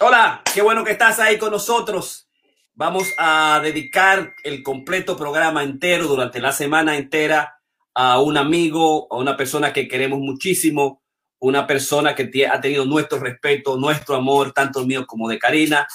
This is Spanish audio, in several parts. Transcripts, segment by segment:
Hola, qué bueno que estás ahí con nosotros. Vamos a dedicar el completo programa entero durante la semana entera a un amigo, a una persona que queremos muchísimo, una persona que ha tenido nuestro respeto, nuestro amor, tanto mío como de Karina,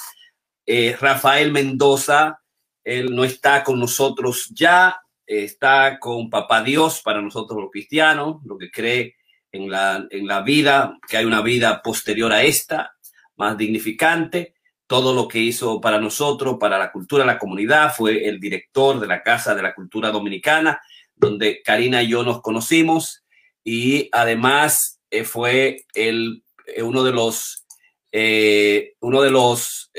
eh, Rafael Mendoza. Él no está con nosotros ya, está con Papá Dios para nosotros los cristianos, lo que cree en la, en la vida, que hay una vida posterior a esta, más dignificante. Todo lo que hizo para nosotros, para la cultura, la comunidad, fue el director de la Casa de la Cultura Dominicana, donde Karina y yo nos conocimos y además eh, fue el, eh, uno de los, eh, uno de los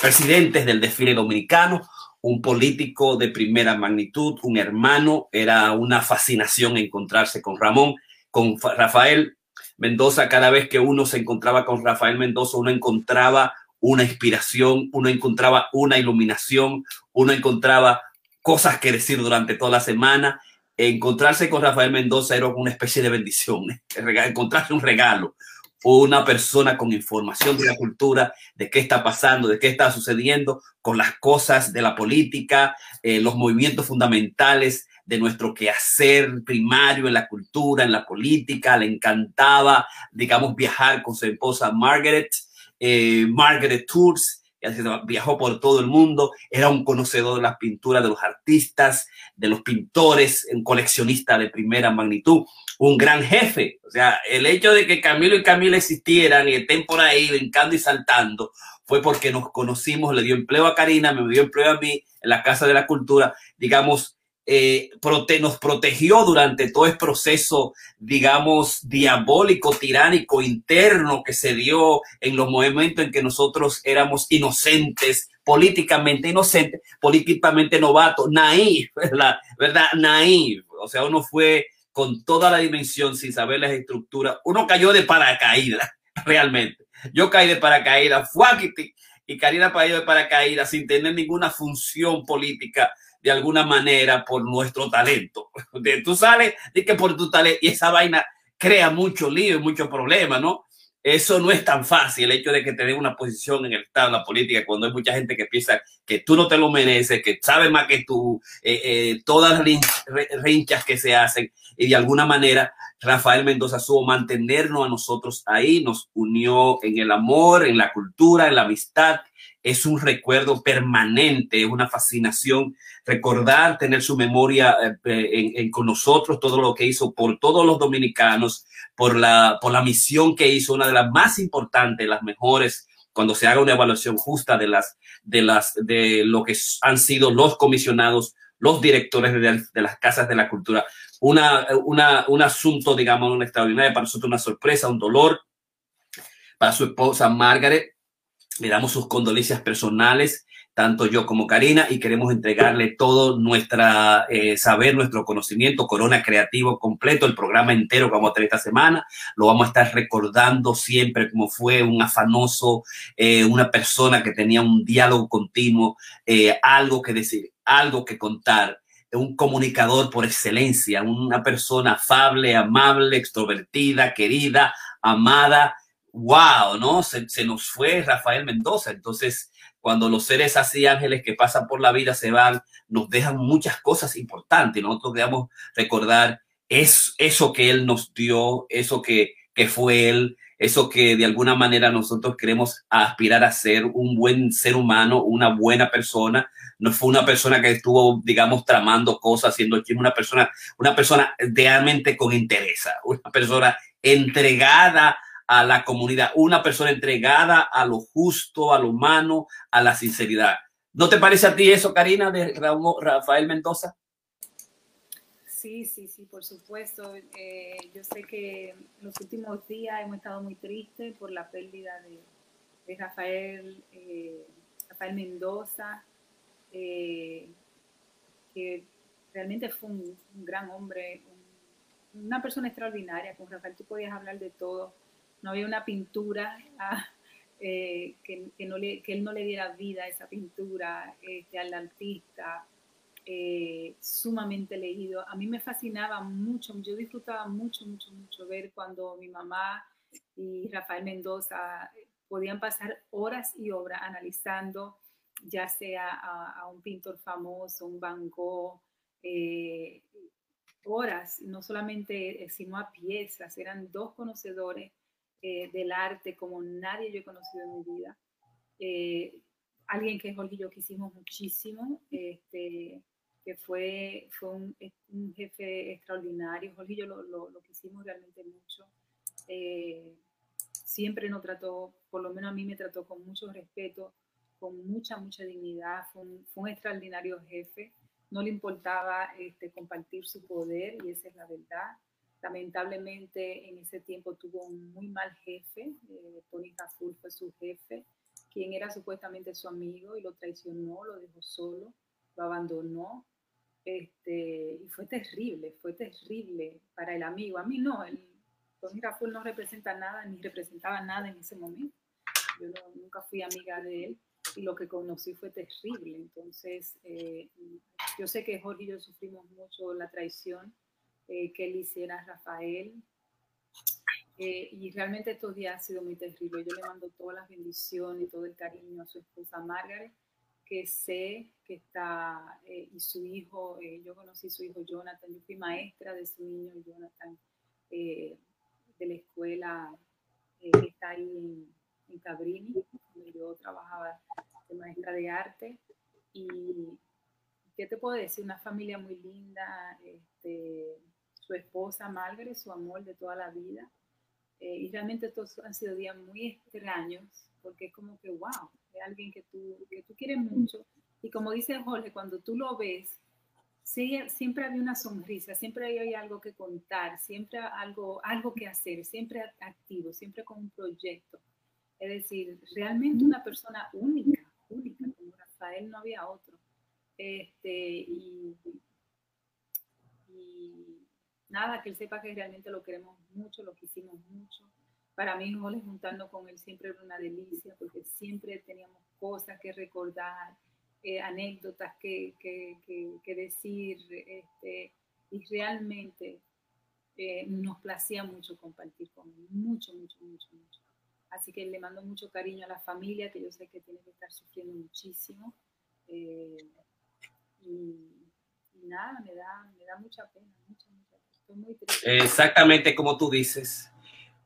presidentes del desfile dominicano, un político de primera magnitud, un hermano, era una fascinación encontrarse con Ramón, con Rafael Mendoza. Cada vez que uno se encontraba con Rafael Mendoza, uno encontraba una inspiración, uno encontraba una iluminación, uno encontraba cosas que decir durante toda la semana. Encontrarse con Rafael Mendoza era una especie de bendición, encontrarse un regalo, una persona con información de la cultura, de qué está pasando, de qué está sucediendo con las cosas de la política, eh, los movimientos fundamentales de nuestro quehacer primario en la cultura, en la política. Le encantaba, digamos, viajar con su esposa Margaret, eh, Margaret Tours. Viajó por todo el mundo, era un conocedor de las pinturas de los artistas, de los pintores, un coleccionista de primera magnitud un gran jefe. O sea, el hecho de que Camilo y Camila existieran y estén por ahí brincando y saltando fue porque nos conocimos, le dio empleo a Karina, me dio empleo a mí en la Casa de la Cultura, digamos, eh, nos protegió durante todo el proceso, digamos, diabólico, tiránico, interno que se dio en los momentos en que nosotros éramos inocentes, políticamente inocentes, políticamente novatos, naif, ¿verdad? ¿verdad? Naif. O sea, uno fue con toda la dimensión sin saber las estructuras. Uno cayó de paracaídas, realmente. Yo caí de paracaídas, fuáquiti, y Karina cayó de paracaídas sin tener ninguna función política de alguna manera por nuestro talento. Tú sales y que por tu talento, y esa vaina crea mucho lío y mucho problema, ¿no? Eso no es tan fácil, el hecho de que te den una posición en el Estado, en la política, cuando hay mucha gente que piensa que tú no te lo mereces, que sabe más que tú, eh, eh, todas las rinchas que se hacen, y de alguna manera Rafael Mendoza supo mantenernos a nosotros ahí, nos unió en el amor, en la cultura, en la amistad. Es un recuerdo permanente, es una fascinación recordar, tener su memoria eh, con nosotros, todo lo que hizo por todos los dominicanos, por la, por la misión que hizo, una de las más importantes, las mejores, cuando se haga una evaluación justa de las, de las, de lo que han sido los comisionados, los directores de, de las casas de la cultura. Una, una, un asunto, digamos, un extraordinario, para nosotros una sorpresa, un dolor. Para su esposa Margaret, le damos sus condolencias personales tanto yo como Karina, y queremos entregarle todo nuestra eh, saber, nuestro conocimiento, Corona Creativo completo, el programa entero que vamos a tener esta semana. Lo vamos a estar recordando siempre como fue un afanoso, eh, una persona que tenía un diálogo continuo, eh, algo que decir, algo que contar un comunicador por excelencia, una persona afable, amable, extrovertida, querida, amada. ¡Wow! ¿No? Se, se nos fue Rafael Mendoza. Entonces, cuando los seres así ángeles que pasan por la vida se van, nos dejan muchas cosas importantes. Nosotros debemos recordar es, eso que Él nos dio, eso que, que fue Él, eso que de alguna manera nosotros queremos aspirar a ser un buen ser humano, una buena persona. No fue una persona que estuvo, digamos, tramando cosas, siendo una persona, una persona realmente con interés, una persona entregada a la comunidad, una persona entregada a lo justo, a lo humano, a la sinceridad. ¿No te parece a ti eso, Karina, de Rafael Mendoza? Sí, sí, sí, por supuesto. Eh, yo sé que los últimos días hemos estado muy tristes por la pérdida de, Rafael, eh, Rafael Mendoza, eh, que realmente fue un, un gran hombre, una persona extraordinaria. Con Rafael tú podías hablar de todo no había una pintura ah, eh, que, que, él no le diera vida a esa pintura, este, al artista, eh, sumamente leído. A mí me fascinaba mucho, yo disfrutaba mucho, mucho, mucho ver cuando mi mamá y Rafael Mendoza podían pasar horas y horas analizando ya sea a, un pintor famoso, un Van Gogh, eh, horas, no solamente, sino a piezas, eran dos conocedores eh, del arte como nadie yo he conocido en mi vida. alguien que Jorge y yo quisimos muchísimo, este, que fue, fue un, jefe extraordinario. Jorge y yo lo, lo, quisimos realmente mucho. siempre nos trató, por lo menos a mí me trató con mucho respeto, con mucha, mucha dignidad, fue un, extraordinario jefe, no le importaba este, compartir su poder y esa es la verdad. Lamentablemente en ese tiempo tuvo un muy mal jefe, eh, Tony Caful fue su jefe, quien era supuestamente su amigo y lo traicionó, lo dejó solo, lo abandonó. Este, y fue terrible, fue terrible para el amigo. A mí no, el, Tony Caful no representa nada ni representaba nada en ese momento. Yo nunca fui amiga de él y lo que conocí fue terrible. Entonces, eh, yo sé que Jorge y yo sufrimos mucho la traición eh, que él hiciera a Rafael. Eh, y realmente estos días ha sido muy terrible. Yo le mando todas las bendiciones y todo el cariño a su esposa Margaret, que sé que está, y su hijo, yo conocí a su hijo Jonathan, yo fui maestra de su niño Jonathan, de la escuela que está ahí en, en Cabrini, donde yo trabajaba de maestra de arte. Y, ¿qué te puedo decir? Una familia muy linda, este, su esposa Margaret, su amor de toda la vida. Eh, y realmente estos han sido días muy extraños, porque es como que, wow, es alguien que tú, que tú quieres mucho. Y como dice Jorge, cuando tú lo ves, siempre había una sonrisa, siempre hay algo que contar, siempre algo, algo que hacer, siempre activo, siempre con un proyecto. Es decir, realmente una persona única, única, como Rafael no había otro. Este, y, nada, que él sepa que realmente lo queremos mucho, lo quisimos mucho. Para mí, Jorge, juntando con él siempre era una delicia, porque siempre teníamos cosas que recordar, eh, anécdotas que, decir, este, y realmente eh, nos placía mucho compartir con él, mucho, mucho, mucho, mucho. Así que le mando mucho cariño a la familia, que yo sé que tiene que estar sufriendo muchísimo. Eh, y, nada, me da, me da mucha pena, mucha, mucha Estoy muy triste. Exactamente como tú dices.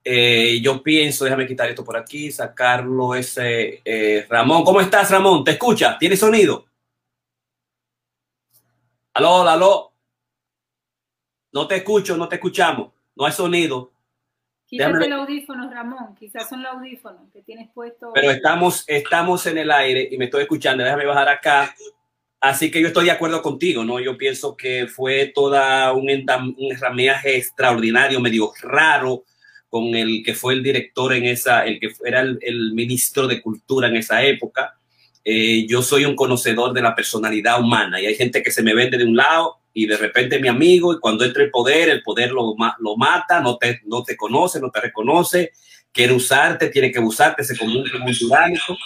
Eh, yo pienso, déjame quitar esto por aquí, sacarlo ese. Eh, Ramón, ¿cómo estás, Ramón? ¿Te escucha? ¿Tiene sonido? Aló, aló. No te escucho, no te escuchamos. No hay sonido. Quizás el audífono, Ramón, quizás son los audífonos que tienes puesto. Pero estamos, estamos en el aire y me estoy escuchando. Déjame bajar acá. Así que yo estoy de acuerdo contigo, ¿no? Yo pienso que fue toda un, un extraordinario, medio raro, con el que fue el director en esa, el que era el, ministro de Cultura en esa época. Eh, yo soy un conocedor de la personalidad humana y hay gente que se me vende de un lado y de repente mi amigo, y cuando entra el poder, el poder lo, lo mata, no te, no te conoce, no te reconoce, quiere usarte, tiene que usarte, se comunica como un tiránico,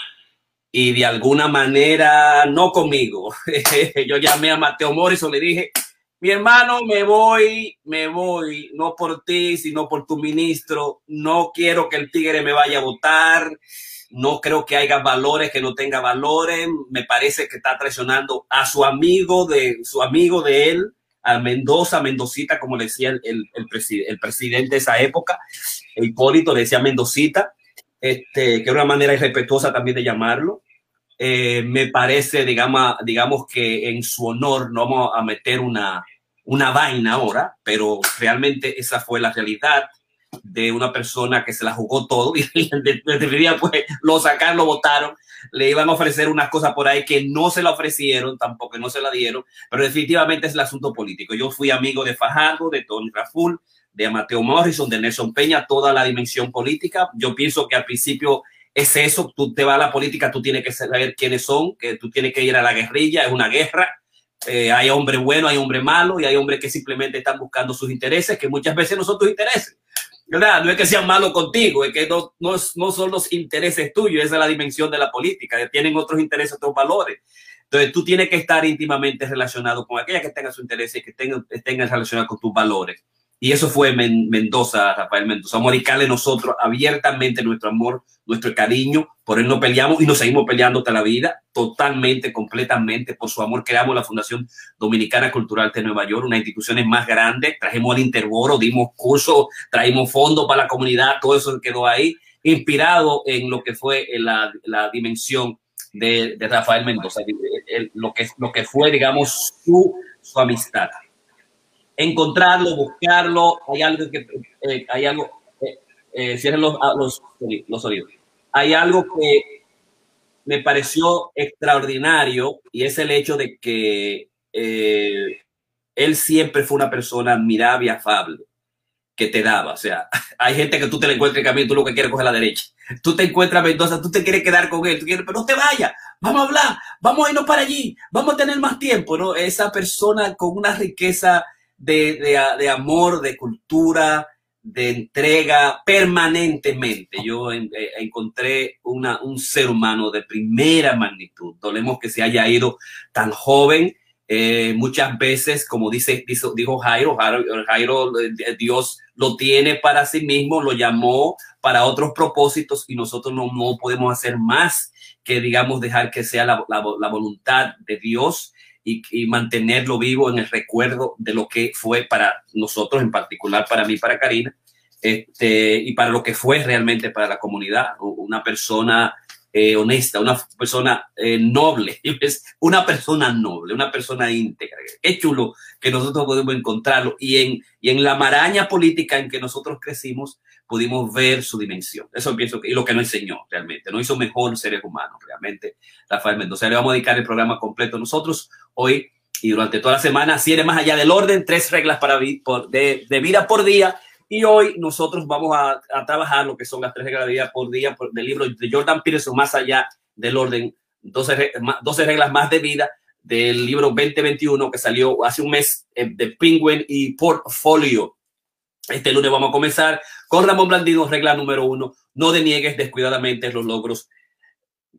y de alguna manera, no conmigo. Yo llamé a Mateo Morrison, le dije, mi hermano, me voy, me voy, no por ti, sino por tu ministro, no quiero que el tigre me vaya a votar, no creo que haya valores que no tenga valores. Me parece que está traicionando a su amigo de su amigo de él, a Mendoza, Mendocita, como le decía el, el, el, presidente de esa época, Hipólito le decía Mendocita, este, que era una manera irrespetuosa también de llamarlo. Eh, me parece, digamos, digamos que en su honor no vamos a meter una, una vaina ahora, pero realmente esa fue la realidad de una persona que se la jugó todo y día pues lo sacaron, lo votaron, le iban a ofrecer unas cosas por ahí que no se la ofrecieron, tampoco no se la dieron, pero definitivamente es el asunto político. Yo fui amigo de Fajardo, de Tony Raful, de Mateo Morrison, de Nelson Peña, toda la dimensión política. Yo pienso que al principio es eso, tú te vas a la política, tú tienes que saber quiénes son, que tú tienes que ir a la guerrilla, es una guerra. Eh, hay hombre bueno, hay hombre malo y hay hombres que simplemente están buscando sus intereses, que muchas veces no son tus intereses. ¿verdad? No es que sean malos contigo, es que no, no, no, son los intereses tuyos, esa es la dimensión de la política, tienen otros intereses, otros valores. Entonces tú tienes que estar íntimamente relacionado con aquellas que tengan su interés y que tengan, estén relacionadas con tus valores. Y eso fue Mendoza, Rafael Mendoza. Dedicarle nosotros abiertamente nuestro amor, nuestro cariño. Por él nos peleamos y nos seguimos peleando hasta la vida, totalmente, completamente. Por su amor creamos la Fundación Dominicana Cultural de Nueva York, una institución más grande. Trajimos al Interboro, dimos cursos, traímos fondos para la comunidad, todo eso quedó ahí, inspirado en lo que fue la, la dimensión de, de, Rafael Mendoza, lo, que, lo que fue, digamos, su, su amistad encontrarlo, buscarlo. Hay algo que, eh, hay algo, eh, eh, cierren los, ah, los, los oídos. Hay algo que me pareció extraordinario y es el hecho de que él siempre fue una persona admirable y afable que te daba. O sea, hay gente que tú te le encuentras en camino, tú lo que quieres coger a la derecha. Tú te encuentras Mendoza, tú te quieres quedar con él, tú quieres, pero no te vayas, vamos a hablar, vamos a irnos para allí, vamos a tener más tiempo, ¿no? Esa persona con una riqueza de, amor, de cultura, de entrega permanentemente. Yo eh, encontré una, un ser humano de primera magnitud. Dolemos que se haya ido tan joven. Eh, muchas veces, como dice, dijo, Jairo, Jairo, eh, Dios lo tiene para sí mismo, lo llamó para otros propósitos y nosotros no, no podemos hacer más que, digamos, dejar que sea la, la voluntad de Dios y, mantenerlo vivo en el recuerdo de lo que fue para nosotros, en particular para mí, para Karina, este, y para lo que fue realmente para la comunidad, una persona eh, honesta, una persona eh, noble, una persona noble, una persona íntegra. Es chulo que nosotros podemos encontrarlo y en, y en la maraña política en que nosotros crecimos, pudimos ver su dimensión. Eso pienso que y lo que nos enseñó realmente. No hizo mejor seres humanos realmente Rafael Mendoza. Le vamos a dedicar el programa completo nosotros hoy y durante toda la semana. Si eres más allá del orden, tres reglas para de, de, vida por día. Y hoy nosotros vamos a, a, trabajar lo que son las tres reglas de vida por día del libro de Jordan Peterson, más allá del orden, 12, 12 reglas más de vida del libro 2021 que salió hace un mes eh, de Penguin y Portfolio. Este lunes vamos a comenzar con Ramón Blandino, regla número uno, no deniegues descuidadamente los logros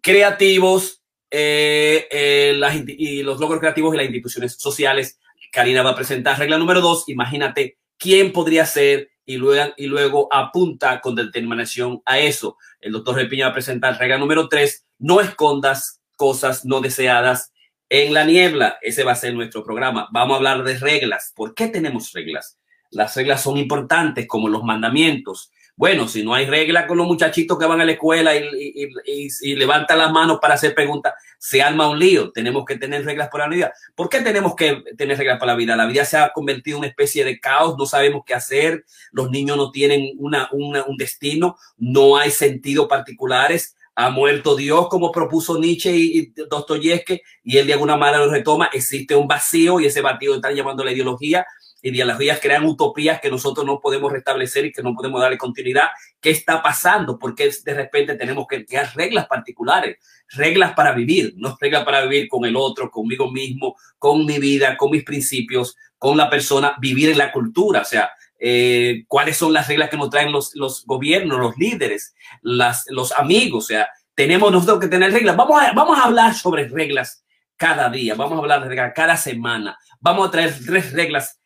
creativos eh, eh, y los logros creativos y las instituciones sociales. Karina va a presentar regla número dos, imagínate quién podría ser y luego, y luego apunta con determinación a eso. El doctor Repiña va a presentar regla número tres, no escondas cosas no deseadas en la niebla. Ese va a ser nuestro programa. Vamos a hablar de reglas. ¿Por qué tenemos reglas? Las reglas son importantes como los mandamientos. Bueno, si no hay reglas con los muchachitos que van a la escuela y, levantan las manos para hacer preguntas, se arma un lío. Tenemos que tener reglas para la vida. ¿Por qué tenemos que tener reglas para la vida? La vida se ha convertido en una especie de caos, no sabemos qué hacer, los niños no tienen un destino, no hay sentido particulares. Ha muerto Dios, como propuso Nietzsche y, Dostoyevsky, y él de alguna manera lo retoma. Existe un vacío y ese vacío están llamando la ideología ideologías crean utopías que nosotros no podemos restablecer y que no podemos darle continuidad. ¿Qué está pasando? Porque de repente tenemos que crear reglas particulares, reglas para vivir, no reglas para vivir con el otro, conmigo mismo, con mi vida, con mis principios, con la persona, vivir en la cultura. O sea, eh, cuáles son las reglas que nos traen los, los gobiernos, los líderes, las, los amigos. O sea, tenemos nosotros que tener reglas. Vamos vamos a hablar sobre reglas cada día, vamos a hablar de reglas cada semana. Vamos a traer tres reglas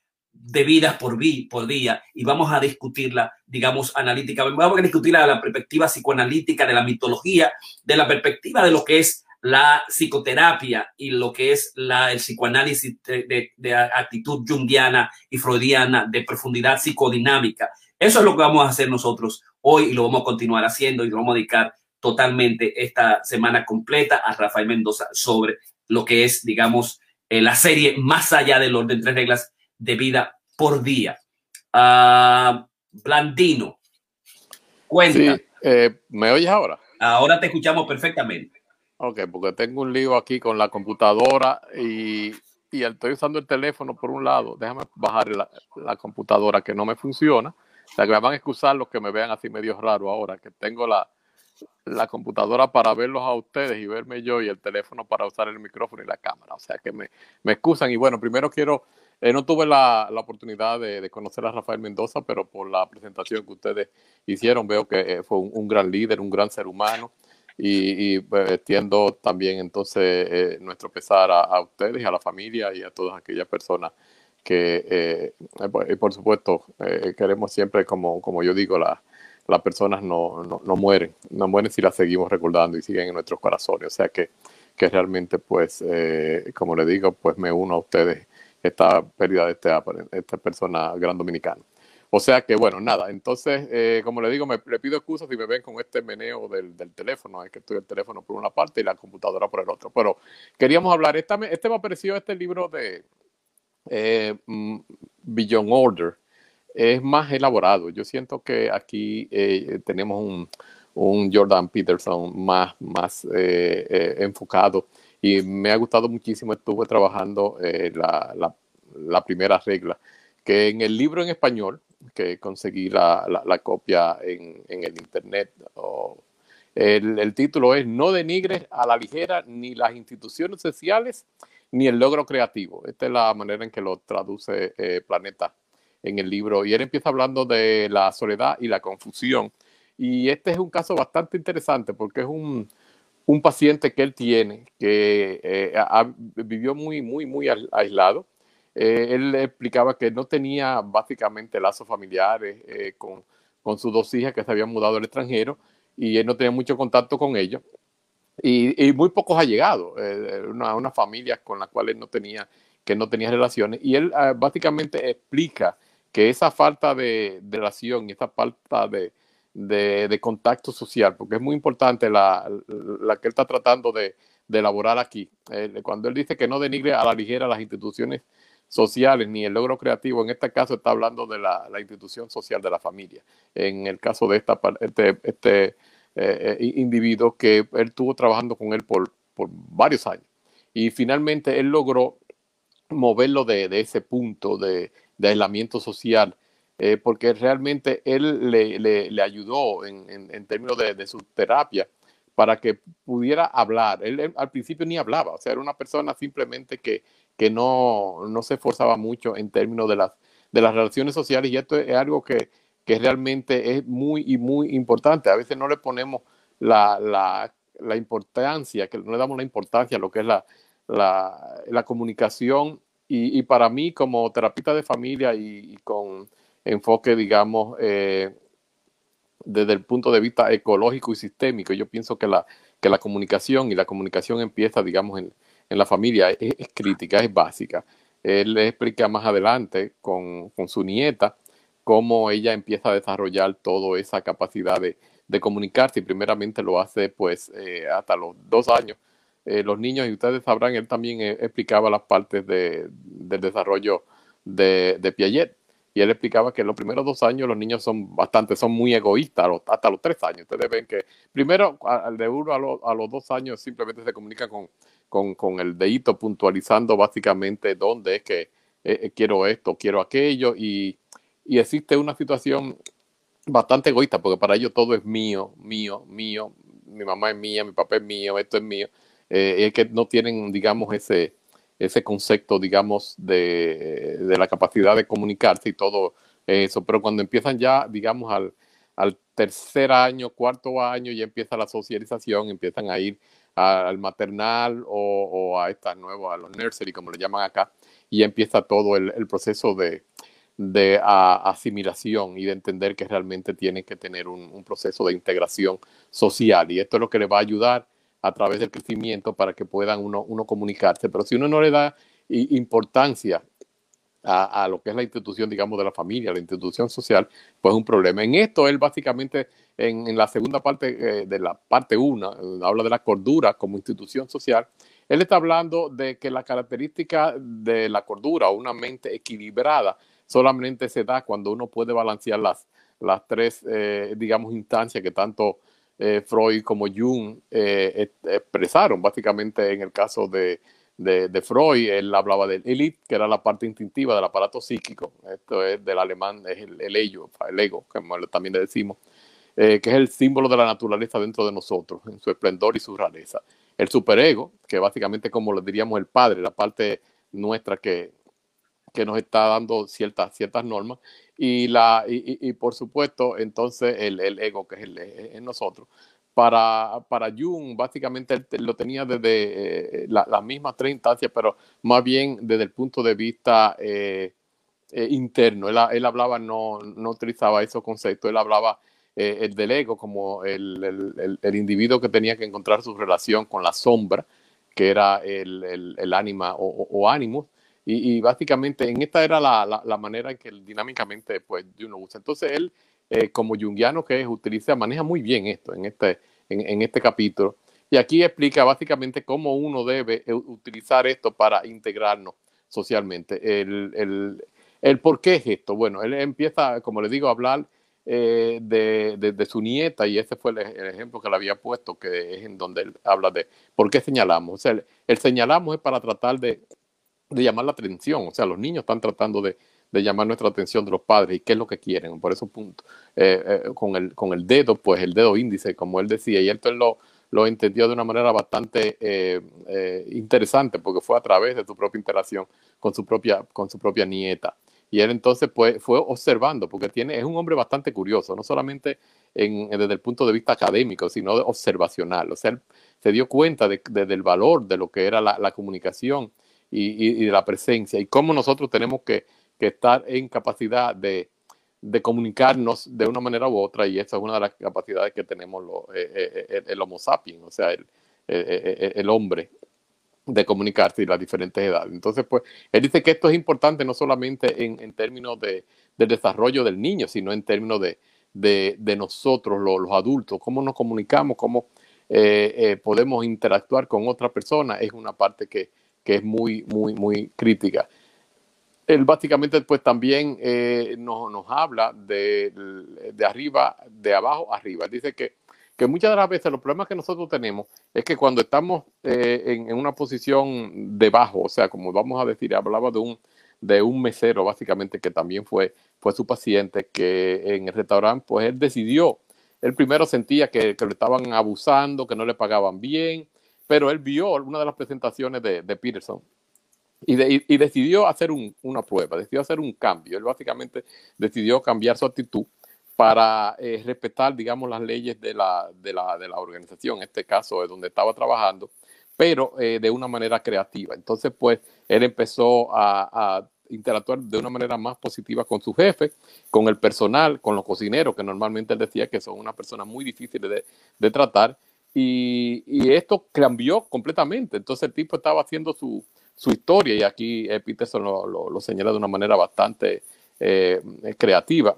de vidas por, por día y vamos a discutirla, digamos, analítica. Vamos a discutirla de la perspectiva psicoanalítica, de la mitología, de la perspectiva de lo que es la psicoterapia y lo que es la, el psicoanálisis de, de, actitud junguiana y freudiana, de profundidad psicodinámica. Eso es lo que vamos a hacer nosotros hoy y lo vamos a continuar haciendo y lo vamos a dedicar totalmente esta semana completa a Rafael Mendoza sobre lo que es, digamos, eh, la serie más allá del orden tres reglas de vida por día. Uh, Blandino, cuenta. Eh, ¿Me oyes ahora? Ahora te escuchamos perfectamente. Ok, porque tengo un lío aquí con la computadora y, y estoy usando el teléfono por un lado. Déjame bajar la, la, computadora que no me funciona. O sea, que me van a excusar los que me vean así medio raro ahora, que tengo la, la computadora para verlos a ustedes y verme yo y el teléfono para usar el micrófono y la cámara. O sea, que me, me excusan. Y bueno, primero quiero eh, no tuve la, oportunidad de, conocer a Rafael Mendoza, pero por la presentación que ustedes hicieron veo que eh, fue un, gran líder, un gran ser humano y, y pues, extiendo también entonces eh, nuestro pesar a, ustedes y a la familia y a todas aquellas personas que eh, por supuesto queremos siempre, como, como yo digo, la, las personas no, no, no, mueren, no mueren si las seguimos recordando y siguen en nuestros corazones. O sea que, que realmente, pues, como le digo, pues me uno a ustedes esta pérdida de este, esta persona gran dominicana. O sea que, bueno, nada, entonces, eh, como le digo, me, le pido excusas si me ven con este meneo del, del, teléfono, es que estoy el teléfono por una parte y la computadora por el otro. Pero queríamos hablar, esta, este me apareció este libro de eh, mm, Beyond Order, es más elaborado. Yo siento que aquí eh, tenemos un, un, Jordan Peterson más, más eh, enfocado y me ha gustado muchísimo. Estuve trabajando eh, la, primera regla, que en el libro en español, que conseguí la, la copia en, en, el internet, o, el, el, título es No denigres a la ligera ni las instituciones sociales ni el logro creativo. Esta es la manera en que lo traduce eh, Planeta en el libro. Y él empieza hablando de la soledad y la confusión. Y este es un caso bastante interesante porque es un, un paciente que él tiene que eh, vivió muy, muy, muy aislado. Eh, él explicaba que no tenía básicamente lazos familiares eh, con, con sus dos hijas que se habían mudado al extranjero y él no tenía mucho contacto con ellos. Y, muy pocos allegados, una, una familia con la cual él no tenía, que no tenía relaciones. Y él uh, básicamente explica que esa falta de, de relación y esa falta de, de, contacto social, porque es muy importante la, la que él está tratando de, de elaborar aquí. Eh, cuando él dice que no denigre a la ligera las instituciones sociales ni el logro creativo, en este caso está hablando de la, la institución social de la familia. En el caso de esta, este, este eh, individuo que él estuvo trabajando con él por, por, varios años. Y finalmente él logró moverlo de, de ese punto de, de, aislamiento social, eh, porque realmente él le, le, ayudó en, en, términos de, de, su terapia para que pudiera hablar. Él, al principio ni hablaba, o sea, era una persona simplemente que, que no, no se esforzaba mucho en términos de las, de las relaciones sociales y esto es algo que, que realmente es muy y muy importante. A veces no le ponemos la, la, la importancia, que no le damos la importancia a lo que es la, la, comunicación. Y, y, para mí, como terapeuta de familia y con enfoque, digamos, eh, desde el punto de vista ecológico y sistémico, yo pienso que la, que la comunicación y la comunicación empieza, digamos, en, en la familia, es, crítica, es básica. Él le explica más adelante con, con su nieta cómo ella empieza a desarrollar toda esa capacidad de, de comunicarse y primeramente lo hace pues eh, hasta los dos años. Eh, los niños, y ustedes sabrán, él también explicaba las partes de, del desarrollo de, de, Piaget y él explicaba que los primeros dos años los niños son bastante, son muy egoístas, hasta los tres años. Ustedes ven que primero, al de uno a, lo, a los dos años simplemente se comunica con, con, con el dedito puntualizando básicamente dónde es que eh, quiero esto, quiero aquello. Y y existe una situación bastante egoísta, porque para ellos todo es mío, mío, mío, mi mamá es mía, mi papá es mío, esto es mío, eh, es que no tienen, digamos, ese, ese concepto, digamos, de, de, la capacidad de comunicarse y todo eso, pero cuando empiezan ya, digamos, al, al tercer año, cuarto año, ya empieza la socialización, empiezan a ir al maternal o, a estas nuevas, a los nursery, como le llaman acá, y empieza todo el, proceso de, de asimilación y de entender que realmente tienen que tener un, un, proceso de integración social. Y esto es lo que le va a ayudar a través del crecimiento para que puedan uno, uno comunicarse. Pero si uno no le da importancia a, a, lo que es la institución, digamos, de la familia, la institución social, pues es un problema. En esto, él básicamente, en, en la segunda parte eh, de la parte 1, habla de la cordura como institución social. Él está hablando de que la característica de la cordura una mente equilibrada solamente se da cuando uno puede balancear las, las tres, eh, digamos, instancias que tanto eh, Freud como Jung eh, expresaron. Básicamente, en el caso de, de, Freud, él hablaba del elite, que era la parte instintiva del aparato psíquico. Esto es del alemán, es el, el ello, el ego, como también le decimos, que es el símbolo de la naturaleza dentro de nosotros, en su esplendor y su rareza. El superego, que básicamente como lo diríamos el padre, la parte nuestra que, que nos está dando ciertas, ciertas normas y, la, y, y por supuesto entonces el, el, ego que es, el, es nosotros. Para, para Jung básicamente lo tenía desde eh, las la mismas tres instancias, pero más bien desde el punto de vista eh, eh, interno. Él, él, hablaba, no, no utilizaba esos conceptos, él hablaba eh, el del ego como el, el, el, individuo que tenía que encontrar su relación con la sombra, que era el, el ánima o, o, ánimo. Y, y, básicamente en esta era la, la, manera en que dinámicamente pues, uno usa. Entonces él, eh, como jungiano que es, utiliza, maneja muy bien esto en este, en, en este capítulo. Y aquí explica básicamente cómo uno debe utilizar esto para integrarnos socialmente. El, el, el por qué es esto. Bueno, él empieza, como le digo, a hablar eh, de, de, su nieta y ese fue el, ejemplo que le había puesto, que es en donde él habla de por qué señalamos. O sea, el señalamos es para tratar de, de, llamar la atención. O sea, los niños están tratando de, de, llamar nuestra atención de los padres y qué es lo que quieren. Por eso, punto. Eh, eh, con, el, con el dedo, pues el dedo índice, como él decía, y esto lo lo entendió de una manera bastante eh, interesante porque fue a través de su propia interacción con su propia, con su propia nieta. Y él entonces pues, fue observando, porque tiene, es un hombre bastante curioso, no solamente en, desde el punto de vista académico, sino observacional. O sea, él se dio cuenta de, de, del valor de lo que era la comunicación y, de la presencia y cómo nosotros tenemos que, estar en capacidad de, comunicarnos de una manera u otra y esa es una de las capacidades que tenemos lo, eh, eh, eh el Homo sapiens, o sea, el, eh, eh, hombre de comunicarse y las diferentes edades. Entonces, pues, él dice que esto es importante no solamente en, en términos de, del desarrollo del niño, sino en términos de, nosotros, los, los, adultos, cómo nos comunicamos, cómo podemos interactuar con otra persona, es una parte que, que es muy, muy, muy crítica él básicamente pues también eh, nos, nos, habla de, de, arriba, de abajo arriba. Dice que, que, muchas de las veces los problemas que nosotros tenemos es que cuando estamos eh, en, en, una posición debajo, o sea, como vamos a decir, hablaba de un, de un mesero básicamente que también fue, fue su paciente, que en el restaurante pues él decidió, él primero sentía que, que lo estaban abusando, que no le pagaban bien, pero él vio una de las presentaciones de, Peterson y, de, y, decidió hacer un, una prueba, decidió hacer un cambio. Él básicamente decidió cambiar su actitud para eh, respetar, digamos, las leyes de la, de, la, de la organización, en este caso es donde estaba trabajando, pero eh, de una manera creativa. Entonces, pues, él empezó a, a, interactuar de una manera más positiva con su jefe, con el personal, con los cocineros, que normalmente él decía que son una persona muy difícil de, de tratar, y, esto cambió completamente. Entonces, el tipo estaba haciendo su, su historia y aquí Peterson lo, lo, señala de una manera bastante eh, creativa,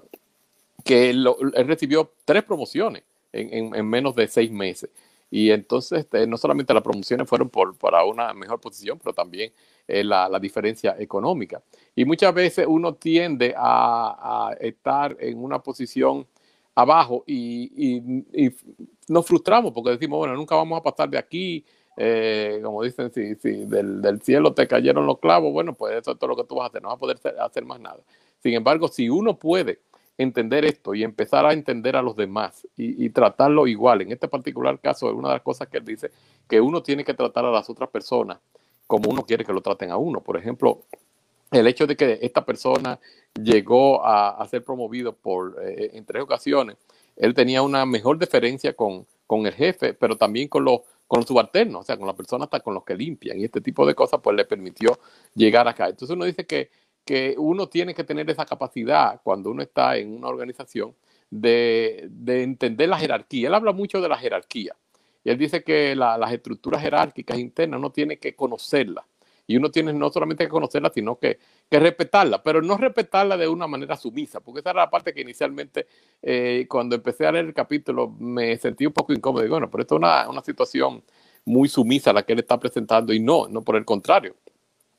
que él, recibió tres promociones en, en, en, menos de seis meses. Y entonces este, no solamente las promociones fueron por, para una mejor posición, pero también eh, la, la, diferencia económica. Y muchas veces uno tiende a, estar en una posición abajo y, nos frustramos porque decimos, bueno, nunca vamos a pasar de aquí, eh, como dicen, si, si del, del, cielo te cayeron los clavos, bueno, pues eso es todo lo que tú vas a hacer, no vas a poder hacer más nada. Sin embargo, si uno puede entender esto y empezar a entender a los demás y, tratarlo igual, en este particular caso, es una de las cosas que él dice, que uno tiene que tratar a las otras personas como uno quiere que lo traten a uno. Por ejemplo, el hecho de que esta persona llegó a, a ser promovido por, eh, en tres ocasiones, él tenía una mejor deferencia con, con el jefe, pero también con los con subalternos, o sea, con la persona hasta con los que limpian y este tipo de cosas, pues le permitió llegar acá. Entonces uno dice que, que uno tiene que tener esa capacidad cuando uno está en una organización de, de entender la jerarquía. Él habla mucho de la jerarquía y él dice que la, las estructuras jerárquicas internas uno tiene que conocerlas y uno tiene no solamente que conocerla, sino que, que, respetarla, pero no respetarla de una manera sumisa, porque esa era la parte que inicialmente, eh, cuando empecé a leer el capítulo, me sentí un poco incómodo. Y bueno, pero esto es una, una situación muy sumisa la que él está presentando, y no, no por el contrario.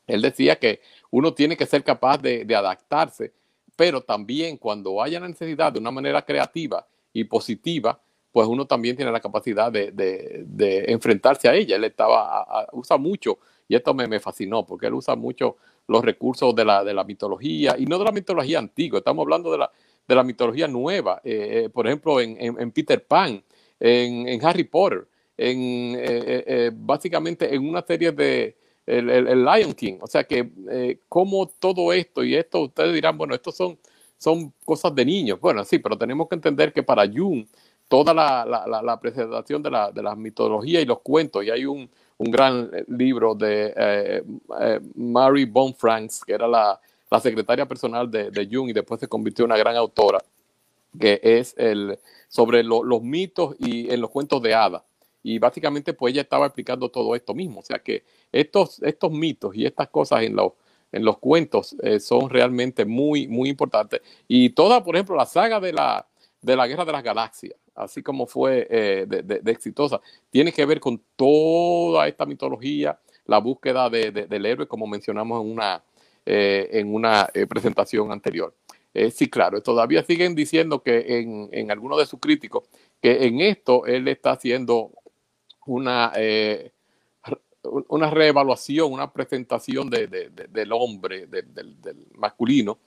Él decía que uno tiene que ser capaz de, adaptarse, pero también cuando haya necesidad de una manera creativa y positiva, pues uno también tiene la capacidad de, de, enfrentarse a ella. Él estaba, a, usa mucho y esto me, me, fascinó porque él usa mucho los recursos de la, de la mitología y no de la mitología antigua, estamos hablando de la, de la mitología nueva. Eh, eh, por ejemplo, en, en, Peter Pan, en, en Harry Potter, en, eh, básicamente en una serie de el, el, Lion King. O sea que eh, como todo esto y esto, ustedes dirán, bueno, estos son, son cosas de niños. Bueno, sí, pero tenemos que entender que para Jung toda la, la, la presentación de la, de la mitología y los cuentos, y hay un, un gran libro de eh, eh, Mary Bonfranks, que era la, la secretaria personal de, de Jung y después se convirtió en una gran autora, que es el, sobre los mitos y en los cuentos de hadas. Y básicamente pues ella estaba explicando todo esto mismo. O sea que estos, estos mitos y estas cosas en los, en los cuentos eh, son realmente muy, muy importantes. Y toda, por ejemplo, la saga de la, de la Guerra de las Galaxias, así como fue eh, de, exitosa, tiene que ver con toda esta mitología, la búsqueda del héroe, como mencionamos en una, eh, en una presentación anterior. sí, claro, todavía siguen diciendo que en, en algunos de sus críticos que en esto él está haciendo una, eh, una reevaluación, una presentación de, del hombre, del, masculino,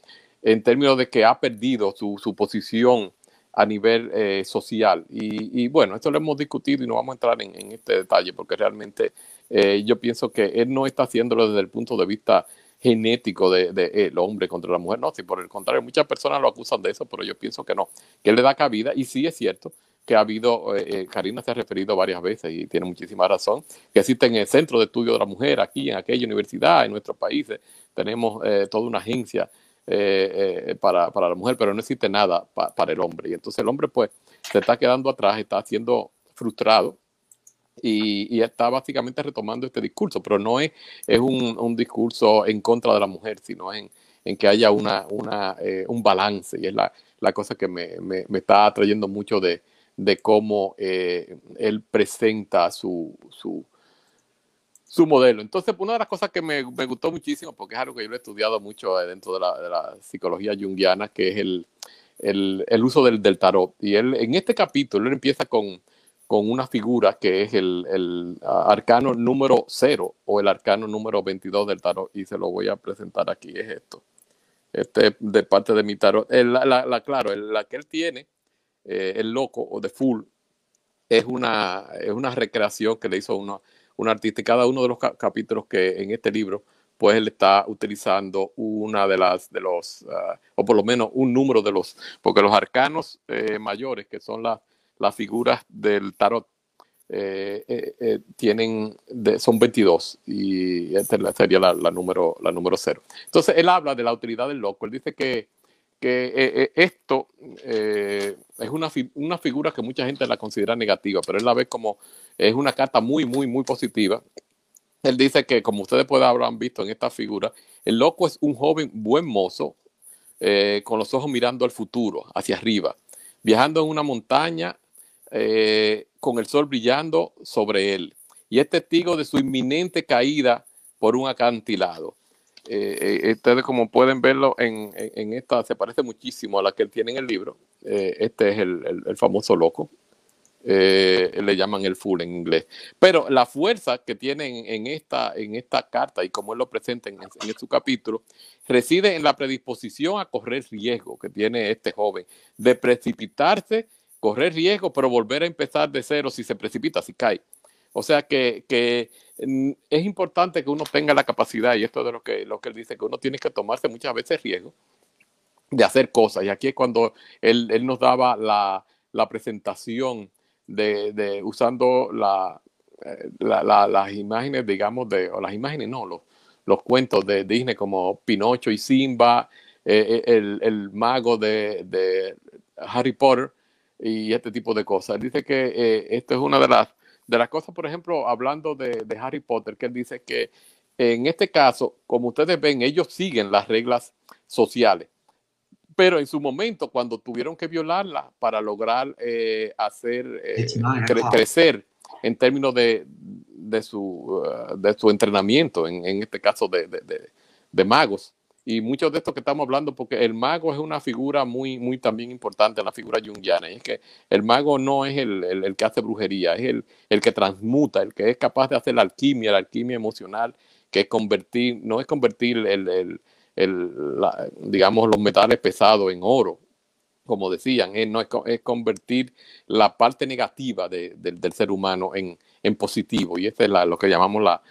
en términos de que ha perdido su, su posición a nivel eh, social. Y, bueno, esto lo hemos discutido y no vamos a entrar en, este detalle porque realmente eh, yo pienso que él no está haciéndolo desde el punto de vista genético del de, el hombre contra la mujer. No, si por el contrario, muchas personas lo acusan de eso, pero yo pienso que no, que él le da cabida y sí es cierto que ha habido, eh, eh, Karina se ha referido varias veces y tiene muchísima razón, que existen el Centro de Estudio de la Mujer aquí en aquella universidad, en nuestros países, tenemos eh, toda una agencia para, para, la mujer, pero no existe nada para el hombre. Y entonces el hombre pues se está quedando atrás, está siendo frustrado y, y, está básicamente retomando este discurso, pero no es, es un, un discurso en contra de la mujer, sino en, en que haya una, una, un balance y es la, la cosa que me, me, me está atrayendo mucho de, de cómo eh, él presenta su, su, su, modelo. Entonces, una de las cosas que me, me, gustó muchísimo, porque es algo que yo he estudiado mucho dentro de la, de psicología junguiana, que es el, el, uso del, tarot. Y él, en este capítulo, él empieza con, con una figura que es el, el arcano número 0 o el arcano número 22 del tarot, y se lo voy a presentar aquí, es esto. Este de parte de mi tarot. la, la, claro, la que él tiene eh, el Loco o The Fool es una, es una recreación que le hizo uno, un artista y cada uno de los capítulos que en este libro pues él está utilizando una de las de los ah, o por lo menos un número de los porque los arcanos eh, mayores que son las las figuras del tarot eh, tienen son 22 y esta sería la, la, número la número 0 entonces él habla de la utilidad del loco. Él dice que que eh, eh, esto eh, es una, una, figura que mucha gente la considera negativa, pero él la ve como es una carta muy, muy, muy positiva. Él dice que, como ustedes pueden haber visto en esta figura, el loco es un joven buen mozo, con los ojos mirando al futuro, hacia arriba, viajando en una montaña con el sol brillando sobre él, y es testigo de su inminente caída por un acantilado. Eh, eh, ustedes como pueden verlo en, en, esta, se parece muchísimo a la que él tiene en el libro. Eh, este es el, el, famoso loco. le llaman el full en inglés. Pero la fuerza que tiene en, esta, en esta carta y como él lo presenta en, en su capítulo, reside en la predisposición a correr riesgo que tiene este joven, de precipitarse, correr riesgo, pero volver a empezar de cero si se precipita, si cae. O sea que, mm, es importante que uno tenga la capacidad, y esto es de lo que, lo que él dice, que uno tiene que tomarse muchas veces riesgo de hacer cosas. Y aquí es cuando él, él nos daba la, la presentación de, de usando eh, la, la, las imágenes, digamos, de, o las imágenes, no, los, los cuentos de Disney como Pinocho y Simba, eh, eh, el, el, mago de, de, Harry Potter y este tipo de cosas. Dice que esto es una de las de las cosas, por ejemplo, hablando de, Harry Potter, que él dice que en este caso, como ustedes ven, ellos siguen las reglas sociales, pero en su momento, cuando tuvieron que violarlas para lograr eh, hacer eh, crecer en términos de, de, su, uh, de su entrenamiento, en, en este caso de, de magos, y muchos de estos que estamos hablando, porque el mago es una figura muy, muy también importante la figura junguiana, y es que el mago no es el, el, que hace brujería, es el, el, que transmuta, el que es capaz de hacer la alquimia, la alquimia emocional, que es convertir, no es convertir el, digamos, los metales pesados en oro, como decían, es, no es, es convertir la parte negativa de, del ser humano en, en positivo, y eso es lo que llamamos la,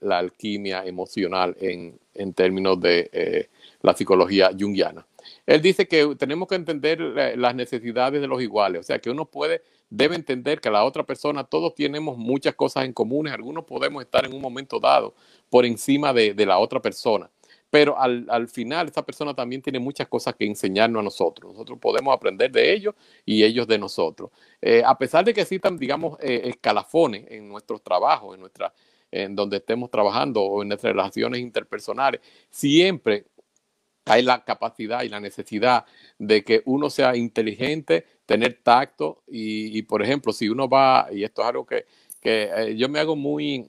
la, alquimia emocional en, en términos de eh, la psicología junguiana. Él dice que tenemos que entender las necesidades de los iguales, o sea, que uno puede, debe entender que la otra persona, todos tenemos muchas cosas en común, algunos podemos estar en un momento dado por encima de, de la otra persona, pero al, al, final esta persona también tiene muchas cosas que enseñarnos a nosotros. Nosotros podemos aprender de ellos y ellos de nosotros. Eh, a pesar de que existan, digamos, eh, escalafones en nuestros trabajos, en, nuestra, en donde estemos trabajando o en nuestras relaciones interpersonales, siempre hay la capacidad y la necesidad de que uno sea inteligente, tener tacto y, y por ejemplo, si uno va, y esto es algo que, que eh, yo me hago muy,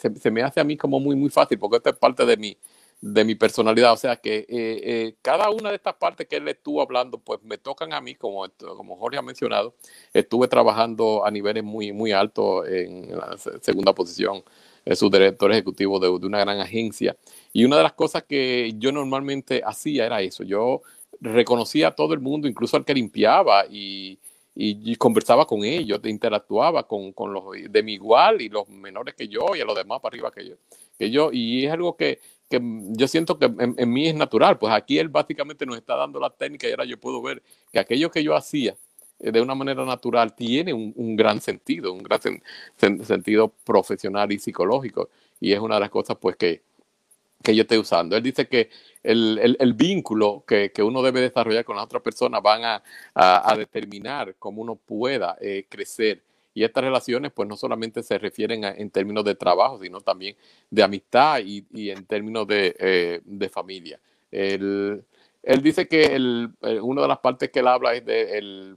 se, se, me hace a mí como muy, muy fácil, porque esto es parte de mi, de mi personalidad. O sea que eh, cada una de estas partes que él estuvo hablando, pues me tocan a mí, como, como Jorge ha mencionado. Estuve trabajando a niveles muy, muy altos en la segunda posición su director ejecutivo de, de, una gran agencia. Y una de las cosas que yo normalmente hacía era eso. Yo reconocía a todo el mundo, incluso al que limpiaba y, y, y conversaba con ellos, interactuaba con, con, los de mi igual y los menores que yo y a los demás para arriba que yo. Que yo y es algo que, que yo siento que en, en, mí es natural. Pues aquí él básicamente nos está dando la técnica y ahora yo puedo ver que aquello que yo hacía eh, de una manera natural tiene un, un gran sentido, un gran sen, sen, sentido profesional y psicológico. Y es una de las cosas pues que, que yo estoy usando. Él dice que el, el, vínculo que, que, uno debe desarrollar con la otra persona van a, a, a determinar cómo uno pueda eh, crecer. Y estas relaciones pues no solamente se refieren en términos de trabajo, sino también de amistad y, y en términos de, eh, de familia. Él, él dice que el, una de las partes que él habla es de el,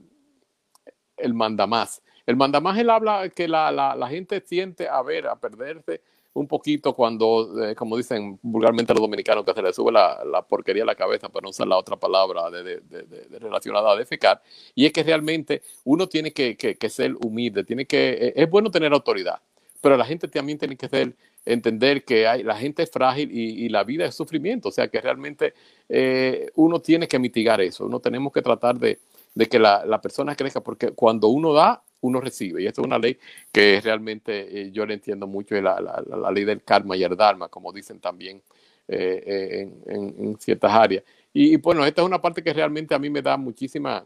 el mandamás. El mandamás él habla que la, la, la, gente siente a ver, a perderse un poquito cuando, eh, como dicen vulgarmente los dominicanos, que se le sube la, la porquería a la cabeza para no usar la otra palabra de, de, de, relacionada a defecar. Y es que realmente uno tiene que, que, ser humilde, tiene que, eh, es bueno tener autoridad, pero la gente también tiene que ser, entender que hay, la gente es frágil y, y la vida es sufrimiento, o sea que realmente eh, uno tiene que mitigar eso, uno tenemos que tratar de, de que la, la, persona crezca, porque cuando uno da, uno recibe. Y esto es una ley que realmente eh, yo le entiendo mucho, la, la, ley del karma y el dharma, como dicen también eh, eh, en, en, ciertas áreas. Y, bueno, esta es una parte que realmente a mí me da muchísima,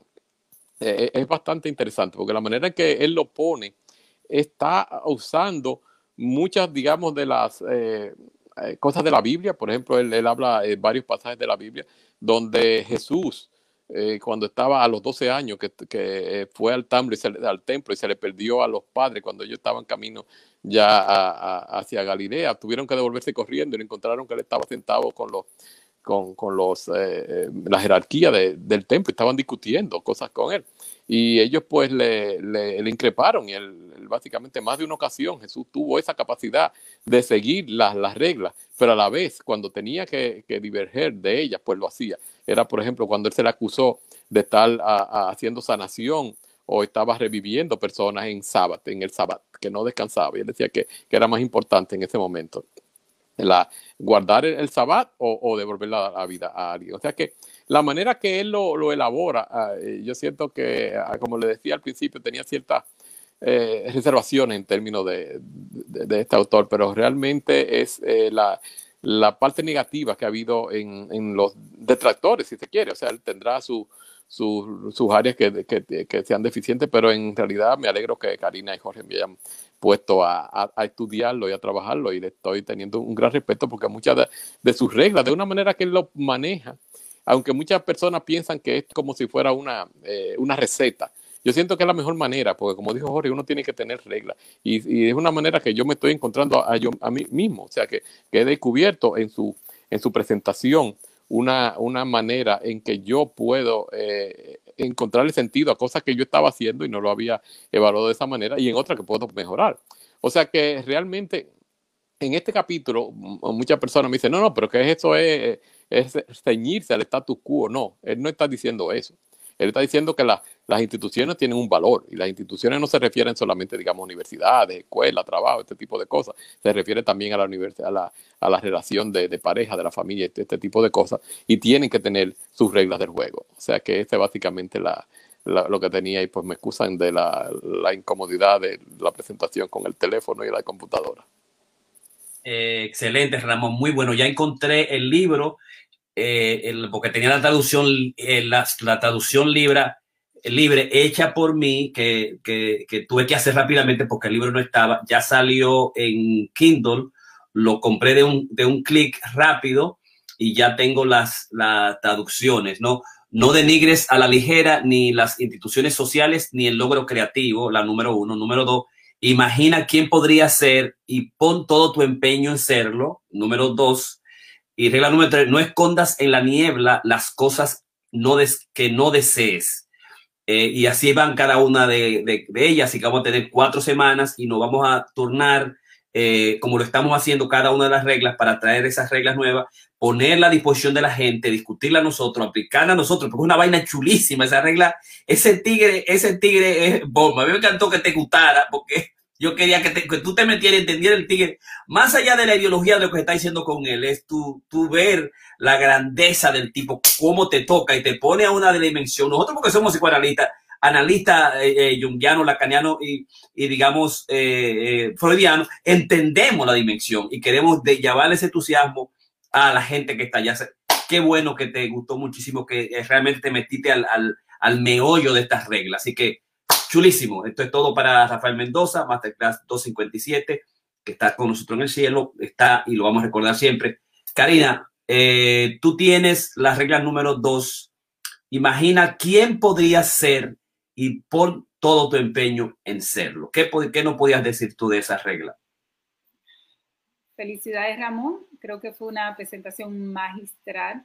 es bastante interesante, porque la manera en que él lo pone está usando muchas, digamos, de las cosas de la Biblia. Por ejemplo, él, él habla varios pasajes de la Biblia donde Jesús eh, cuando estaba a los 12 años, que, eh, fue al, y al, templo y se le perdió a los padres cuando ellos estaban camino ya a, hacia Galilea, tuvieron que devolverse corriendo y encontraron que él estaba sentado con los con, con los, eh, la jerarquía de, del templo, estaban discutiendo cosas con él. Y ellos pues le, le increparon y él, básicamente más de una ocasión Jesús tuvo esa capacidad de seguir las, las reglas, pero a la vez cuando tenía que, diverger de ellas, pues lo hacía. Era, por ejemplo, cuando él se le acusó de estar haciendo sanación o estaba reviviendo personas en sábado, en el sábado, que no descansaba. Y él decía que, que era más importante en ese momento la, guardar el, el sabbat o, devolver la, vida a alguien. O sea que la manera que él lo, elabora, uh, yo siento que, uh, como le decía al principio, tenía ciertas eh, reservaciones en términos de, de, este autor, pero realmente es eh, la, la, parte negativa que ha habido en, en, los detractores, si se quiere. O sea, él tendrá su, su, sus áreas que, que, que, sean deficientes, pero en realidad me alegro que Karina y Jorge me hayan puesto a, a, a, estudiarlo y a trabajarlo y le estoy teniendo un gran respeto porque muchas de, de, sus reglas, de una manera que él lo maneja, aunque muchas personas piensan que es como si fuera una, eh, una receta, yo siento que es la mejor manera, porque como dijo Jorge, uno tiene que tener reglas. Y, es una manera que yo me estoy encontrando a, yo, a mí mismo, o sea, que, he descubierto en su, en su presentación una, una manera en que yo puedo eh, encontrarle sentido a cosas que yo estaba haciendo y no lo había evaluado de esa manera y en otras que puedo mejorar. O sea que realmente en este capítulo muchas personas me dicen, no, no, pero que eso es, es ceñirse al status quo. No, él no está diciendo eso. Él está diciendo que la, las instituciones tienen un valor y las instituciones no se refieren solamente, digamos, universidades, escuelas, trabajo, este tipo de cosas. Se refiere también a la universidad, a la, a la relación de, pareja, de la familia, este, este, tipo de cosas. Y tienen que tener sus reglas del juego. O sea que este es básicamente lo que tenía y pues me excusan de la, la, incomodidad de la presentación con el teléfono y la computadora. Eh, excelente, Ramón, muy bueno. Ya encontré el libro eh, el, porque tenía la traducción, eh, la, traducción libre, hecha por mí, que, que, que, tuve que hacer rápidamente porque el libro no estaba, ya salió en Kindle, lo compré de un, de un clic rápido y ya tengo las, las traducciones, ¿no? No denigres a la ligera ni las instituciones sociales ni el logro creativo, la número uno. Número dos, imagina quién podría ser y pon todo tu empeño en serlo. Número dos, y regla número tres, no escondas en la niebla las cosas que no desees. Eh, y así van cada una de, ellas y que vamos a tener cuatro semanas y nos vamos a turnar eh, como lo estamos haciendo cada una de las reglas para traer esas reglas nuevas, ponerla a disposición de la gente, discutirla a nosotros, aplicarla a nosotros, porque es una vaina chulísima esa regla. Ese tigre, ese tigre es bomba. A mí me encantó que te gustara, porque yo quería que, tú te metieras y entendieras el tigre. Más allá de la ideología de lo que está diciendo con él, es tu, tu ver la grandeza del tipo, cómo te toca y te pone a una dimensión. Nosotros porque somos psicoanalistas, analista eh, eh, jungiano, lacaniano y, y digamos, eh, eh, freudiano, entendemos la dimensión y queremos de llevar ese entusiasmo a la gente que está allá. Qué bueno que te gustó muchísimo, que realmente te metiste al, al, al meollo de estas reglas. Así que, chulísimo. Esto es todo para Rafael Mendoza, Masterclass 257, que está con nosotros en el cielo, está y lo vamos a recordar siempre. Karina, eh, tú tienes la regla número dos. Imagina quién podría ser y pon todo tu empeño en serlo. ¿Qué, qué no podías decir tú de esa regla? Felicidades, Ramón. Creo que fue una presentación magistral.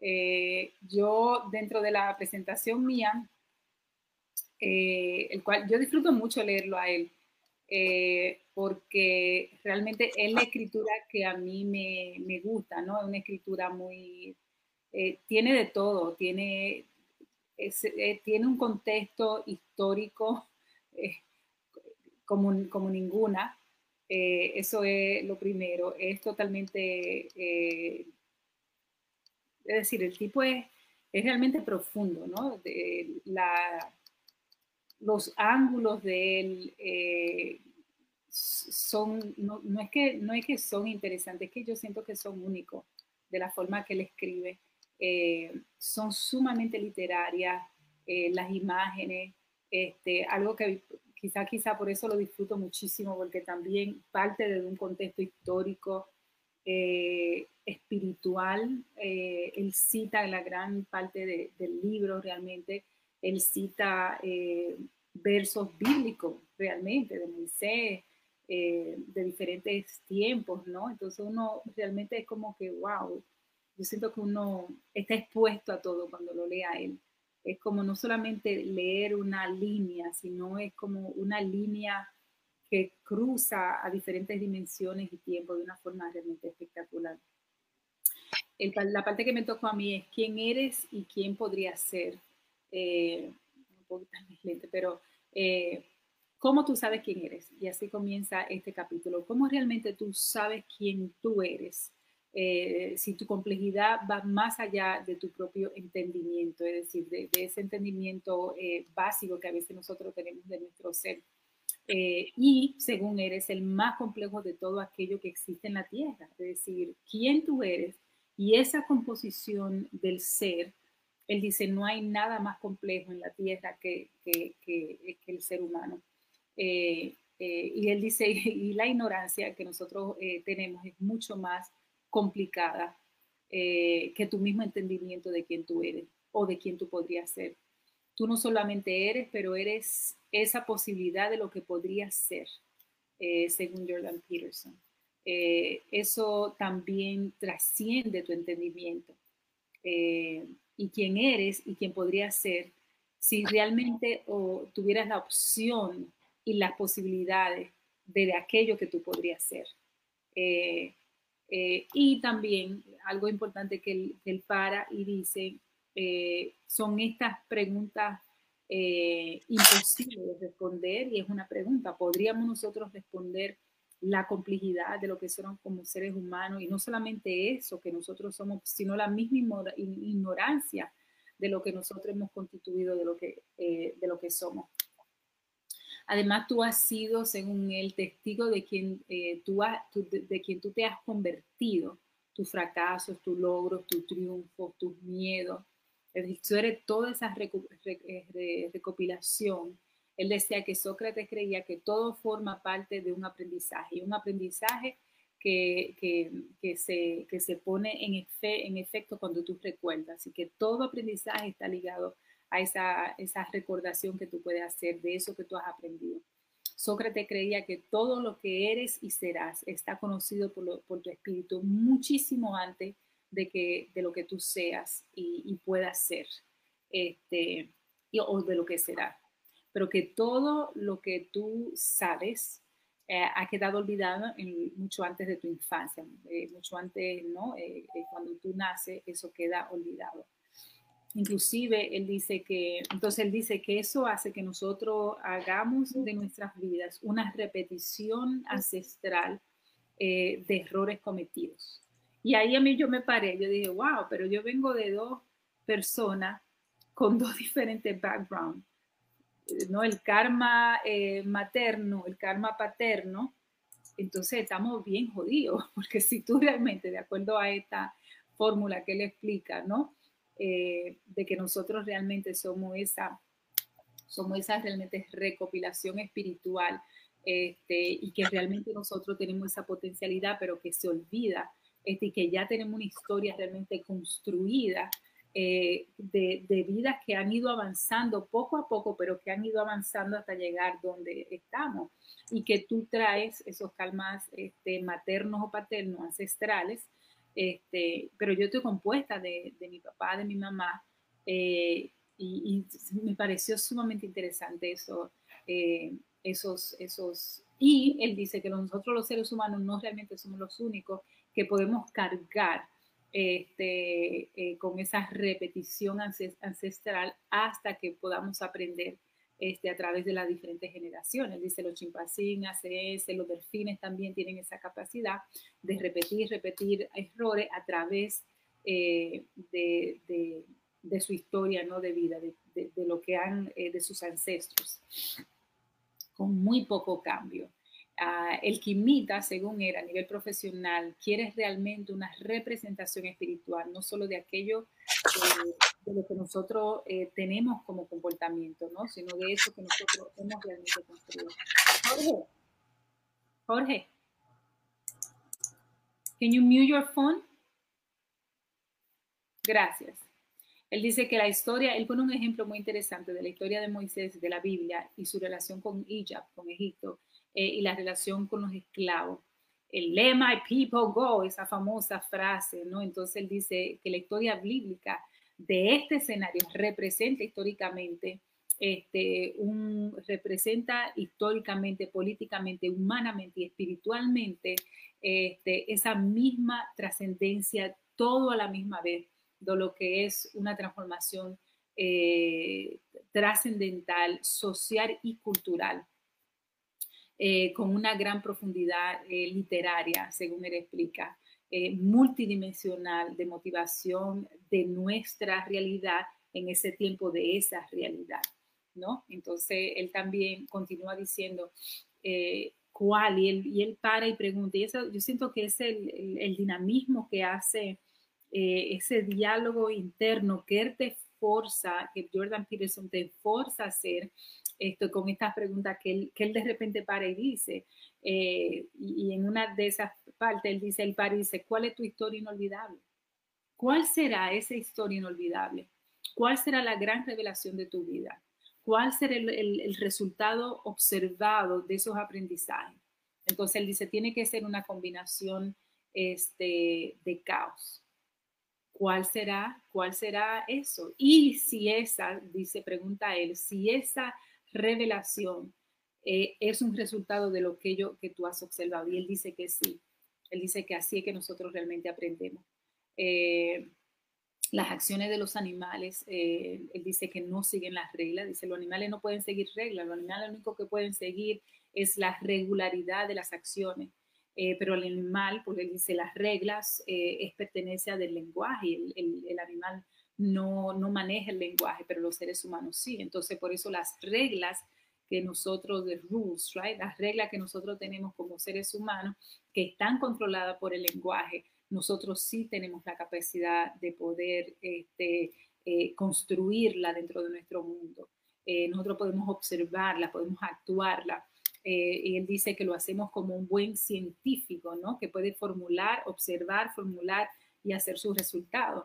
Eh, yo, dentro de la presentación mía, eh, el cual yo disfruto mucho leerlo a él, eh, porque realmente es la escritura que a mí me, me gusta, ¿no? Es una escritura muy... Eh, tiene de todo, tiene tiene un contexto histórico como, como, ninguna. Eso es lo primero. Es totalmente, es decir, el tipo es, es realmente profundo, ¿no? De, la, los ángulos de él son, no, no, es que, no es que son interesantes, es que yo siento que son únicos de la forma que él escribe. Eh, son sumamente literarias, eh, las imágenes, este, algo que quizá, quizá por eso lo disfruto muchísimo, porque también parte de un contexto histórico, eh, espiritual, eh, él cita la gran parte de, del libro realmente, él cita eh, versos bíblicos realmente, de Moisés, de diferentes tiempos, ¿no? Entonces uno realmente es como que, wow, yo siento que uno está expuesto a todo cuando lo lea él. Es como no solamente leer una línea, sino es como una línea que cruza a diferentes dimensiones y tiempos de una forma realmente espectacular. El, la parte que me tocó a mí es quién eres y quién podría ser. Eh, un poco lente, pero eh, cómo tú sabes quién eres. Y así comienza este capítulo. ¿Cómo realmente tú sabes quién tú eres? eh, si tu complejidad va más allá de tu propio entendimiento, es decir, de, de ese entendimiento eh, básico que a veces nosotros tenemos de nuestro ser. Eh, y según eres el más complejo de todo aquello que existe en la tierra, es decir, quién tú eres y esa composición del ser. Él dice, no hay nada más complejo en la tierra que, el ser humano. Eh, eh, y él dice, y la ignorancia que nosotros eh, tenemos es mucho más complicada que tu mismo entendimiento de quién tú eres o de quién tú podrías ser. Tú no solamente eres, pero eres esa posibilidad de lo que podrías ser, según Jordan Peterson. Eso también trasciende tu entendimiento eh, y quién eres y quién podrías ser si realmente o tuvieras la opción y las posibilidades de, de aquello que tú podrías ser. Eh, eh, y también algo importante que él, que él para y dice, eh, son estas preguntas eh, imposibles de responder y es una pregunta, ¿podríamos nosotros responder la complejidad de lo que son como seres humanos y no solamente eso que nosotros somos, sino la misma ignorancia de lo que nosotros hemos constituido de lo que, eh, de lo que somos? Además, tú has sido, según él, testigo de quien, eh, tú, de, quien tú te has convertido, tus fracasos, tus logros, tus triunfos, tus miedos. Tú eres toda esa recopilación. Él decía que Sócrates creía que todo forma parte de un aprendizaje, y un aprendizaje que, que, se, que se pone en, en efecto cuando tú recuerdas. y que todo aprendizaje está ligado a esa, esa recordación que tú puedes hacer de eso que tú has aprendido. Sócrates creía que todo lo que eres y serás está conocido por, por tu espíritu muchísimo antes de, que, de lo que tú seas y, y puedas ser, este, o de lo que será. Pero que todo lo que tú sabes eh, ha quedado olvidado en, mucho antes de tu infancia, eh, mucho antes, ¿no? Eh, cuando tú naces, eso queda olvidado. Inclusive él dice que, entonces él dice que eso hace que nosotros hagamos de nuestras vidas una repetición ancestral de errores cometidos. Y ahí a mí yo me paré, yo dije, wow, pero yo vengo de dos personas con dos diferentes backgrounds ¿no? El karma eh, materno, el karma paterno, entonces estamos bien jodidos, porque si tú realmente, de acuerdo a esta fórmula que él explica, ¿no? Eh, de que nosotros realmente somos esa, somos esa realmente recopilación espiritual este, y que realmente nosotros tenemos esa potencialidad, pero que se olvida este, y que ya tenemos una historia realmente construida eh, de, vidas que han ido avanzando poco a poco, pero que han ido avanzando hasta llegar donde estamos. Y que tú traes esos calmas este, maternos o paternos, ancestrales, este, pero yo estoy compuesta de, mi papá, de mi mamá, eh, y, me pareció sumamente interesante eso, eh, esos, esos, y él dice que nosotros los seres humanos no realmente somos los únicos que podemos cargar este, eh, con esa repetición ancestral hasta que podamos aprender este, a través de las diferentes generaciones. Dice los chimpancés, ACS, los delfines también tienen esa capacidad de repetir, repetir errores a través eh, de, su historia ¿no? de vida, de, lo que han, eh, de sus ancestros, con muy poco cambio el que imita, según él, a nivel profesional, quiere realmente una representación espiritual, no solo de aquello eh, de lo que nosotros eh, tenemos como comportamiento, ¿no? sino de eso que nosotros hemos realmente construido. Jorge, Jorge, can you mute your phone? Gracias. Él dice que la historia, él pone un ejemplo muy interesante de la historia de Moisés, de la Biblia y su relación con Egypt, con Egipto, eh, y la relación con los esclavos. El Let my people go, esa famosa frase, ¿no? Entonces él dice que la historia bíblica de este escenario representa históricamente, este, un, representa históricamente, políticamente, humanamente y espiritualmente este, esa misma trascendencia, todo a la misma vez, de lo que es una transformación eh, trascendental, social y cultural eh, con una gran profundidad eh, literaria, según él explica, eh, multidimensional de motivación de nuestra realidad en ese tiempo de esa realidad, ¿no? Entonces, él también continúa diciendo cuál, y él, y él para y pregunta, y eso yo siento que es el, el, dinamismo que hace ese diálogo interno que él te forza, que Jordan Peterson te forza a hacer, esto, con estas preguntas que él, que él de repente para y dice, eh, y, en una de esas partes él dice, el para dice, ¿cuál es tu historia inolvidable? ¿Cuál será esa historia inolvidable? ¿Cuál será la gran revelación de tu vida? ¿Cuál será el, el, resultado observado de esos aprendizajes? Entonces él dice, tiene que ser una combinación este, de caos. ¿Cuál será? ¿Cuál será eso? Y si esa, dice, pregunta él, si esa revelación eh, es un resultado de lo que, yo, que tú has observado. Y él dice que sí. Él dice que así es que nosotros realmente aprendemos. Eh, las acciones de los animales, eh, él dice que no siguen las reglas, dice los animales no pueden seguir reglas, los animales lo único que pueden seguir es la regularidad de las acciones, pero el animal, porque él dice las reglas es pertenencia del lenguaje, el, el animal no, no maneja el lenguaje, pero los seres humanos sí. Entonces, por eso las reglas que nosotros, de rules, right? Las reglas que nosotros tenemos como seres humanos, que están controladas por el lenguaje, nosotros sí tenemos la capacidad de poder este, eh, construirla dentro de nuestro mundo. Eh, nosotros podemos observarla, podemos actuarla Eh, y él dice que lo hacemos como un buen científico, ¿no? Que puede formular, observar, formular y hacer sus resultados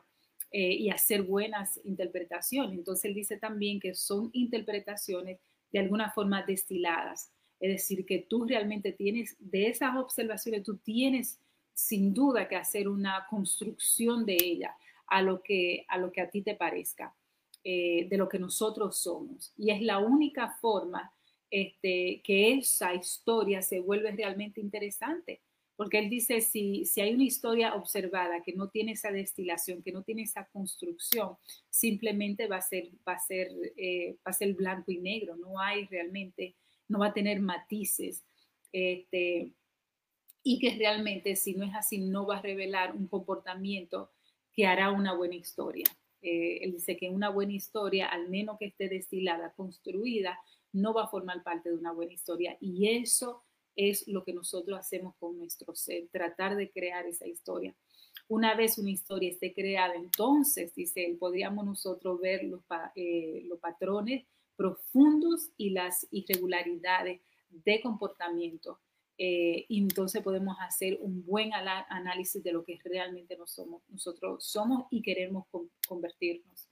eh, y hacer buenas interpretaciones. Entonces él dice también que son interpretaciones de alguna forma destiladas. Es decir, que tú realmente tienes, de esas observaciones, tú tienes sin duda que hacer una construcción de ella a lo que a, lo que a ti te parezca, eh, de lo que nosotros somos. Y es la única forma este, que esa historia se vuelve realmente interesante. Porque él dice, si, si hay una historia observada que no tiene esa destilación, que no tiene esa construcción, simplemente va a ser, va a ser, eh, va a ser blanco y negro, no hay realmente, no va a tener matices. Este, y que realmente, si no es así, no va a revelar un comportamiento que hará una buena historia. Eh, él dice que una buena historia, al menos que esté destilada, construida, no va a formar parte de una buena historia. Y eso es lo que nosotros hacemos con nuestro ser, tratar de crear esa historia. Una vez una historia esté creada, entonces, dice él, podríamos nosotros ver los, eh, los patrones profundos y las irregularidades de comportamiento. Eh, y entonces podemos hacer un buen análisis de lo que realmente nosotros somos y queremos convertirnos.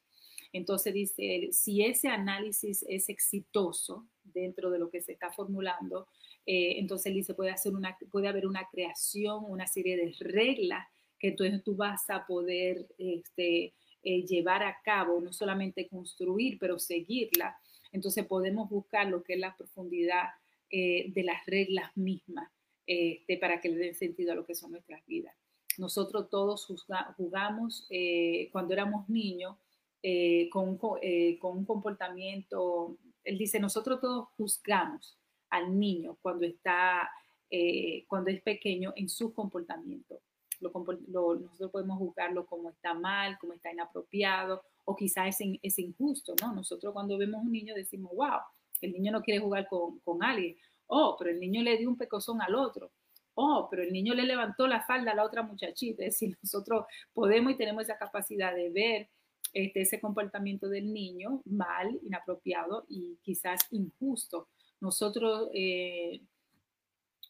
Entonces dice, si ese análisis es exitoso dentro de lo que se está formulando, eh, entonces dice, puede, hacer una, puede haber una creación, una serie de reglas que entonces tú vas a poder este, eh, llevar a cabo, no solamente construir, pero seguirla. Entonces podemos buscar lo que es la profundidad eh, de las reglas mismas este, para que le den sentido a lo que son nuestras vidas. Nosotros todos jugamos cuando éramos niños con, con, un comportamiento, él dice, nosotros todos juzgamos al niño cuando está, eh, cuando es pequeño en su comportamiento. Lo, nosotros podemos juzgarlo como está mal, como está inapropiado o quizás es, es, injusto, ¿no? Nosotros cuando vemos un niño decimos, wow, el niño no quiere jugar con, con alguien. Oh, pero el niño le dio un pecozón al otro. Oh, pero el niño le levantó la falda a la otra muchachita. Es decir, nosotros podemos y tenemos esa capacidad de ver este, ese comportamiento del niño mal, inapropiado y quizás injusto. Nosotros, eh,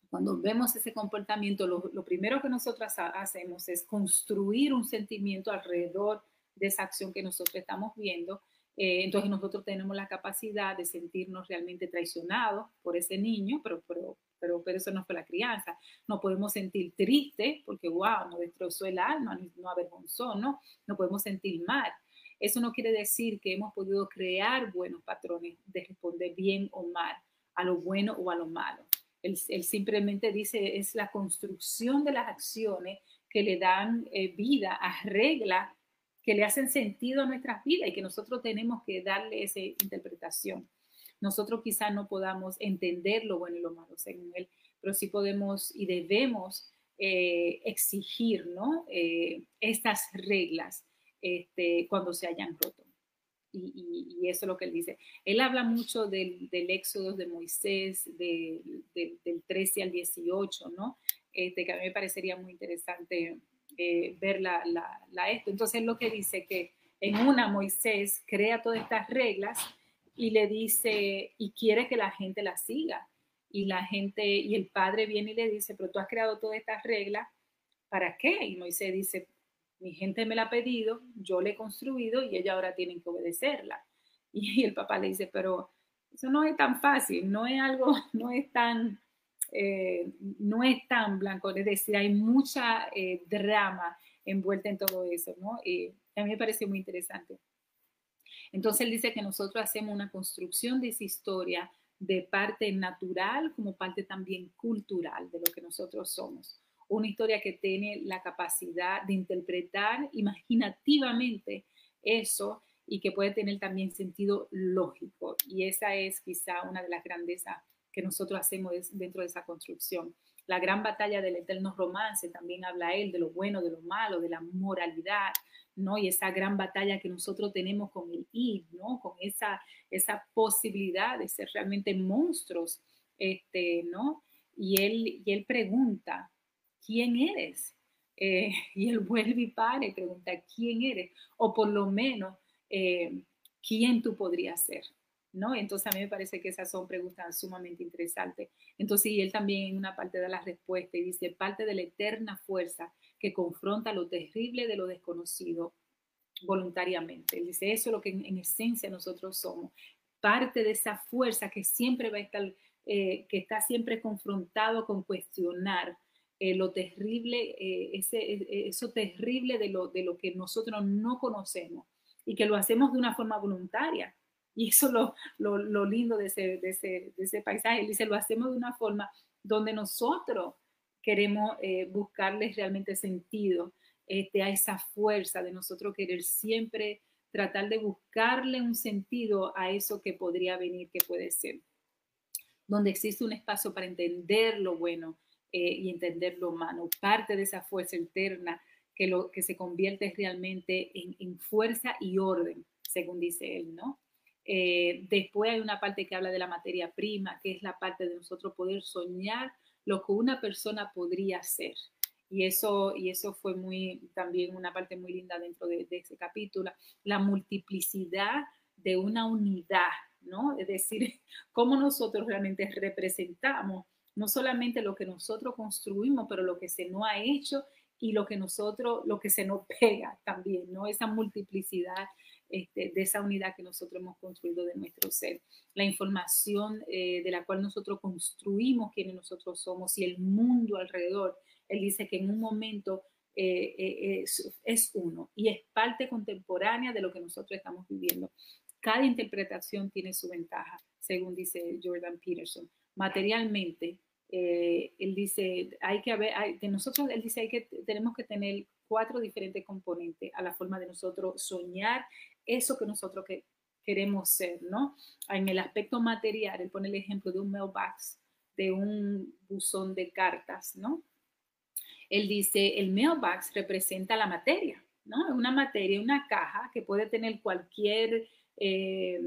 cuando vemos ese comportamiento, lo, primero que nosotros hacemos es construir un sentimiento alrededor de esa acción que nosotros estamos viendo. Eh, entonces nosotros tenemos la capacidad de sentirnos realmente traicionados por ese niño, pero, pero, pero, pero eso no fue la crianza. Nos podemos sentir tristes porque, wow, nos destrozó el alma, nos avergonzó, ¿no? Nos podemos sentir mal. Eso no quiere decir que hemos podido crear buenos patrones de responder bien o mal, a lo bueno o a lo malo. Él, simplemente dice, es la construcción de las acciones que le dan eh, vida, reglas que le hacen sentido a nuestras vidas y que nosotros tenemos que darle esa interpretación. Nosotros quizás no podamos entender lo bueno y lo malo según él, pero sí podemos y debemos eh, exigir ¿no? Eh, estas reglas este, cuando se hayan roto. Y, eso es lo que él dice. Él habla mucho del, del éxodo de Moisés, del 13 al 18, ¿no? Este, que a mí me parecería muy interesante eh, ver la, la, esto. Entonces, lo que dice que en una Moisés crea todas estas reglas y le dice, y quiere que la gente las siga. Y la gente, y el padre viene y le dice, pero tú has creado todas estas reglas, ¿para qué? Y Moisés dice, mi gente me la ha pedido, yo le he construido y ella ahora tienen que obedecerla. Y el papá le dice, pero eso no es tan fácil, no es algo, no es tan, eh, no es tan blanco, es decir, hay mucha eh, drama envuelta en todo eso, ¿no? Y a mí me parece muy interesante. Entonces él dice que nosotros hacemos una construcción de esa historia de parte natural como parte también cultural de lo que nosotros somos una historia que tiene la capacidad de interpretar imaginativamente eso y que puede tener también sentido lógico. Y esa es quizá una de las grandezas que nosotros hacemos dentro de esa construcción. La gran batalla del eterno romance también habla él de lo bueno, de lo malo, de la moralidad, ¿no? Y esa gran batalla que nosotros tenemos con el ir, ¿no? Con esa, esa posibilidad de ser realmente monstruos, este, ¿no? Y él, y él pregunta, ¿quién eres? Eh, y él vuelve y para y pregunta, ¿quién eres? O por lo menos, eh, ¿quién tú podrías ser? ¿no? Entonces a mí me parece que esas son preguntas sumamente interesantes. Entonces, y él también en una parte de la respuesta y dice, parte de la eterna fuerza que confronta lo terrible de lo desconocido voluntariamente. Él dice, eso es lo que en, esencia nosotros somos. Parte de esa fuerza que siempre va a estar, eh, que está siempre confrontado con cuestionar eh, lo terrible, eh, ese, eso terrible de lo, de lo que nosotros no conocemos y que lo hacemos de una forma voluntaria. Y eso es lo, lo, lo, lindo de ese, de, ese, de ese paisaje. Él dice, lo hacemos de una forma donde nosotros queremos eh, buscarles realmente sentido este, a esa fuerza de nosotros querer siempre tratar de buscarle un sentido a eso que podría venir, que puede ser. Donde existe un espacio para entender lo bueno eh, y entender lo malo. Parte de esa fuerza interna que, lo, que se convierte realmente en, fuerza y orden, según dice él, ¿no? Eh, después hay una parte que habla de la materia prima, que es la parte de nosotros poder soñar lo que una persona podría ser. Y eso, y eso fue muy, también una parte muy linda dentro de, ese capítulo, la multiplicidad de una unidad, ¿no? Es decir, cómo nosotros realmente representamos no solamente lo que nosotros construimos, pero lo que se nos ha hecho y lo que nosotros, lo que se nos pega también, ¿no? Esa multiplicidad este, de esa unidad que nosotros hemos construido de nuestro ser, la información eh, de la cual nosotros construimos quienes nosotros somos y el mundo alrededor. Él dice que en un momento eh, eh, es, uno y es parte contemporánea de lo que nosotros estamos viviendo. Cada interpretación tiene su ventaja, según dice Jordan Peterson. Materialmente, él dice, hay que haber, de nosotros, él dice, hay que, tenemos que tener cuatro diferentes componentes a la forma de nosotros soñar eso que nosotros que queremos ser, ¿no? En el aspecto material, él pone el ejemplo de un mailbox, de un buzón de cartas, ¿no? Él dice, el mailbox representa la materia, ¿no? Una materia, una caja que puede tener cualquier eh,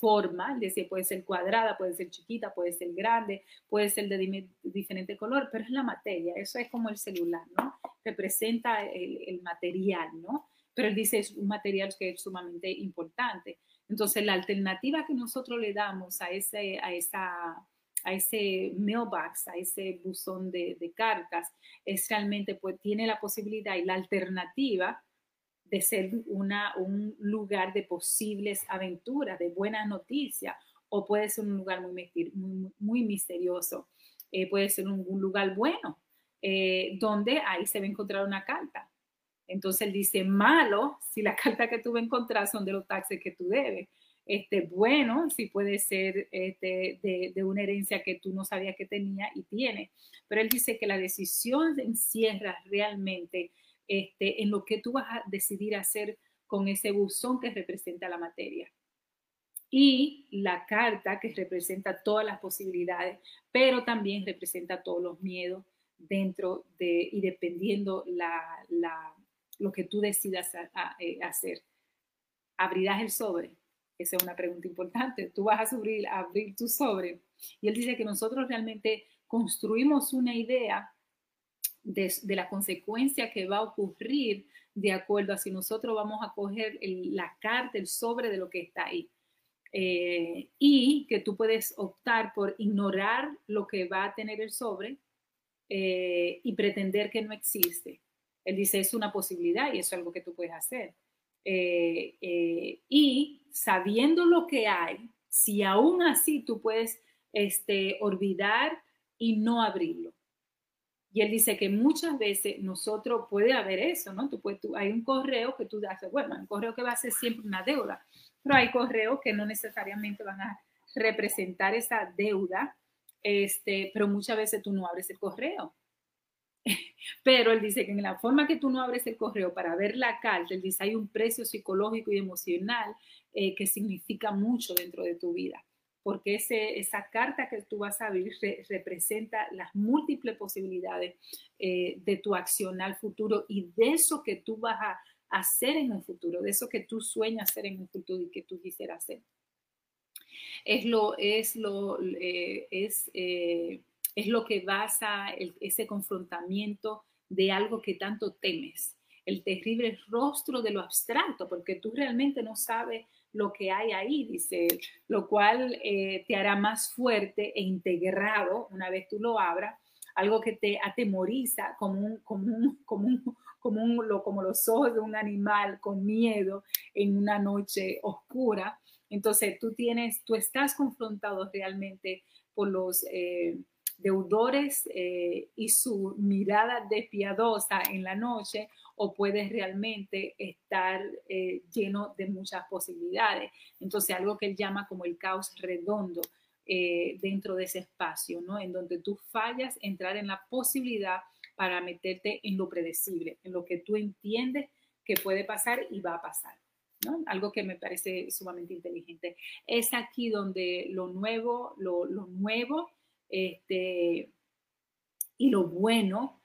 forma, es decir, puede ser cuadrada, puede ser chiquita, puede ser grande, puede ser de diferente color, pero es la materia, eso es como el celular, ¿no? Representa el material, ¿no? pero él dice es un material que es sumamente importante. Entonces, la alternativa que nosotros le damos a ese, a esa, a ese mailbox, a ese buzón de, de, cartas, es realmente, pues tiene la posibilidad y la alternativa de ser una, un lugar de posibles aventuras, de buenas noticias, o puede ser un lugar muy, muy, muy misterioso, eh, puede ser un, lugar bueno, eh, donde ahí se va a encontrar una carta. Entonces él dice, malo si la carta que tú vas a son de los taxes que tú debes. Este, bueno, si puede ser este, de, una herencia que tú no sabías que tenía y tiene. Pero él dice que la decisión encierra realmente este, en lo que tú vas a decidir hacer con ese buzón que representa la materia. Y la carta que representa todas las posibilidades, pero también representa todos los miedos dentro de y dependiendo la, lo que tú decidas eh, hacer. ¿Abrirás el sobre? Esa es una pregunta importante. Tú vas a abrir, abrir tu sobre. Y él dice que nosotros realmente construimos una idea de, la consecuencia que va a ocurrir de acuerdo a si nosotros vamos a coger la carta, el sobre de lo que está ahí. Eh, y que tú puedes optar por ignorar lo que va a tener el sobre eh, y pretender que no existe. Él dice, es una posibilidad y es algo que tú puedes hacer. Eh, y sabiendo lo que hay, si aún así tú puedes este, olvidar y no abrirlo. Y él dice que muchas veces nosotros puede haber eso, ¿no? Hay un correo que tú haces, bueno, un correo que va a ser siempre una deuda, pero hay correos que no necesariamente van a representar esa deuda, este, pero muchas veces tú no abres el correo pero él dice que en la forma que tú no abres el correo para ver la carta, él dice hay un precio psicológico y emocional eh, que significa mucho dentro de tu vida, porque ese, esa carta que tú vas a abrir representa las múltiples posibilidades eh, de tu acción al futuro y de eso que tú vas a hacer en un futuro, de eso que tú sueñas hacer en un futuro y que tú quisieras hacer. Es lo, es lo, eh, es es lo que basa ese confrontamiento de algo que tanto temes, el terrible rostro de lo abstracto, porque tú realmente no sabes lo que hay ahí, dice él, lo cual eh, te hará más fuerte e integrado una vez tú lo abras, algo que te atemoriza como, un, como, un, como, un, como, un, lo, como los ojos de un animal con miedo en una noche oscura. Entonces tú tienes, tú estás confrontado realmente por los... Eh, deudores eh, y su mirada despiadosa en la noche o puedes realmente estar eh, lleno de muchas posibilidades. Entonces, algo que él llama como el caos redondo eh, dentro de ese espacio, ¿no? En donde tú fallas entrar en la posibilidad para meterte en lo predecible, en lo que tú entiendes que puede pasar y va a pasar. ¿no? Algo que me parece sumamente inteligente. Es aquí donde lo nuevo, lo, lo nuevo este, y lo bueno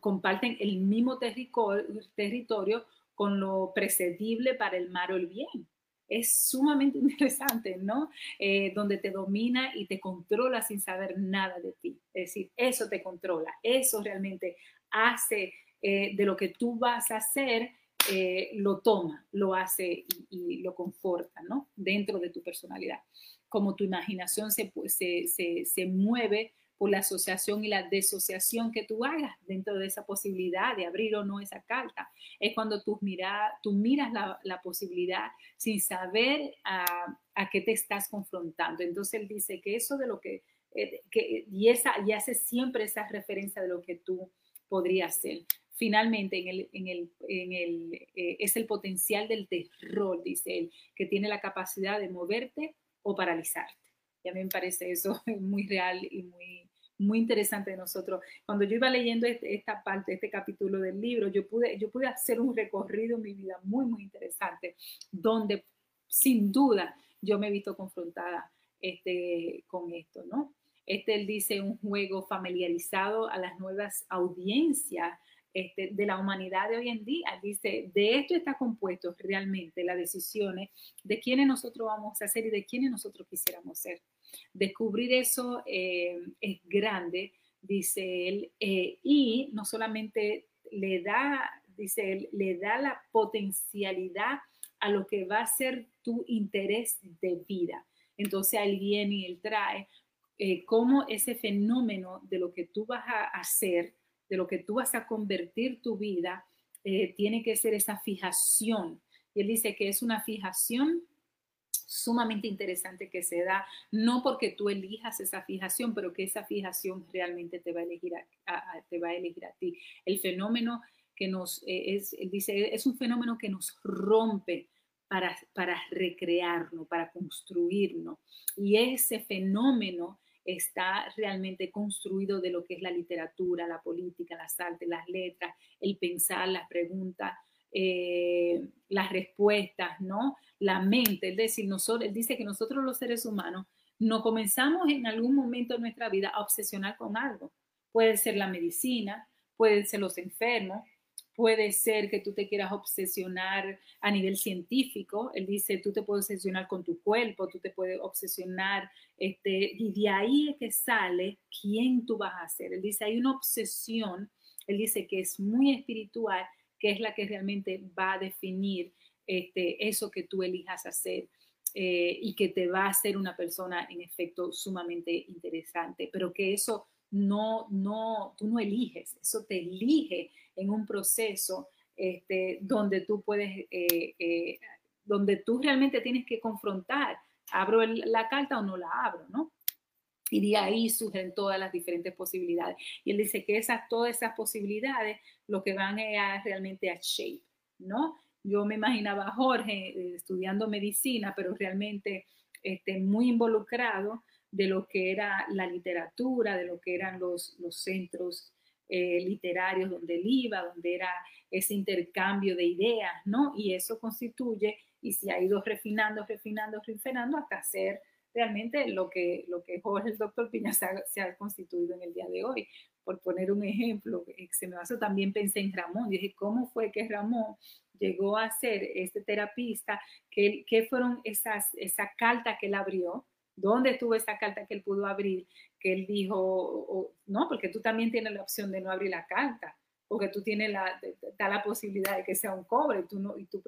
comparten el mismo territorio con lo precedible para el mal o el bien. Es sumamente interesante, ¿no? Eh, donde te domina y te controla sin saber nada de ti. Es decir, eso te controla, eso realmente hace eh, de lo que tú vas a hacer, eh, lo toma, lo hace y, lo conforta, ¿no? Dentro de tu personalidad como tu imaginación se, se, se, mueve por la asociación y la desociación que tú hagas dentro de esa posibilidad de abrir o no esa carta. Es cuando tú, mira, tú miras la, posibilidad sin saber a, qué te estás confrontando. Entonces él dice que eso de lo que, eh, y, esa, y hace siempre esa referencia de lo que tú podrías ser. Finalmente, en el, en el, en el, eh, es el potencial del terror, dice él, que tiene la capacidad de moverte o paralizarte. Y a mí me parece eso muy real y muy, muy interesante de nosotros. Cuando yo iba leyendo este, esta parte, este capítulo del libro, yo pude, yo pude hacer un recorrido en mi vida muy, muy interesante, donde sin duda yo me he visto confrontada este, con esto, ¿no? Este, él dice, un juego familiarizado a las nuevas audiencias este, de la humanidad de hoy en día. Dice, de esto está compuesto realmente las decisiones de quiénes nosotros vamos a ser y de quiénes nosotros quisiéramos ser. Descubrir eso eh, es grande, dice él, eh, y no solamente le da, dice él, le da la potencialidad a lo que va a ser tu interés de vida. Entonces él viene y él trae eh, cómo ese fenómeno de lo que tú vas a hacer, de lo que tú vas a convertir tu vida, eh, tiene que ser esa fijación. Y él dice que es una fijación sumamente interesante que se da, no porque tú elijas esa fijación, pero que esa fijación realmente te va a elegir a, te va a, elegir a ti. El fenómeno que nos, eh, es, él dice, es un fenómeno que nos rompe para, para recrearlo, para construirlo. Y ese fenómeno está realmente construido de lo que es la literatura, la política, las artes, las letras, el pensar, las preguntas, eh, las respuestas, ¿no? La mente, es decir, nosotros, él dice que nosotros los seres humanos no comenzamos en algún momento de nuestra vida a obsesionar con algo. Puede ser la medicina, pueden ser los enfermos, puede ser que tú te quieras obsesionar a nivel científico. Él dice, tú te puedes obsesionar con tu cuerpo, tú te puedes obsesionar, este, y de ahí es que sale quién tú vas a ser. Él dice, hay una obsesión, él dice que es muy espiritual, que es la que realmente va a definir este, eso que tú elijas hacer. Eh, y que te va a hacer una persona en efecto sumamente interesante, pero que eso no, no, tú no eliges, eso te elige en un proceso este, donde tú puedes, eh, eh, donde tú realmente tienes que confrontar, ¿abro la carta o no la abro? ¿no? Y de ahí surgen todas las diferentes posibilidades. Y él dice que esas, todas esas posibilidades lo que van a realmente a shape, ¿no? Yo me imaginaba a Jorge eh, estudiando medicina, pero realmente este, muy involucrado de lo que era la literatura, de lo que eran los, los centros eh, literarios donde él iba, donde era ese intercambio de ideas, ¿no? Y eso constituye, y se ha ido refinando, refinando, refinando hasta ser realmente lo que, lo que Jorge, el doctor Piña, se ha, constituido en el día de hoy. Por poner un ejemplo, eh, se me pasó, también pensé en Ramón. Dije, ¿cómo fue que Ramón llegó a ser este terapista? ¿Qué, qué fueron esas, esa carta que él abrió? ¿Dónde estuvo esa carta que él pudo abrir? Que él dijo, no, porque tú también tienes la opción de no abrir la carta, porque tú tienes la, está la posibilidad de que sea un cobre, tú no, y, tú,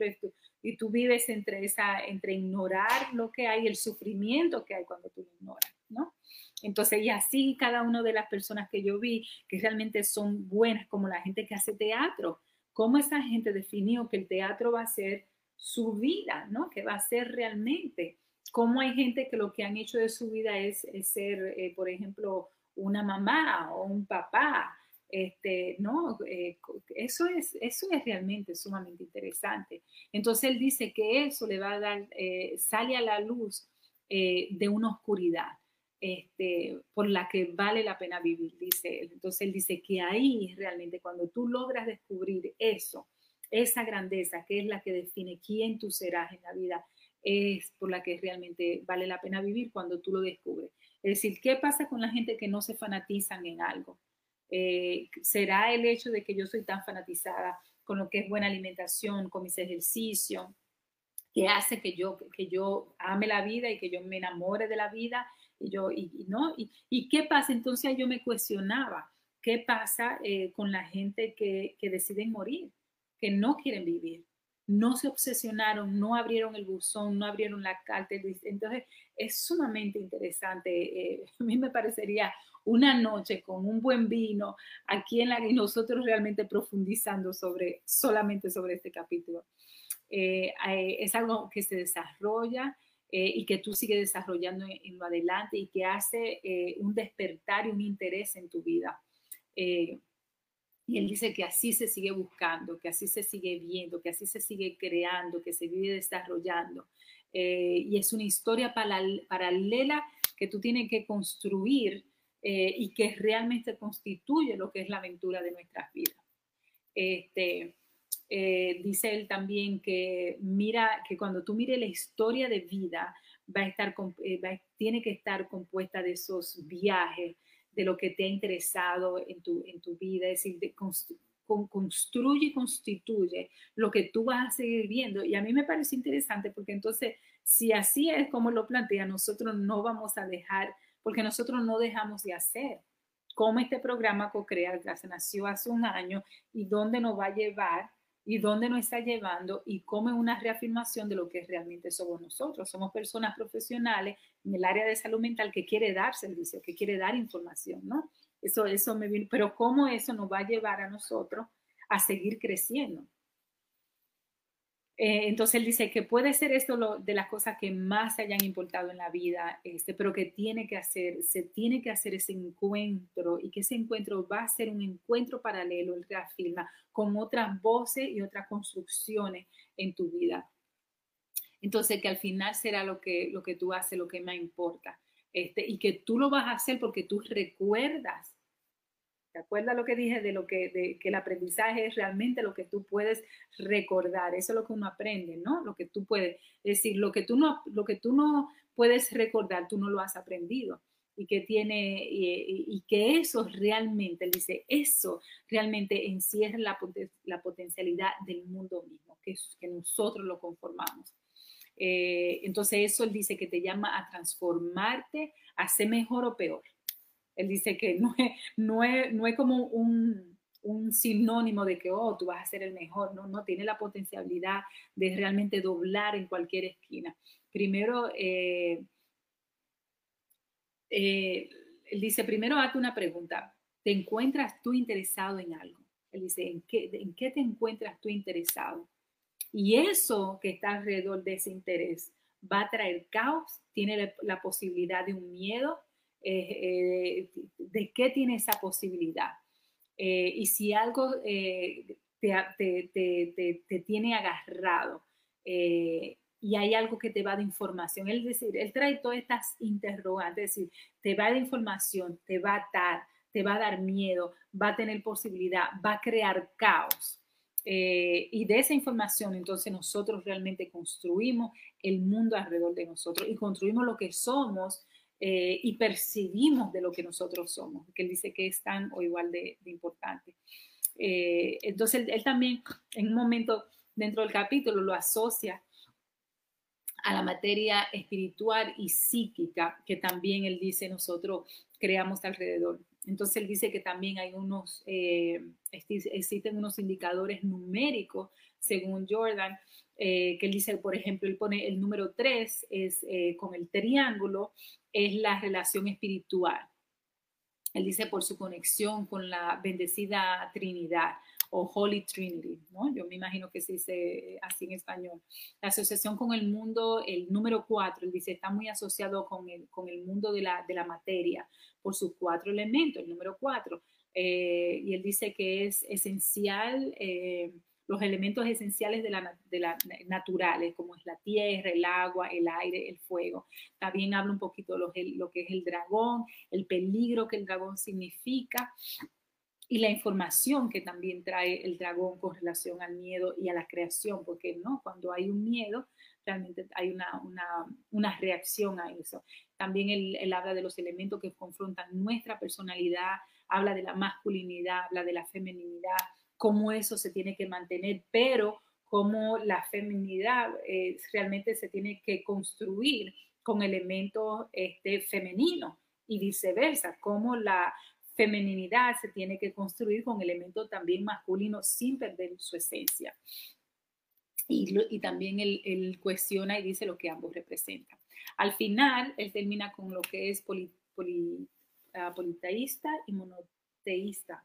y tú vives entre, esa, entre ignorar lo que hay, el sufrimiento que hay cuando tú lo ignoras, ¿no? Entonces, y así cada una de las personas que yo vi, que realmente son buenas, como la gente que hace teatro, cómo esa gente definió que el teatro va a ser su vida, ¿no? Que va a ser realmente. Cómo hay gente que lo que han hecho de su vida es, ser, eh, por ejemplo, una mamá o un papá, este, no, eh, eso, es, eso es realmente sumamente interesante. Entonces él dice que eso le va a dar, eh, sale a la luz de una oscuridad este, por la que vale la pena vivir, dice él. Entonces él dice que ahí realmente cuando tú logras descubrir eso, esa grandeza que es la que define quién tú serás en la vida, es por la que realmente vale la pena vivir cuando tú lo descubres. Es decir, ¿qué pasa con la gente que no se fanatizan en algo? Eh, ¿Será el hecho de que yo soy tan fanatizada con lo que es buena alimentación, con mis ejercicios, que hace que yo, que yo ame la vida y que yo me enamore de la vida y yo, y, ¿no? Y, qué pasa? Entonces yo me cuestionaba, ¿qué pasa eh, con la gente que, que deciden morir, que no quieren vivir? No se obsesionaron, no abrieron el buzón, no abrieron la carta. Entonces, es sumamente interesante. Eh, a mí me parecería una noche con un buen vino aquí en la y nosotros realmente profundizando sobre solamente sobre este capítulo. Eh, es algo que se desarrolla eh, y que tú sigues desarrollando en, lo adelante y que hace eh, un despertar y un interés en tu vida. Eh, y él dice que así se sigue buscando, que así se sigue viendo, que así se sigue creando, que se vive desarrollando. y es una historia paralela que tú tienes que construir y que realmente constituye lo que es la aventura de nuestras vidas. Este, eh, dice él también que mira que cuando tú mires la historia de vida va a estar eh, tiene que estar compuesta de esos viajes de lo que te ha interesado en tu, en tu vida, es decir, construye y constituye lo que tú vas a seguir viendo. Y a mí me parece interesante porque entonces, si así es como lo plantea, nosotros no vamos a dejar, porque nosotros no dejamos de hacer. Como este programa CoCrea, se nació hace un año y dónde nos va a llevar y dónde nos está llevando y cómo es una reafirmación de lo que realmente somos nosotros. Somos personas profesionales en el área de salud mental que quiere dar servicio, que quiere dar información, ¿no? Eso, eso me pero cómo eso nos va a llevar a nosotros a seguir creciendo. Eh, entonces él dice que puede ser esto lo, de las cosas que más se hayan importado en la vida, este, pero que tiene que hacer, se tiene que hacer ese encuentro y que ese encuentro va a ser un encuentro paralelo, él reafirma, con otras voces y otras construcciones en tu vida. Entonces que al final será lo que, lo que tú haces, lo que más importa. Este, y que tú lo vas a hacer porque tú recuerdas ¿Te acuerdas lo que dije de lo que, de, que el aprendizaje es realmente lo que tú puedes recordar? Eso es lo que uno aprende, ¿no? Lo que tú puedes, es decir, lo que tú no, lo que tú no puedes recordar, tú no lo has aprendido. Y que tiene, y, que eso realmente, él dice, eso realmente encierra la, potencialidad del mundo mismo, que, que nosotros lo conformamos. Eh, entonces eso él dice que te llama a transformarte, a ser mejor o peor. Él dice que no es, no es, no es como un, un, sinónimo de que, oh, tú vas a ser el mejor, no, no, tiene la potencialidad de realmente doblar en cualquier esquina. Primero, eh, eh, él dice, primero hazte una pregunta, ¿te encuentras tú interesado en algo? Él dice, ¿en qué, ¿en qué te encuentras tú interesado? Y eso que está alrededor de ese interés va a traer caos, tiene la posibilidad de un miedo, eh, eh, de qué tiene esa posibilidad. Eh, y si algo te, te, tiene agarrado y hay algo que te va de información, él, decir, él trae todas estas interrogantes, es decir, te va de información, te va a atar, te va a dar miedo, va a tener posibilidad, va a crear caos. y de esa información, entonces nosotros realmente construimos el mundo alrededor de nosotros y construimos lo que somos eh, y percibimos de lo que nosotros somos, que él dice que es tan o igual de, importante. Eh, entonces, él, también en un momento dentro del capítulo lo asocia a la materia espiritual y psíquica que también él dice nosotros creamos alrededor. Entonces él dice que también hay unos, eh, existen unos indicadores numéricos, según Jordan, eh, que él dice, por ejemplo, él pone el número 3 es eh, con el triángulo, es la relación espiritual. Él dice por su conexión con la bendecida Trinidad o Holy Trinity, ¿no? Yo me imagino que se dice así en español. La asociación con el mundo, el número cuatro, él dice, está muy asociado con el, con el mundo de la, de la materia por sus cuatro elementos, el número cuatro. Eh, y él dice que es esencial, eh, los elementos esenciales de la, de la, naturales, como es la tierra, el agua, el aire, el fuego. También habla un poquito de lo, que es el dragón, el peligro que el dragón significa y la información que también trae el dragón con relación al miedo y a la creación, porque no, cuando hay un miedo, realmente hay una, una, una reacción a eso. También él, habla de los elementos que confrontan nuestra personalidad, habla de la masculinidad, habla de la feminidad, cómo eso se tiene que mantener, pero cómo la feminidad eh, realmente se tiene que construir con elementos este, femeninos y viceversa, cómo la femeninidad se tiene que construir con elementos también masculinos sin perder su esencia. Y, también él, cuestiona y dice lo que ambos representan. Al final, él termina con lo que es poli, ah, politeísta y monoteísta.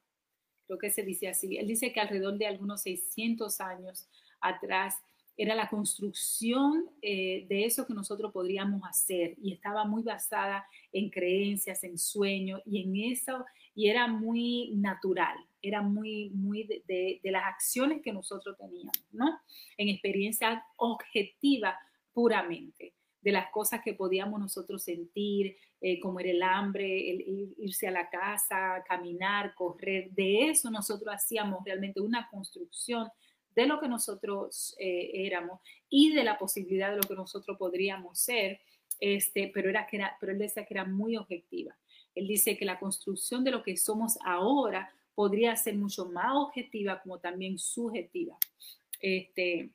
Creo que se dice así. Él dice que alrededor de algunos 600 años atrás era la construcción eh, de eso que nosotros podríamos hacer y estaba muy basada en creencias, en sueños y en eso, y era muy natural, era muy, muy de, las acciones que nosotros teníamos, ¿no? En experiencia objetiva puramente de las cosas que podíamos nosotros sentir, eh, como era el hambre, el irse a la casa, caminar, correr, de eso nosotros hacíamos realmente una construcción de lo que nosotros eh, éramos y de la posibilidad de lo que nosotros podríamos ser, este, pero, era que era, pero él decía que era muy objetiva. Él dice que la construcción de lo que somos ahora podría ser mucho más objetiva como también subjetiva. Este,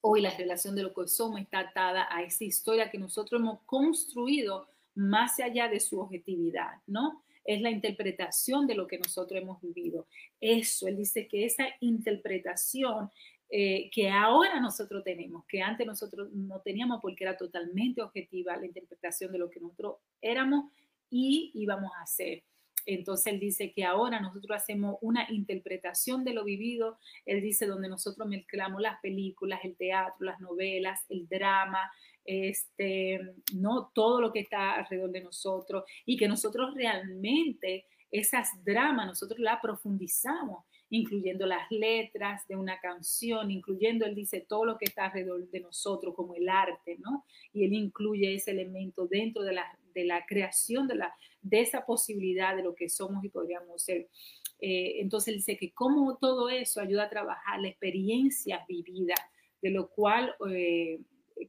hoy la relación de lo que somos está atada a esa historia que nosotros hemos construido más allá de su objetividad, ¿no? es la interpretación de lo que nosotros hemos vivido. Eso, él dice que esa interpretación eh, que ahora nosotros tenemos, que antes nosotros no teníamos porque era totalmente objetiva la interpretación de lo que nosotros éramos y íbamos a hacer. Entonces él dice que ahora nosotros hacemos una interpretación de lo vivido. Él dice donde nosotros mezclamos las películas, el teatro, las novelas, el drama, este, ¿no? todo lo que está alrededor de nosotros y que nosotros realmente esas dramas, nosotros las profundizamos, incluyendo las letras de una canción, incluyendo, él dice, todo lo que está alrededor de nosotros, como el arte, ¿no? Y él incluye ese elemento dentro de la, de la creación de, la, de esa posibilidad de lo que somos y podríamos ser. Eh, entonces dice que como todo eso ayuda a trabajar la experiencia vivida, de lo cual... Eh,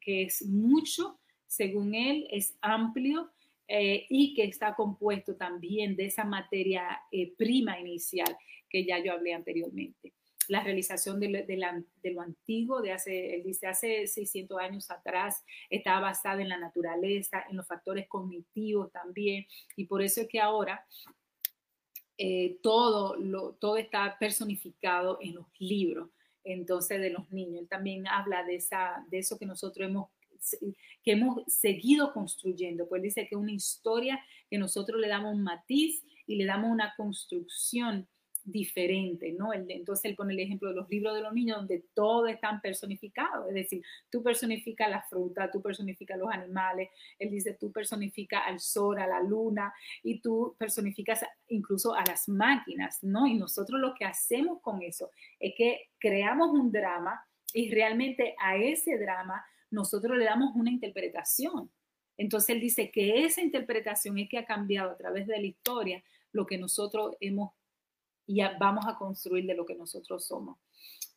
que es mucho, según él, es amplio eh, y que está compuesto también de esa materia eh, prima inicial que ya yo hablé anteriormente. La realización de, lo antiguo, de hace, él dice, hace 600 años atrás, estaba basada en la naturaleza, en los factores cognitivos también, y por eso es que ahora eh, todo, lo, todo está personificado en los libros entonces de los niños. Él también habla de, esa, de eso que nosotros hemos, que hemos seguido construyendo, pues dice que una historia que nosotros le damos un matiz y le damos una construcción diferente, ¿no? Entonces él pone el ejemplo de los libros de los niños donde todo están personificado, es decir, tú personificas la fruta, tú personificas los animales, él dice, tú personificas al sol, a la luna y tú personificas incluso a las máquinas, ¿no? Y nosotros lo que hacemos con eso es que creamos un drama y realmente a ese drama nosotros le damos una interpretación. Entonces él dice que esa interpretación es que ha cambiado a través de la historia lo que nosotros hemos y vamos a construir de lo que nosotros somos.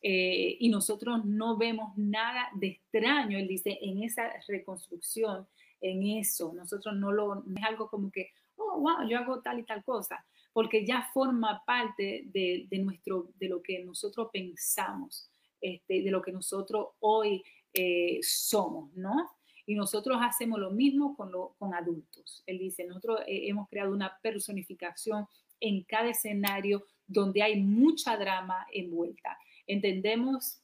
Eh, y nosotros no vemos nada de extraño, él dice, en esa reconstrucción, en eso. Nosotros no lo, es algo como que, oh, wow, yo hago tal y tal cosa, porque ya forma parte de, de nuestro, de lo que nosotros pensamos, este, de lo que nosotros hoy eh, somos, ¿no? Y nosotros hacemos lo mismo con, lo, con adultos. Él dice, nosotros eh, hemos creado una personificación en cada escenario donde hay mucha drama envuelta. Entendemos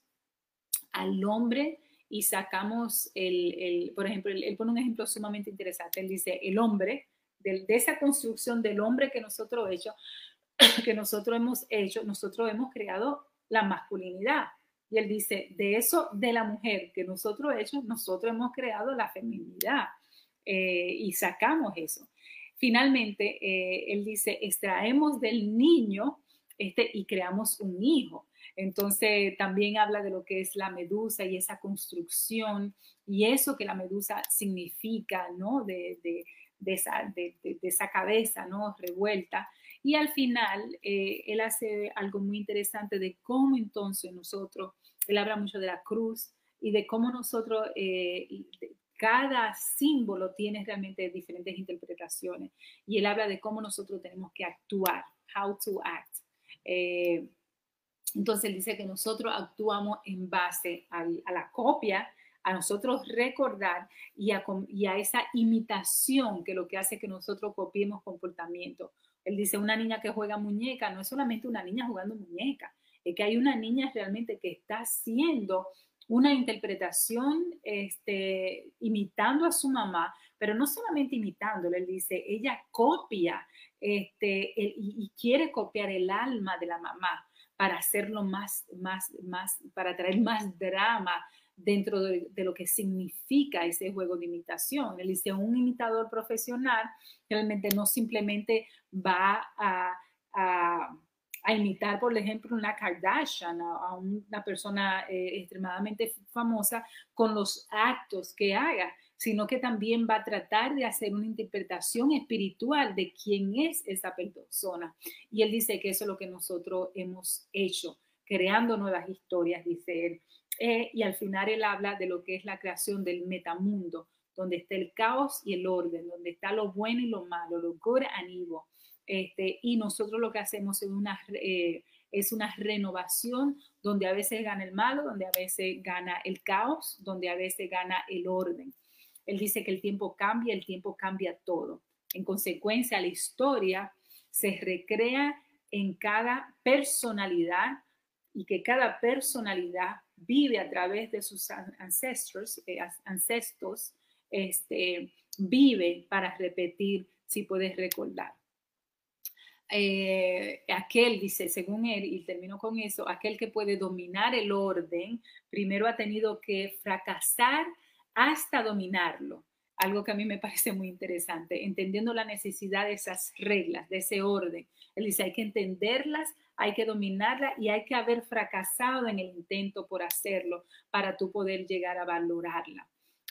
al hombre y sacamos el, por ejemplo, él, pone un ejemplo sumamente interesante. Él dice, el hombre, de, esa construcción del hombre que nosotros, hecho, que nosotros hemos hecho, nosotros hemos creado la masculinidad. Y él dice, de eso, de la mujer que nosotros hecho, nosotros hemos creado la feminidad eh, y sacamos eso. Finalmente, eh, él dice, extraemos del niño este, y creamos un hijo. Entonces, también habla de lo que es la medusa y esa construcción y eso que la medusa significa, ¿no? De, de, de, esa, de esa, cabeza, ¿no? Revuelta. Y al final, eh, él hace algo muy interesante de cómo entonces nosotros, él habla mucho de la cruz y de cómo nosotros, eh, cada símbolo tiene realmente diferentes interpretaciones. Y él habla de cómo nosotros tenemos que actuar, how to act. Eh, entonces él dice que nosotros actuamos en base a la copia, a nosotros recordar y a, esa imitación que lo que hace que nosotros copiemos comportamiento. Él dice, una niña que juega muñeca no es solamente una niña jugando muñeca, es que hay una niña realmente que está haciendo una interpretación este, imitando a su mamá, pero no solamente imitándola, él dice, ella copia este, y, quiere copiar el alma de la mamá para hacerlo más, más, más, para traer más drama, dentro de, lo que significa ese juego de imitación. Él dice, un imitador profesional realmente no simplemente va a, imitar, por ejemplo, una Kardashian, a, una persona eh, extremadamente famosa con los actos que haga, sino que también va a tratar de hacer una interpretación espiritual de quién es esa persona. Y él dice que eso es lo que nosotros hemos hecho, creando nuevas historias, dice él. Eh, y al final él habla de lo que es la creación del metamundo, donde está el caos y el orden, donde está lo bueno y lo malo, lo good and. Este, y nosotros lo que hacemos es una, eh, es una renovación donde a veces gana el malo, donde a veces gana el caos, donde a veces gana el orden. Él dice que el tiempo cambia, el tiempo cambia todo. En consecuencia, la historia se recrea en cada personalidad y que cada personalidad vive a través de sus ancestros, eh, ancestros, este, vive para repetir si puedes recordar. Eh, aquel, dice, según él, y termino con eso, aquel que puede dominar el orden, primero ha tenido que fracasar hasta dominarlo. Algo que a mí me parece muy interesante, entendiendo la necesidad de esas reglas, de ese orden. Él dice, hay que entenderlas hay que dominarla y hay que haber fracasado en el intento por hacerlo para tú poder llegar a valorarla.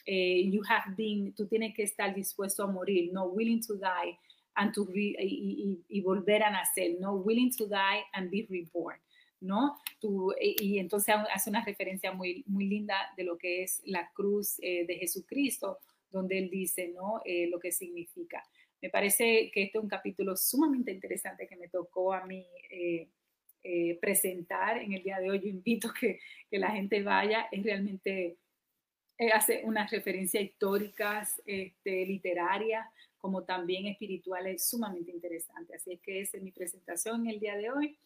Eh, you have been, tú tienes que estar dispuesto a morir, no willing to die and to y, volver a nacer, no willing to die and be reborn. ¿No? Tú, y, entonces hace una referencia muy, muy linda de lo que es la cruz eh, de Jesucristo, donde él dice, ¿no? Eh, lo que significa. Me parece que este es un capítulo sumamente interesante que me tocó a mí eh, eh, presentar en el día de hoy. Yo invito que, que la gente vaya, es realmente, eh, hace unas referencias históricas, este, literarias, como también espirituales, sumamente interesante. Así es que esa es mi presentación en el día de hoy.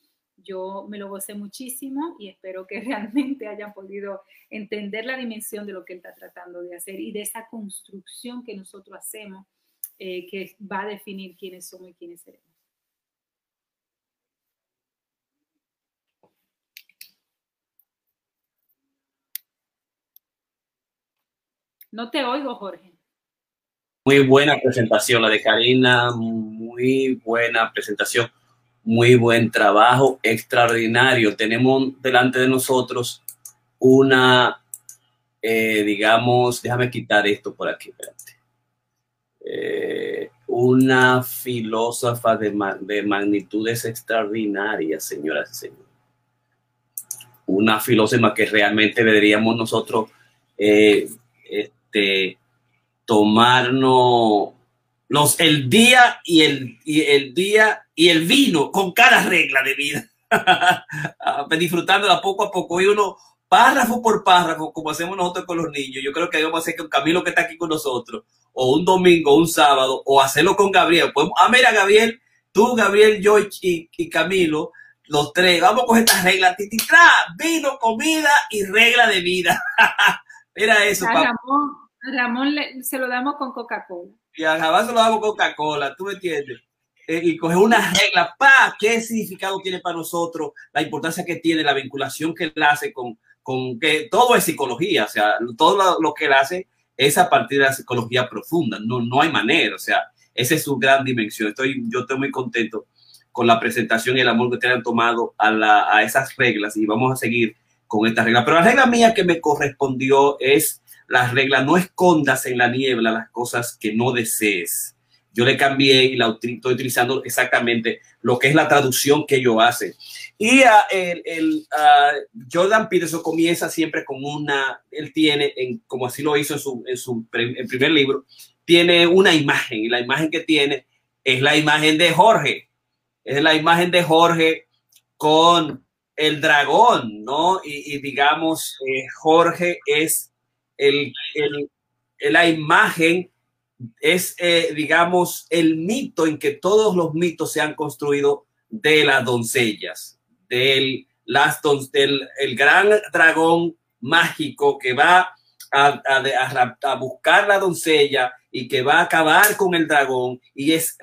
Yo me lo gocé muchísimo y espero que realmente hayan podido entender la dimensión de lo que él está tratando de hacer y de esa construcción que nosotros hacemos eh, que va a definir quiénes somos y quiénes seremos. No te oigo, Jorge. Muy buena presentación la de Karina, muy buena presentación, muy buen trabajo, extraordinario. Tenemos delante de nosotros una, eh, digamos, déjame quitar esto por aquí. Eh, una filósofa de, de, magnitudes extraordinarias, señoras y señores. Una filósofa que realmente deberíamos nosotros eh, este, tomarnos los, el día y el, y el día y el vino con cada regla de vida, disfrutándola poco a poco y uno párrafo por párrafo, como hacemos nosotros con los niños. Yo creo que debemos hacer con Camilo que está aquí con nosotros, o un domingo, un sábado, o hacerlo con Gabriel. Pues, ah, mira, Gabriel, tú, Gabriel, yo y, Camilo, los tres, vamos a coger estas reglas, tititra, vino, comida y regla de vida. mira eso, a Ramón, Ramón se lo damos con Coca-Cola. Y a Ramón se lo con Coca-Cola, ¿tú me entiendes? Eh, y coger una regla, pa, ¿qué significado tiene para nosotros? La importancia que tiene, la vinculación que él hace con, con que todo es psicología, o sea, todo lo, que él hace es a partir de la psicología profunda, no, no hay manera, o sea, esa es su gran dimensión. Estoy, yo estoy muy contento con la presentación y el amor que ustedes han tomado a, la, a esas reglas y vamos a seguir con estas reglas. Pero la regla mía que me correspondió es la regla, no escondas en la niebla las cosas que no desees yo le cambié y la estoy utilizando exactamente lo que es la traducción que yo hace. Y uh, el, el Jordan Peterson comienza siempre con una, él tiene, en, como así lo hizo en su, en su primer libro, tiene una imagen y la imagen que tiene es la imagen de Jorge. Es la imagen de Jorge con el dragón, ¿no? Y, digamos, eh, Jorge es el, la imagen es, eh, digamos, el mito en que todos los mitos se han construido de las doncellas, del, las del el gran dragón mágico que va a, a, buscar la doncella y que va a acabar con el dragón y es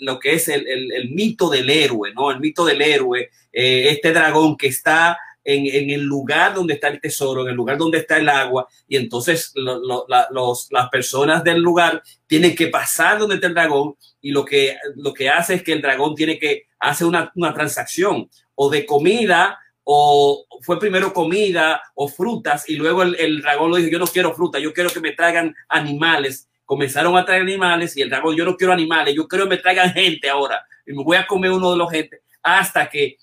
lo que es el, el, mito del héroe, ¿no? El mito del héroe, eh, este dragón que está en, el lugar donde está el tesoro, en el lugar donde está el agua, y entonces las personas del lugar tienen que pasar donde está el dragón, y lo que, lo que hace es que el dragón tiene que hacer una, transacción o de comida, o fue primero comida o frutas, y luego el, el dragón lo dijo, yo no quiero fruta, yo quiero que me traigan animales. Comenzaron a traer animales y el dragón, yo no quiero animales, yo quiero que me traigan gente ahora, y me voy a comer uno de los gente, hasta que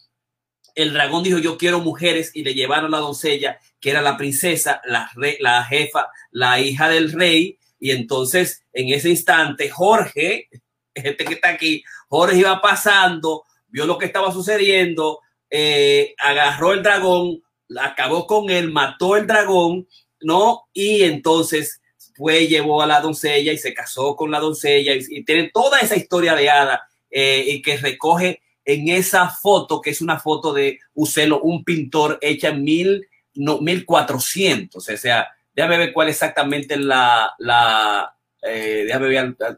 el dragón dijo, yo quiero mujeres y le llevaron la doncella, que era la princesa, la, la jefa, la hija del rey. Y entonces, en ese instante, Jorge, este que está aquí, Jorge iba pasando, vio lo que estaba sucediendo, eh, agarró el dragón, acabó con él, mató el dragón, ¿no? Y entonces fue, llevó a la doncella y se casó con la doncella y, y tienen toda esa historia de hada eh, y que recoge en esa foto, que es una foto de Ucelo, un pintor hecha en mil, no, 1400. O sea, déjame ver cuál exactamente la, la eh, déjame ver la,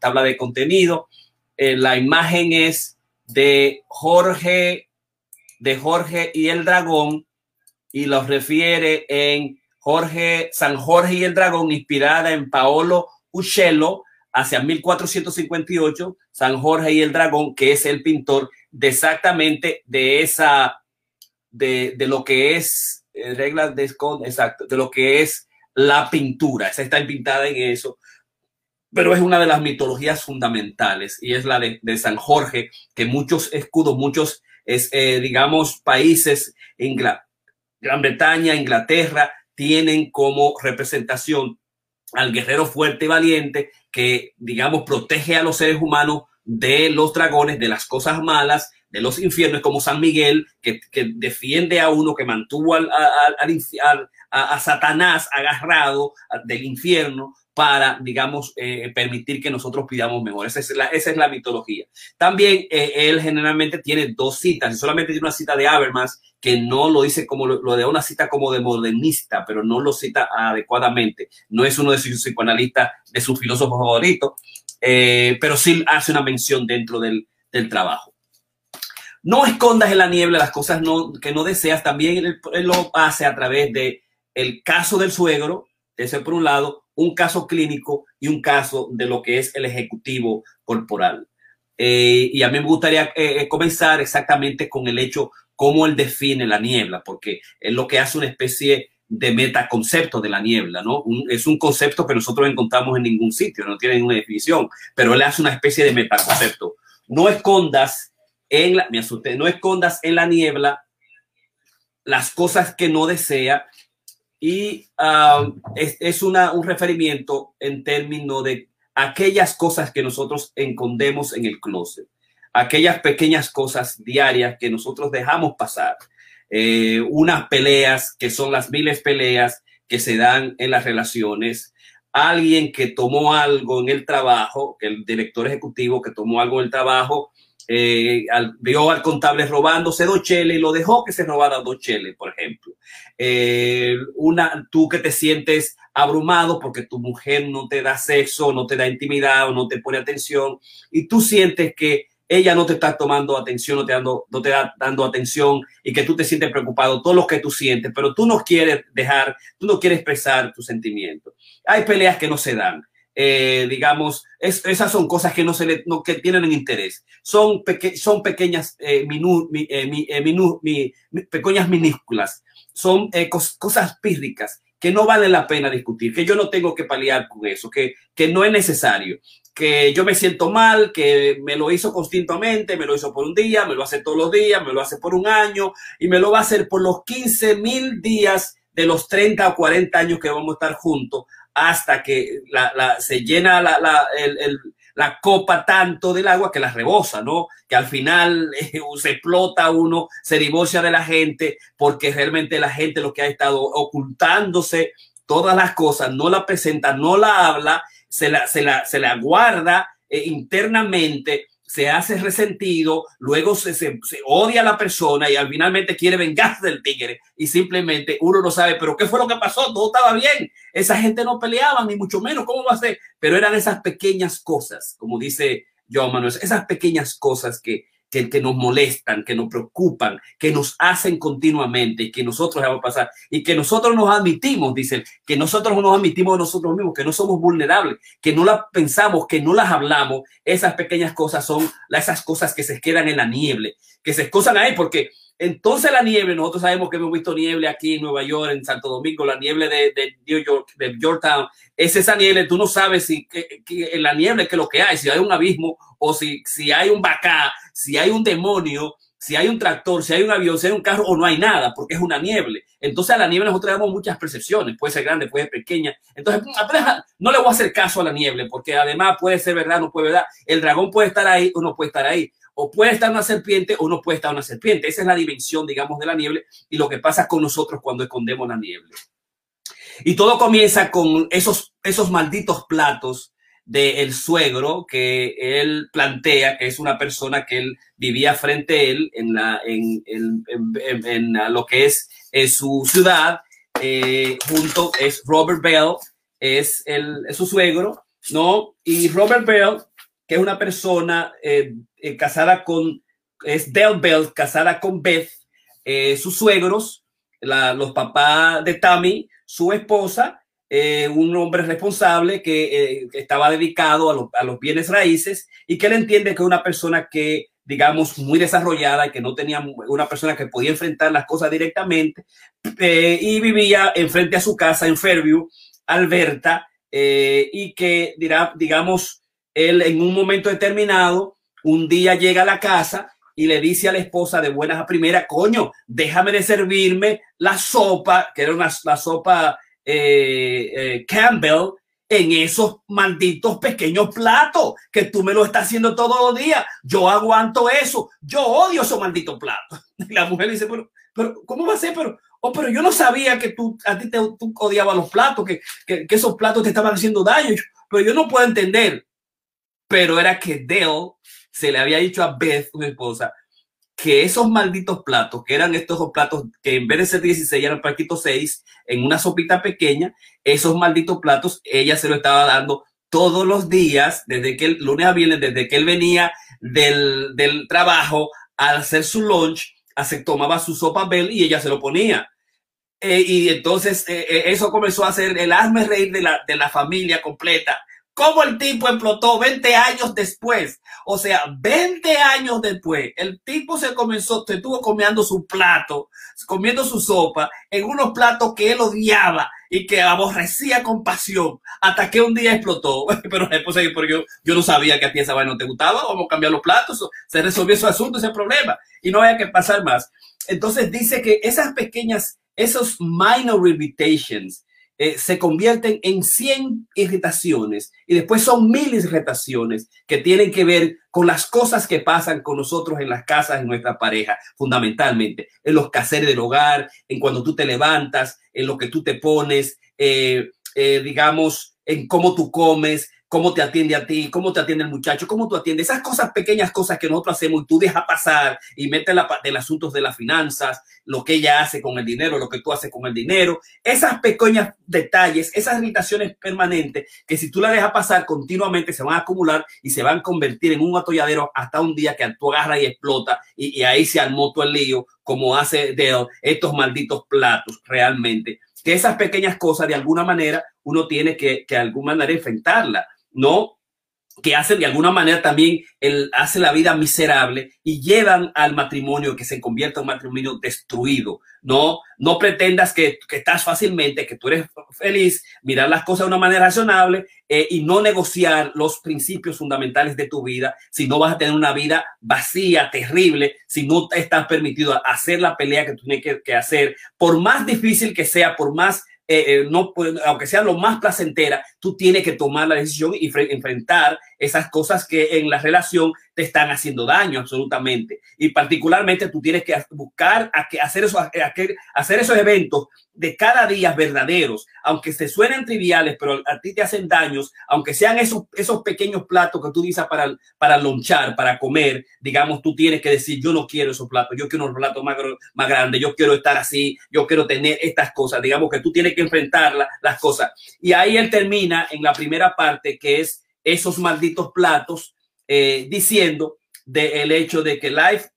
tabla de contenido. Eh, la imagen es de Jorge, de Jorge y el dragón, y los refiere en Jorge, San Jorge y el dragón, inspirada en Paolo Uccello, hacia 1458, San Jorge y el Dragón, que es el pintor de exactamente de esa, de, de lo que es, eh, reglas de exacto, de lo que es la pintura. Está pintada en eso, pero es una de las mitologías fundamentales y es la de, de San Jorge, que muchos escudos, muchos, es, eh, digamos, países, Gran Bretaña, Inglaterra, tienen como representación al guerrero fuerte y valiente que, digamos, protege a los seres humanos de los dragones, de las cosas malas, de los infiernos, como San Miguel, que, defiende a uno, que mantuvo al, a, Satanás agarrado del infierno para, digamos, eh, permitir que nosotros pidamos mejor. Esa es la, esa es la mitología. También eh, él generalmente tiene dos citas, y solamente tiene una cita de Habermas, que no lo dice como lo, de una cita como de modernista, pero no lo cita adecuadamente. No es uno de sus psicoanalistas, de sus filósofos favoritos, eh, pero sí hace una mención dentro del, del, trabajo. No escondas en la niebla las cosas no, que no deseas. También él, lo hace a través de el caso del suegro, ese por un lado, un caso clínico y un caso de lo que es el ejecutivo corporal. Eh, y a mí me gustaría eh, comenzar exactamente con el hecho cómo él define la niebla, porque es lo que hace una especie de metaconcepto de la niebla, ¿no? es un concepto que nosotros encontramos en ningún sitio, no tiene ninguna definición, pero él hace una especie de metaconcepto. No escondas en la, me asusté, no escondas en la niebla las cosas que no desea y ah, es, es una, un referimiento en términos de aquellas cosas que nosotros escondemos en el closet aquellas pequeñas cosas diarias que nosotros dejamos pasar. eh, unas peleas que son las miles peleas que se dan en las relaciones. Alguien que tomó algo en el trabajo, el director ejecutivo que tomó algo en el trabajo, eh, vio al contable robándose dos cheles y lo dejó que se robara dos cheles, por ejemplo. Eh, una, tú que te sientes abrumado porque tu mujer no te da sexo, no te da intimidad o no te pone atención y tú sientes que ella no te está tomando atención, no te, dando, no te da dando atención y que tú te sientes preocupado, todo lo que tú sientes, pero tú no quieres dejar, tú no quieres expresar tus sentimientos. Hay peleas que no se dan. Eh, digamos, esas son cosas que no se le, no, que tienen interés. Son, son pequeñas, eh, eh, pequeñas minúsculas, son cosas pírricas que no vale la pena discutir, que yo no tengo que paliar con eso, que, que no es necesario, que yo me siento mal, que me lo hizo constantemente, me lo hizo por un día, me lo hace todos los días, me lo hace por un año y me lo va a hacer por los 15 mil días de los 30 o 40 años que vamos a estar juntos hasta que la, se llena la, la, el, la, copa tanto del agua que la rebosa, ¿no? Que al final eh, se explota uno, se divorcia de la gente, porque realmente la gente lo que ha estado ocultándose todas las cosas, no la presenta, no la habla, se la, se la, se la guarda eh, internamente se hace resentido, luego se, se, odia a la persona y al finalmente quiere vengarse del tigre y simplemente uno no sabe, pero ¿qué fue lo que pasó? Todo estaba bien. Esa gente no peleaba, ni mucho menos, ¿cómo va a ser? Pero eran esas pequeñas cosas, como dice Joan Manuel, esas pequeñas cosas que, que, que, nos molestan, que nos preocupan, que nos hacen continuamente y que nosotros vamos a pasar y que nosotros nos admitimos, dicen, que nosotros nos admitimos de nosotros mismos, que no somos vulnerables, que no las pensamos, que no las hablamos. Esas pequeñas cosas son esas cosas que se quedan en la niebla, que se escosan ahí porque entonces la nieve, nosotros sabemos que hemos visto nieve aquí en Nueva York, en Santo Domingo, la nieve de, de New York, de Yorktown, es esa nieve, tú no sabes si que, en la nieve que lo que hay, si hay un abismo o si, si hay un bacá, si hay un demonio, si hay un tractor, si hay un avión, si hay un carro o no hay nada, porque es una nieve. Entonces a la nieve nosotros damos muchas percepciones, puede ser grande, puede ser pequeña. Entonces no le voy a hacer caso a la nieve, porque además puede ser verdad, no puede verdad. El dragón puede estar ahí o no puede estar ahí o puede estar una serpiente o no puede estar una serpiente. Esa es la dimensión, digamos, de la nieve y lo que pasa con nosotros cuando escondemos la nieve. Y todo comienza con esos, esos malditos platos del suegro que él plantea, que es una persona que él vivía frente a él en, la, en, en, lo que es, su ciudad, eh, junto es Robert Bell, es, el, es su suegro, ¿no? Y Robert Bell que es una persona eh, eh, casada con, es Del Bell, casada con Beth, sus suegros, los papás de Tammy, su esposa, un hombre responsable que, estaba dedicado a, los bienes raíces y que él entiende que una persona que, digamos, muy desarrollada y que no tenía una persona que podía enfrentar las cosas directamente y vivía enfrente a su casa en Fairview, Alberta, y que, dirá, digamos, él en un momento determinado, un día llega a la casa y le dice a la esposa de buenas a primera, coño, déjame de servirme la sopa, que era una, la sopa eh, eh, Campbell, en esos malditos pequeños platos que tú me lo estás haciendo todos los días. Yo aguanto eso. Yo odio esos malditos platos. Y la mujer dice, pero, pero ¿cómo va a ser? Pero, oh, pero yo no sabía que tú, a ti te, tú odiabas los platos, que, que, que esos platos te estaban haciendo daño. Pero yo no puedo entender pero era que Dale se le había dicho a Beth, su esposa, que esos malditos platos, que eran estos platos que en vez de ser 16 eran prácticamente 6, en una sopita pequeña, esos malditos platos ella se lo estaba dando todos los días, desde que el lunes a viernes, desde que él venía del, del trabajo a hacer su lunch, se tomaba su sopa Bell y ella se lo ponía. Eh, y entonces eh, eh, eso comenzó a ser el hazme reír de la, de la familia completa cómo el tipo explotó 20 años después. O sea, 20 años después, el tipo se comenzó, estuvo comiendo su plato, comiendo su sopa en unos platos que él odiaba y que aborrecía con pasión, hasta que un día explotó. Pero después pero yo, yo no sabía que a ti esa vaina no te gustaba, vamos a cambiar los platos, se resolvió su asunto, ese problema, y no había que pasar más. Entonces dice que esas pequeñas, esos minor irritations, eh, se convierten en 100 irritaciones y después son mil irritaciones que tienen que ver con las cosas que pasan con nosotros en las casas, en nuestra pareja, fundamentalmente, en los quehaceres del hogar, en cuando tú te levantas, en lo que tú te pones, eh, eh, digamos, en cómo tú comes, cómo te atiende a ti, cómo te atiende el muchacho, cómo tú atiendes, esas cosas, pequeñas cosas que nosotros hacemos y tú dejas pasar y metes la del asuntos de las finanzas, lo que ella hace con el dinero, lo que tú haces con el dinero, esas pequeñas detalles, esas irritaciones permanentes que si tú la dejas pasar continuamente se van a acumular y se van a convertir en un atolladero hasta un día que tú agarras y explota y, ahí se armó todo el lío como hace de estos malditos platos realmente. Que esas pequeñas cosas de alguna manera uno tiene que, que de alguna manera enfrentarla, ¿no? que hacen de alguna manera también el, hace la vida miserable y llevan al matrimonio que se convierta en un matrimonio destruido. No, no pretendas que, que estás fácilmente, que tú eres feliz, mirar las cosas de una manera razonable eh, y no negociar los principios fundamentales de tu vida, si no vas a tener una vida vacía, terrible, si no te estás permitido hacer la pelea que tú tienes que, que hacer, por más difícil que sea, por más eh, eh, no, aunque sea lo más placentera, tú tienes que tomar la decisión y enfrentar esas cosas que en la relación te están haciendo daño absolutamente. Y particularmente tú tienes que buscar a que hacer, eso, a que hacer esos eventos de cada día verdaderos, aunque se suenen triviales, pero a ti te hacen daños, aunque sean esos, esos pequeños platos que tú dices para, para lonchar, para comer, digamos, tú tienes que decir, yo no quiero esos platos, yo quiero unos platos más, más yo quiero estar así, yo quiero tener estas cosas, digamos que tú tienes que enfrentar las cosas. Y ahí él termina en la primera parte, que es esos malditos platos, eh, diciendo del hecho de que life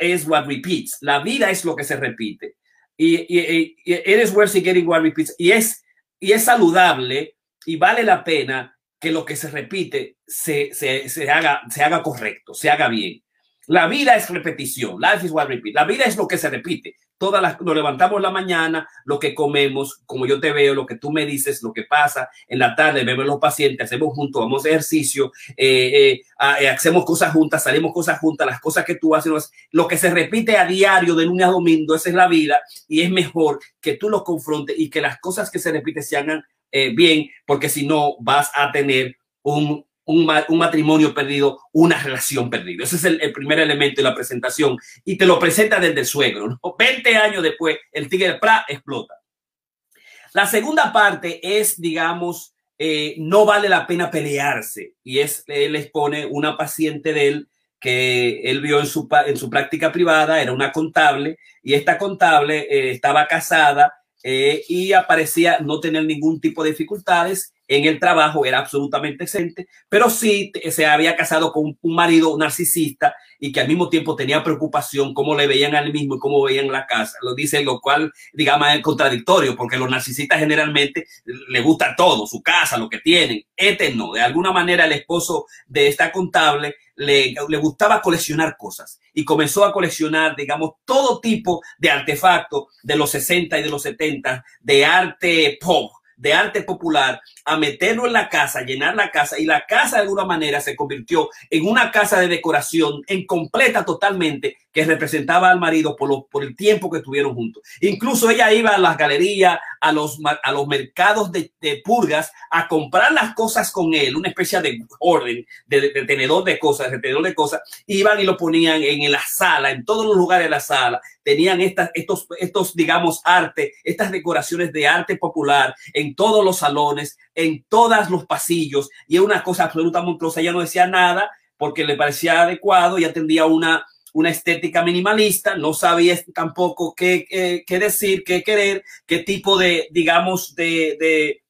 is uh, what repeats, la vida es lo que se repite y, y, y it is worth getting one repeats. Y es, y es saludable y vale la pena que lo que se repite se, se, se, haga, se haga correcto, se haga bien. La vida es repetición. Life is what repeat. La vida es lo que se repite. Todas las, nos levantamos la mañana, lo que comemos, como yo te veo, lo que tú me dices, lo que pasa en la tarde, vemos los pacientes, hacemos juntos, vamos ejercicio, eh, eh, eh, hacemos cosas juntas, salimos cosas juntas, las cosas que tú haces, lo que se repite a diario de lunes a domingo, esa es la vida y es mejor que tú lo confrontes y que las cosas que se repiten se hagan bien, porque si no vas a tener un un, matrimonio perdido, una relación perdida. Ese es el, primer elemento de la presentación. Y te lo presenta desde el suegro. ¿no? 20 años después, el tigre pra explota. La segunda parte es, digamos, eh, no vale la pena pelearse. Y es, él expone una paciente de él que él vio en su, en su práctica privada, era una contable, y esta contable eh, estaba casada eh, y aparecía no tener ningún tipo de dificultades en el trabajo, era absolutamente excelente, pero sí se había casado con un marido narcisista y que al mismo tiempo tenía preocupación cómo le veían al mismo y cómo veían la casa. Lo dice, lo cual, digamos, es contradictorio, porque los narcisistas generalmente le gusta todo, su casa, lo que tienen. Este no, de alguna manera el esposo de esta contable le, le, gustaba coleccionar cosas y comenzó a coleccionar, digamos, todo tipo de artefactos de los 60 y de los 70, de arte pop, de arte popular a meterlo en la casa, llenar la casa y la casa de alguna manera se convirtió en una casa de decoración en completa totalmente que representaba al marido por, lo, por el tiempo que estuvieron juntos. Incluso ella iba a las galerías, a los, a los mercados de, purgas a comprar las cosas con él, una especie de orden, de, tenedor de cosas, de tenedor de cosas, iban y lo ponían en, la sala, en todos los lugares de la sala, tenían estas, estos, estos, digamos, arte, estas decoraciones de arte popular en todos los salones, en todos los pasillos, y es una cosa absolutamente monstruosa, ella no decía nada porque le parecía adecuado y atendía una una estética minimalista, no sabía tampoco qué, qué, decir, qué querer, qué tipo de, digamos, de, de,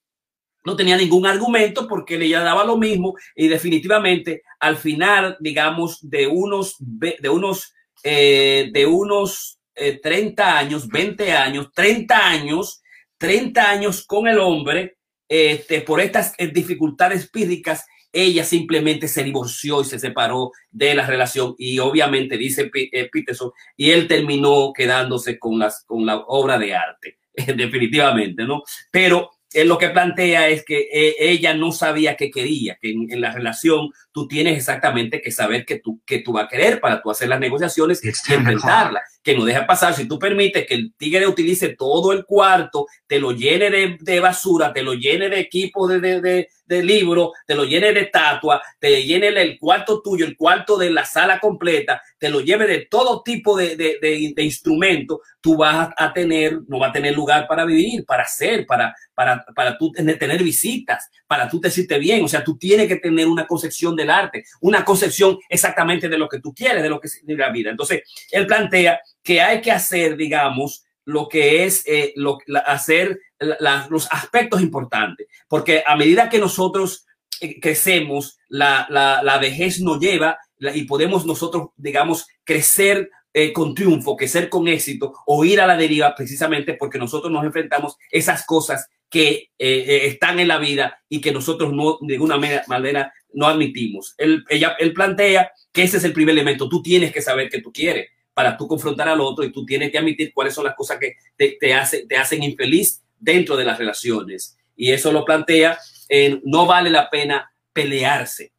no tenía ningún argumento porque le daba lo mismo y definitivamente al final, digamos, de unos, de unos, eh, de unos 30 eh, años, 20 años, 30 años, 30 años con el hombre, este, por estas eh, dificultades píricas, ella simplemente se divorció y se separó de la relación y obviamente dice eh, Peterson y él terminó quedándose con las con la obra de arte definitivamente no pero él lo que plantea es que eh, ella no sabía qué quería, que en, la relación tú tienes exactamente que saber que tú, que tú vas a querer para tú hacer las negociaciones y enfrentarla. Que no deja pasar. Si tú permites que el tigre utilice todo el cuarto, te lo llene de, basura, te lo llene de equipo de, de, de libros, te lo llene de estatua, te llene el cuarto tuyo, el cuarto de la sala completa, te lo lleve de todo tipo de, de, de, instrumentos, tú vas a tener, no va a tener lugar para vivir, para hacer, para, para, para tú tener visitas, para tú te sientes bien. O sea, tú tienes que tener una concepción del arte, una concepción exactamente de lo que tú quieres, de lo que es la vida. Entonces, él plantea que hay que hacer, digamos, lo que es eh, lo, hacer los aspectos importantes, porque a medida que nosotros eh, crecemos, la, la, vejez nos lleva y podemos nosotros, digamos, crecer eh, con triunfo, crecer con éxito o ir a la deriva precisamente porque nosotros nos enfrentamos esas cosas que están en la vida y que nosotros no, de ninguna manera, no admitimos. Él, ella, él plantea que ese es el primer elemento. Tú tienes que saber que tú quieres para tú confrontar al otro y tú tienes que admitir cuáles son las cosas que te, te, te hacen infeliz dentro de las relaciones. Y eso lo plantea en no vale la pena pelearse.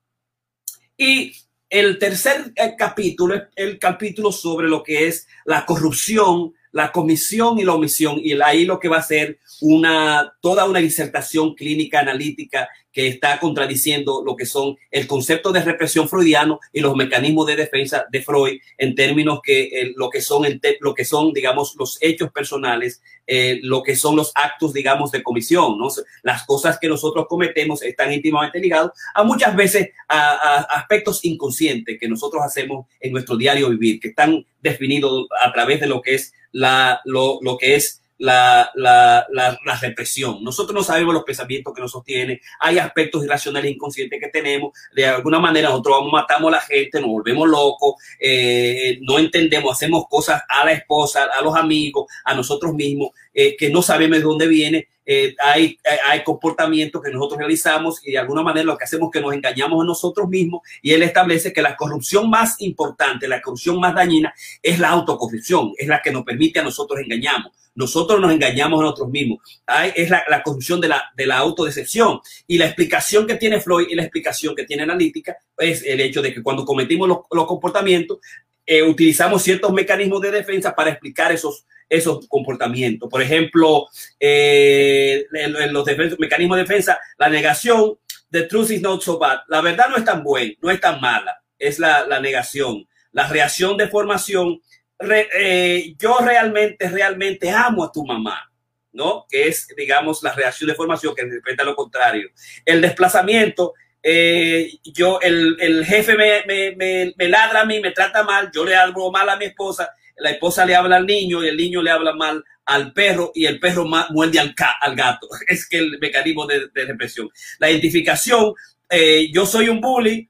Y el tercer eh, capítulo es el capítulo sobre lo que es la corrupción, la comisión y la omisión. Y ahí lo que va a ser una, toda una disertación clínica analítica que está contradiciendo lo que son el concepto de represión freudiano y los mecanismos de defensa de Freud en términos que lo que son lo que son digamos los hechos personales eh, lo que son los actos digamos de comisión no las cosas que nosotros cometemos están íntimamente ligados a muchas veces a, aspectos inconscientes que nosotros hacemos en nuestro diario vivir que están definidos a través de lo que es la lo, lo que es la, la, la, la, represión. Nosotros no sabemos los pensamientos que nos sostienen. Hay aspectos irracionales e inconscientes que tenemos. De alguna manera nosotros matamos a la gente, nos volvemos locos, eh, no entendemos, hacemos cosas a la esposa, a los amigos, a nosotros mismos, eh, que no sabemos de dónde viene. Eh, hay, hay comportamientos que nosotros realizamos y de alguna manera lo que hacemos es que nos engañamos a nosotros mismos y él establece que la corrupción más importante, la corrupción más dañina es la autocorrupción, es la que nos permite a nosotros engañarnos nosotros nos engañamos a nosotros mismos. Hay, es la, corrupción de la, de la autodecepción. Y la explicación que tiene Freud y la explicación que tiene analítica es el hecho de que cuando cometimos los, los comportamientos, eh, utilizamos ciertos mecanismos de defensa para explicar esos, esos comportamientos. Por ejemplo, eh, en, los mecanismos de defensa, la negación, the truth is not so bad. La verdad no es tan buena, no es tan mala, es la, negación. La reacción de formación eh, yo realmente, realmente amo a tu mamá, ¿no? Que es, digamos, la reacción de formación que a lo contrario. El desplazamiento, eh, yo, el, el jefe me, me, me, me, ladra a mí, me trata mal, yo le hablo mal a mi esposa, la esposa le habla al niño y el niño le habla mal al perro y el perro muerde al, al gato. Es que el mecanismo de, de represión. La identificación, eh, yo soy un bully,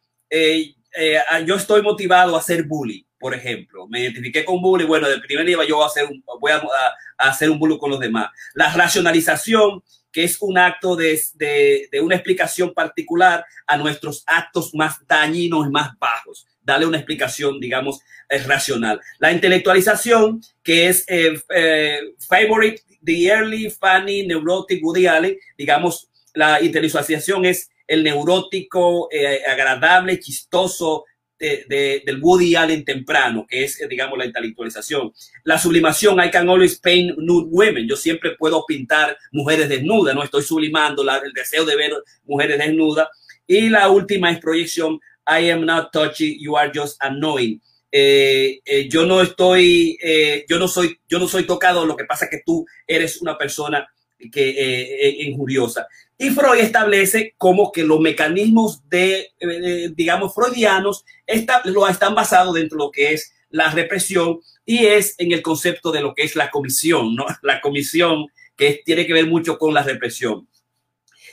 yo estoy motivado a ser bully por ejemplo. Me identifiqué con bullying, bueno, del primer día yo voy a hacer un, voy a, hacer un bullying con los demás. La racionalización, que es un acto de, de, de, una explicación particular a nuestros actos más dañinos y más bajos. Dale una explicación, digamos, eh, racional. La intelectualización, que es eh, eh, favorite, the early, funny, neurotic, Woody Allen, digamos, la intelectualización es el neurótico, agradable, chistoso, de, del Woody Allen temprano, que es, digamos, la intelectualización. La sublimación, I can always paint nude women. Yo siempre puedo pintar mujeres desnudas, no estoy sublimando la, el deseo de ver mujeres desnudas. Y la última es proyección, I am not touchy, you are just annoying. Eh, eh, yo no estoy, eh, yo no soy, yo no soy tocado, lo que pasa es que tú eres una persona que injuriosa. Y Freud establece como que los mecanismos de, digamos, freudianos lo están basados dentro de lo que es la represión y es en el concepto de lo que es la comisión, ¿no? La comisión que tiene que ver mucho con la represión.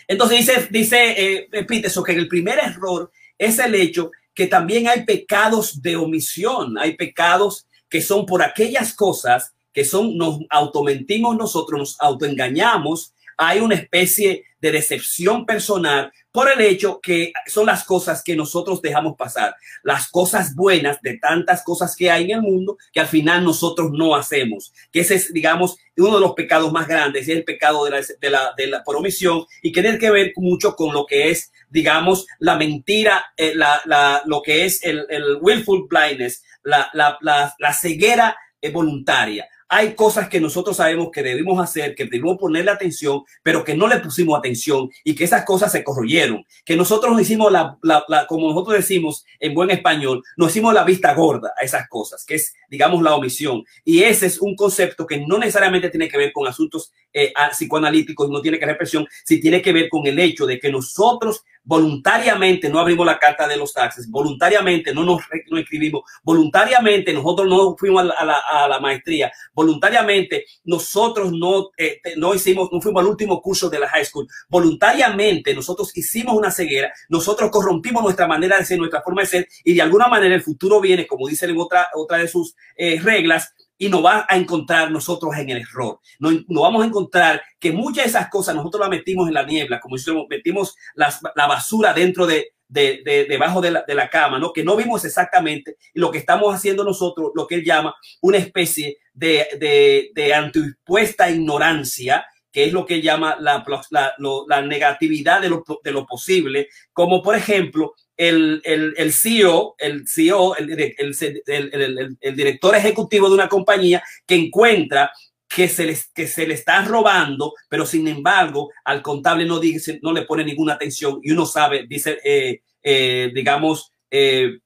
Entonces dice, dice eh, Peterson que el primer error es el hecho que también hay pecados de omisión, hay pecados que son por aquellas cosas que son, nos automentimos nosotros, nos autoengañamos hay una especie de decepción personal por el hecho que son las cosas que nosotros dejamos pasar, las cosas buenas de tantas cosas que hay en el mundo que al final nosotros no hacemos, que ese es, digamos, uno de los pecados más grandes, es el pecado de la, de la, de la promisión y que tiene que ver mucho con lo que es, digamos, la mentira, eh, la, la, lo que es el, el willful blindness, la, la, la, ceguera es voluntaria. Hay cosas que nosotros sabemos que debimos hacer, que debimos ponerle atención, pero que no le pusimos atención y que esas cosas se corroyeron. Que nosotros hicimos la, la, la, como nosotros decimos en buen español, nos hicimos la vista gorda a esas cosas, que es, digamos, la omisión. Y ese es un concepto que no necesariamente tiene que ver con asuntos eh, psicoanalíticos, no tiene que ver presión, si tiene que ver con el hecho de que nosotros voluntariamente no abrimos la carta de los taxes, voluntariamente no nos no escribimos, voluntariamente nosotros no fuimos a la, a la maestría, voluntariamente nosotros no, eh, no hicimos, no fuimos al último curso de la high school, voluntariamente nosotros hicimos una ceguera, nosotros corrompimos nuestra manera de ser, nuestra forma de ser y de alguna manera el futuro viene, como dicen en otra, otra de sus eh, reglas, y nos va a encontrar nosotros en el error. No, no, vamos a encontrar que muchas de esas cosas nosotros las metimos en la niebla, como si metimos las, la basura dentro de, de, de debajo de la, de la, cama, ¿no? Que no vimos exactamente lo que estamos haciendo nosotros, lo que él llama una especie de, de, de antipuesta ignorancia, que es lo que él llama la, la, la negatividad lo, de lo posible, como por ejemplo el, el, el CEO, el CEO, el, el, director ejecutivo de una compañía que encuentra que se, les, que se le está robando, pero sin embargo al contable no, dice, no le pone ninguna atención y uno sabe, dice, eh, eh, digamos, eh,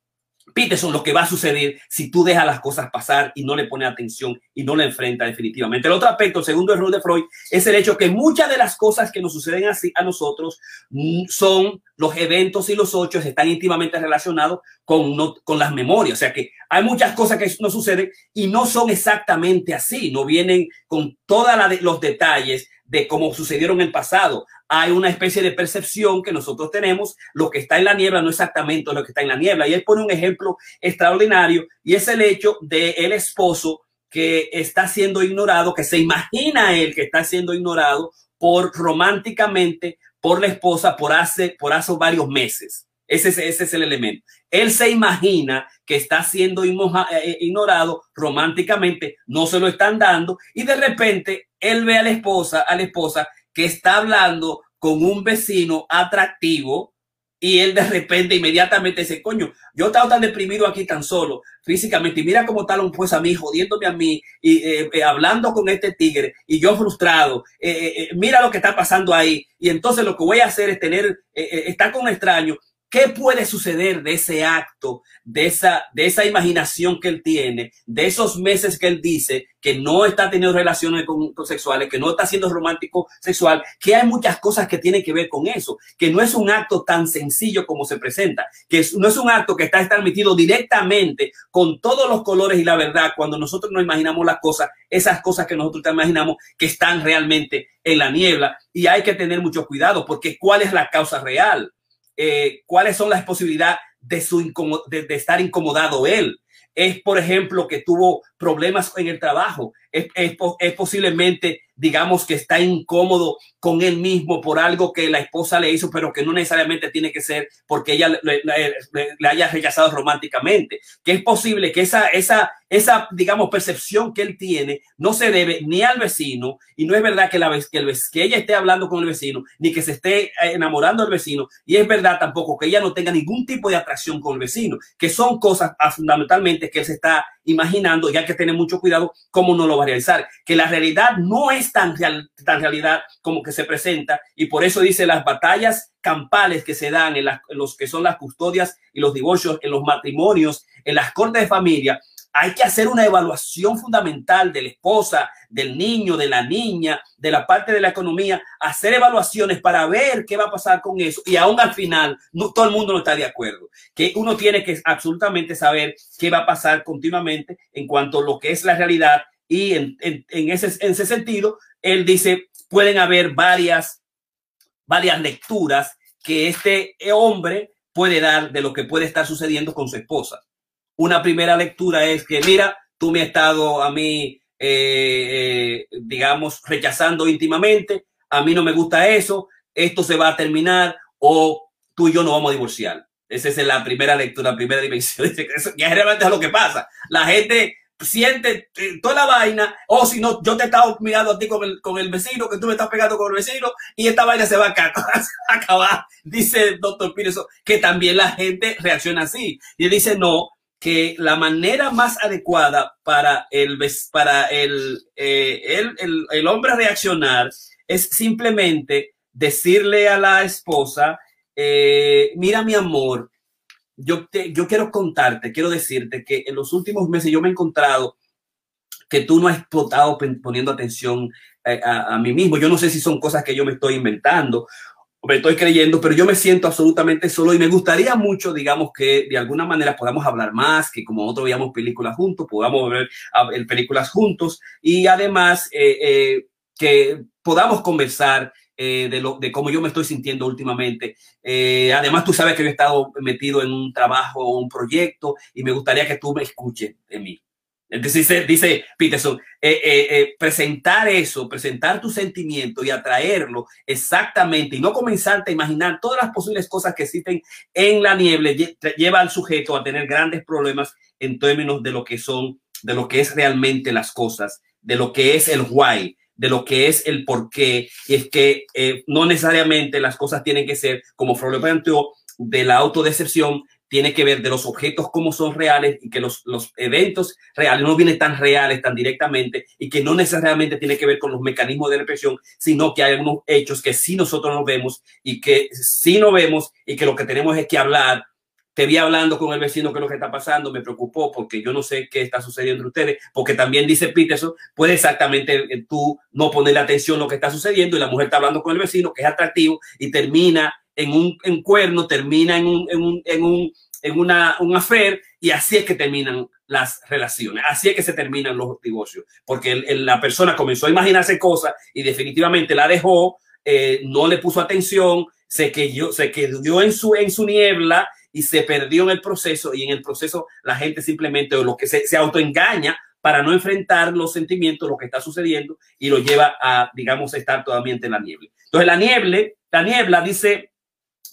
Peterson, lo que va a suceder si tú dejas las cosas pasar y no le pones atención y no le enfrenta definitivamente. El otro aspecto, segundo error de Freud, es el hecho que muchas de las cosas que nos suceden así a nosotros mm, son los eventos y los hechos están íntimamente relacionados con, con las memorias. O sea que hay muchas cosas que no suceden y no son exactamente así, no vienen con todos los detalles de cómo sucedieron en el pasado. Hay una especie de percepción que nosotros tenemos, lo que está en la niebla no exactamente lo que está en la niebla. Y él pone un ejemplo extraordinario y es el hecho de el esposo que está siendo ignorado, que se imagina él que está siendo ignorado por románticamente por la esposa por hace, por hace varios meses. Ese es, ese es el elemento. Él se imagina que está siendo eh, ignorado románticamente, no se lo están dando y de repente él ve a la esposa, a la esposa que está hablando con un vecino atractivo y él de repente inmediatamente dice, coño, yo he estado tan deprimido aquí tan solo físicamente y mira cómo está un pues a mí, jodiéndome a mí y eh, eh, hablando con este tigre y yo frustrado, eh, mira lo que está pasando ahí y entonces lo que voy a hacer es tener, estar con un extraño ¿Qué puede suceder de ese acto, de esa, de esa imaginación que él tiene, de esos meses que él dice que no está teniendo relaciones con, con sexuales, que no está siendo romántico sexual, que hay muchas cosas que tienen que ver con eso, que no es un acto tan sencillo como se presenta, que no es un acto que está transmitido directamente con todos los colores y la verdad cuando nosotros nos imaginamos las cosas, esas cosas que nosotros imaginamos que están realmente en la niebla y hay que tener mucho cuidado porque ¿cuál es la causa real? Eh, cuáles son las posibilidades de, su de, estar incomodado él. Es, por ejemplo, que tuvo problemas en el trabajo. Es, es posiblemente digamos que está incómodo con él mismo por algo que la esposa le hizo, pero que no necesariamente tiene que ser porque ella le, le, le, haya rechazado románticamente. Que es posible que esa, esa, esa, digamos, percepción que él tiene no se debe ni al vecino, y no es verdad que, la que, el, que ella esté hablando con el vecino, ni que se esté enamorando del vecino, y es verdad tampoco que ella no tenga ningún tipo de atracción con el vecino, que son cosas ah, fundamentalmente que él se está imaginando y hay que tener mucho cuidado cómo no lo va a realizar, que la realidad no es tan, real, tan realidad como que se presenta y por eso dice las batallas campales que se dan en, las, los que son las custodias y los divorcios, en los matrimonios, en las cortes de familia, hay que hacer una evaluación fundamental de la esposa, del niño, de la niña, de la parte de la economía, hacer evaluaciones para ver qué va a pasar con eso. Y aún al final, no todo el mundo no está de acuerdo. Que uno tiene que absolutamente saber qué va a pasar continuamente en cuanto a lo que es la realidad. Y en ese, en ese sentido, él dice, pueden haber varias, varias lecturas que este hombre puede dar de lo que puede estar sucediendo con su esposa. Una primera lectura es que, mira, tú me has estado a mí, eh, eh, digamos, rechazando íntimamente, a mí no me gusta eso, esto se va a terminar o tú y yo nos vamos a divorciar. Esa es la primera lectura, la primera dimensión. Eso ya realmente es lo que pasa. La gente siente eh, toda la vaina, o si no, yo te he estado mirando a ti con el, con el vecino, que tú me estás pegando con el vecino, y esta vaina se va a acabar, dice el doctor Peterson, que también la gente reacciona así. Y él dice, no, que la manera más adecuada para el, para el, eh, el, el, el hombre reaccionar es simplemente decirle a la esposa, eh, mira mi amor, yo, te, yo quiero contarte, quiero decirte que en los últimos meses yo me he encontrado que tú no has explotado poniendo atención eh, a, a, mí mismo. Yo no sé si son cosas que yo me estoy inventando o me estoy creyendo, pero yo me siento absolutamente solo y me gustaría mucho, digamos, que de alguna manera podamos hablar más, que como nosotros veamos películas juntos, podamos ver películas juntos y además eh, eh, que podamos conversar eh, de, lo, de cómo yo me estoy sintiendo últimamente. Eh, además, tú sabes que yo he estado metido en un trabajo, un proyecto, y me gustaría que tú me escuches de mí. Entonces dice, dice Peterson, eh, eh, eh, presentar eso, presentar tu sentimiento y atraerlo exactamente y no comenzarte a imaginar todas las posibles cosas que existen en la niebla, lleva al sujeto a tener grandes problemas en términos de lo que son, de lo que es realmente las cosas, de lo que es el why, de lo que es el por qué. Y es que eh, no necesariamente las cosas tienen que ser, como Freud planteó, de la autodecepción, tiene que ver de los objetos como son reales y que los, los eventos reales no vienen tan reales, tan directamente y que no necesariamente tiene que ver con los mecanismos de represión, sino que hay algunos hechos que sí nosotros nos vemos y que sí no vemos y que lo que tenemos es que hablar. Te vi hablando con el vecino que es lo que está pasando, me preocupó porque yo no sé qué está sucediendo entre ustedes, porque también dice Peterson, puede exactamente tú no ponerle atención a lo que está sucediendo y la mujer está hablando con el vecino, que es atractivo, y termina en un cuerno, termina en un, en un, en un, en una, un affair y así es que terminan las relaciones, así es que se terminan los divorcios, porque el, la persona comenzó a imaginarse cosas y definitivamente la dejó, eh, no le puso atención, se quedó, se quedó en su, en su niebla y se perdió en el proceso y en el proceso la gente simplemente o lo que se, se autoengaña para no enfrentar los sentimientos, lo que está sucediendo y lo lleva a, digamos, estar totalmente en la niebla. Entonces la niebla, la niebla dice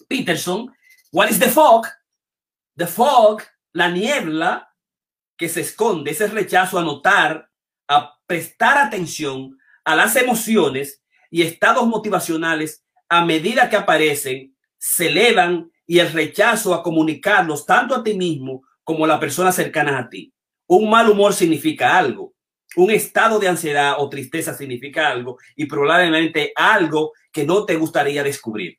Peterson, what is the fog? The fog, la niebla que se esconde, ese rechazo a notar, a prestar atención a las emociones y estados motivacionales a medida que aparecen, se elevan y el rechazo a comunicarlos tanto a ti mismo como a la persona cercana a ti. Un mal humor significa algo, un estado de ansiedad o tristeza significa algo y probablemente algo que no te gustaría descubrir.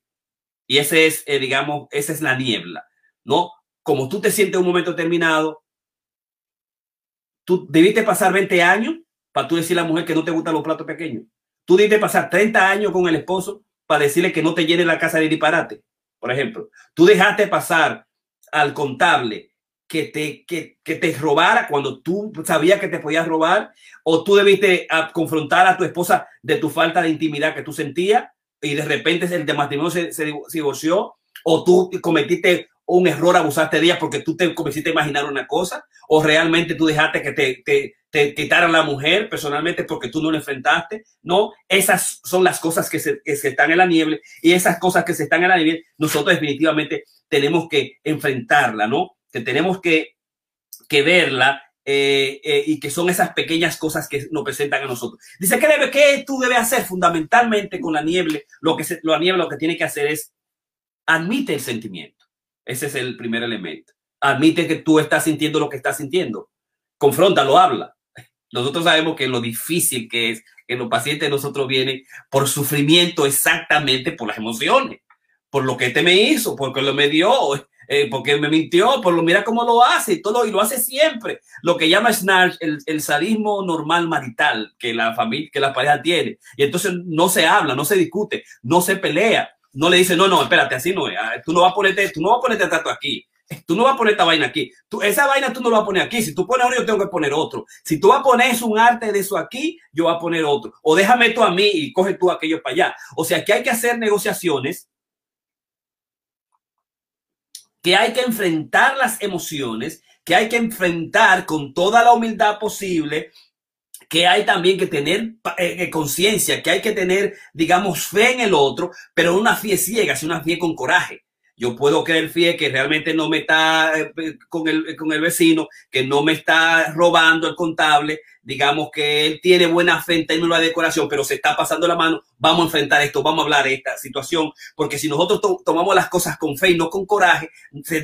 Y ese es, eh, digamos, esa es la niebla, ¿no? Como tú te sientes en un momento determinado, tú debiste pasar 20 años para tú decirle a la mujer que no te gustan los platos pequeños. Tú debiste pasar 30 años con el esposo para decirle que no te llene la casa de disparate, por ejemplo. Tú dejaste pasar al contable que te, que, que te robara cuando tú sabías que te podías robar, o tú debiste a confrontar a tu esposa de tu falta de intimidad que tú sentías, y de repente el de matrimonio se, se, se, divorció, o tú cometiste un error, abusaste de ella porque tú te comenzaste a imaginar una cosa, o realmente tú dejaste que te, te, te quitaran la mujer personalmente porque tú no la enfrentaste. No, esas son las cosas que se, que se están en la niebla y esas cosas que se están en la niebla, nosotros definitivamente tenemos que enfrentarla, ¿no? Que tenemos que, que verla eh, eh, y que son esas pequeñas cosas que nos presentan a nosotros. Dice que debe, que tú debes hacer fundamentalmente con la niebla, lo que se, la niebla lo que tiene que hacer es admite el sentimiento. Ese es el primer elemento. Admite que tú estás sintiendo lo que estás sintiendo. Confróntalo, habla. Nosotros sabemos que lo difícil que es que los pacientes nosotros vienen por sufrimiento exactamente por las emociones, por lo que este me hizo, porque lo me dio, eh, porque me mintió, por lo mira cómo lo hace todo y lo hace siempre. Lo que llama Snarch el, el, sadismo normal marital que la familia, que la pareja tiene. Y entonces no se habla, no se discute, no se pelea, no le dice, no, no, espérate, así no es. Ah, tú no vas a ponerte, tú no vas a ponerte trato aquí. Tú no vas a poner esta vaina aquí. Tú, esa vaina tú no la vas a poner aquí. Si tú pones uno, yo tengo que poner otro. Si tú vas a poner un arte de eso aquí, yo voy a poner otro. O déjame tú a mí y coge tú aquello para allá. O sea, que hay que hacer negociaciones que hay que enfrentar las emociones, que hay que enfrentar con toda la humildad posible, que hay también que tener eh, conciencia, que hay que tener, digamos, fe en el otro, pero una fe ciega, sino una fe con coraje. Yo puedo creer fe que realmente no me está eh, con, el, con el vecino, que no me está robando el contable, digamos que él tiene buena fe en términos de decoración, pero se está pasando la mano, vamos a enfrentar esto, vamos a hablar de esta situación, porque si nosotros tomamos las cosas con fe y no con coraje,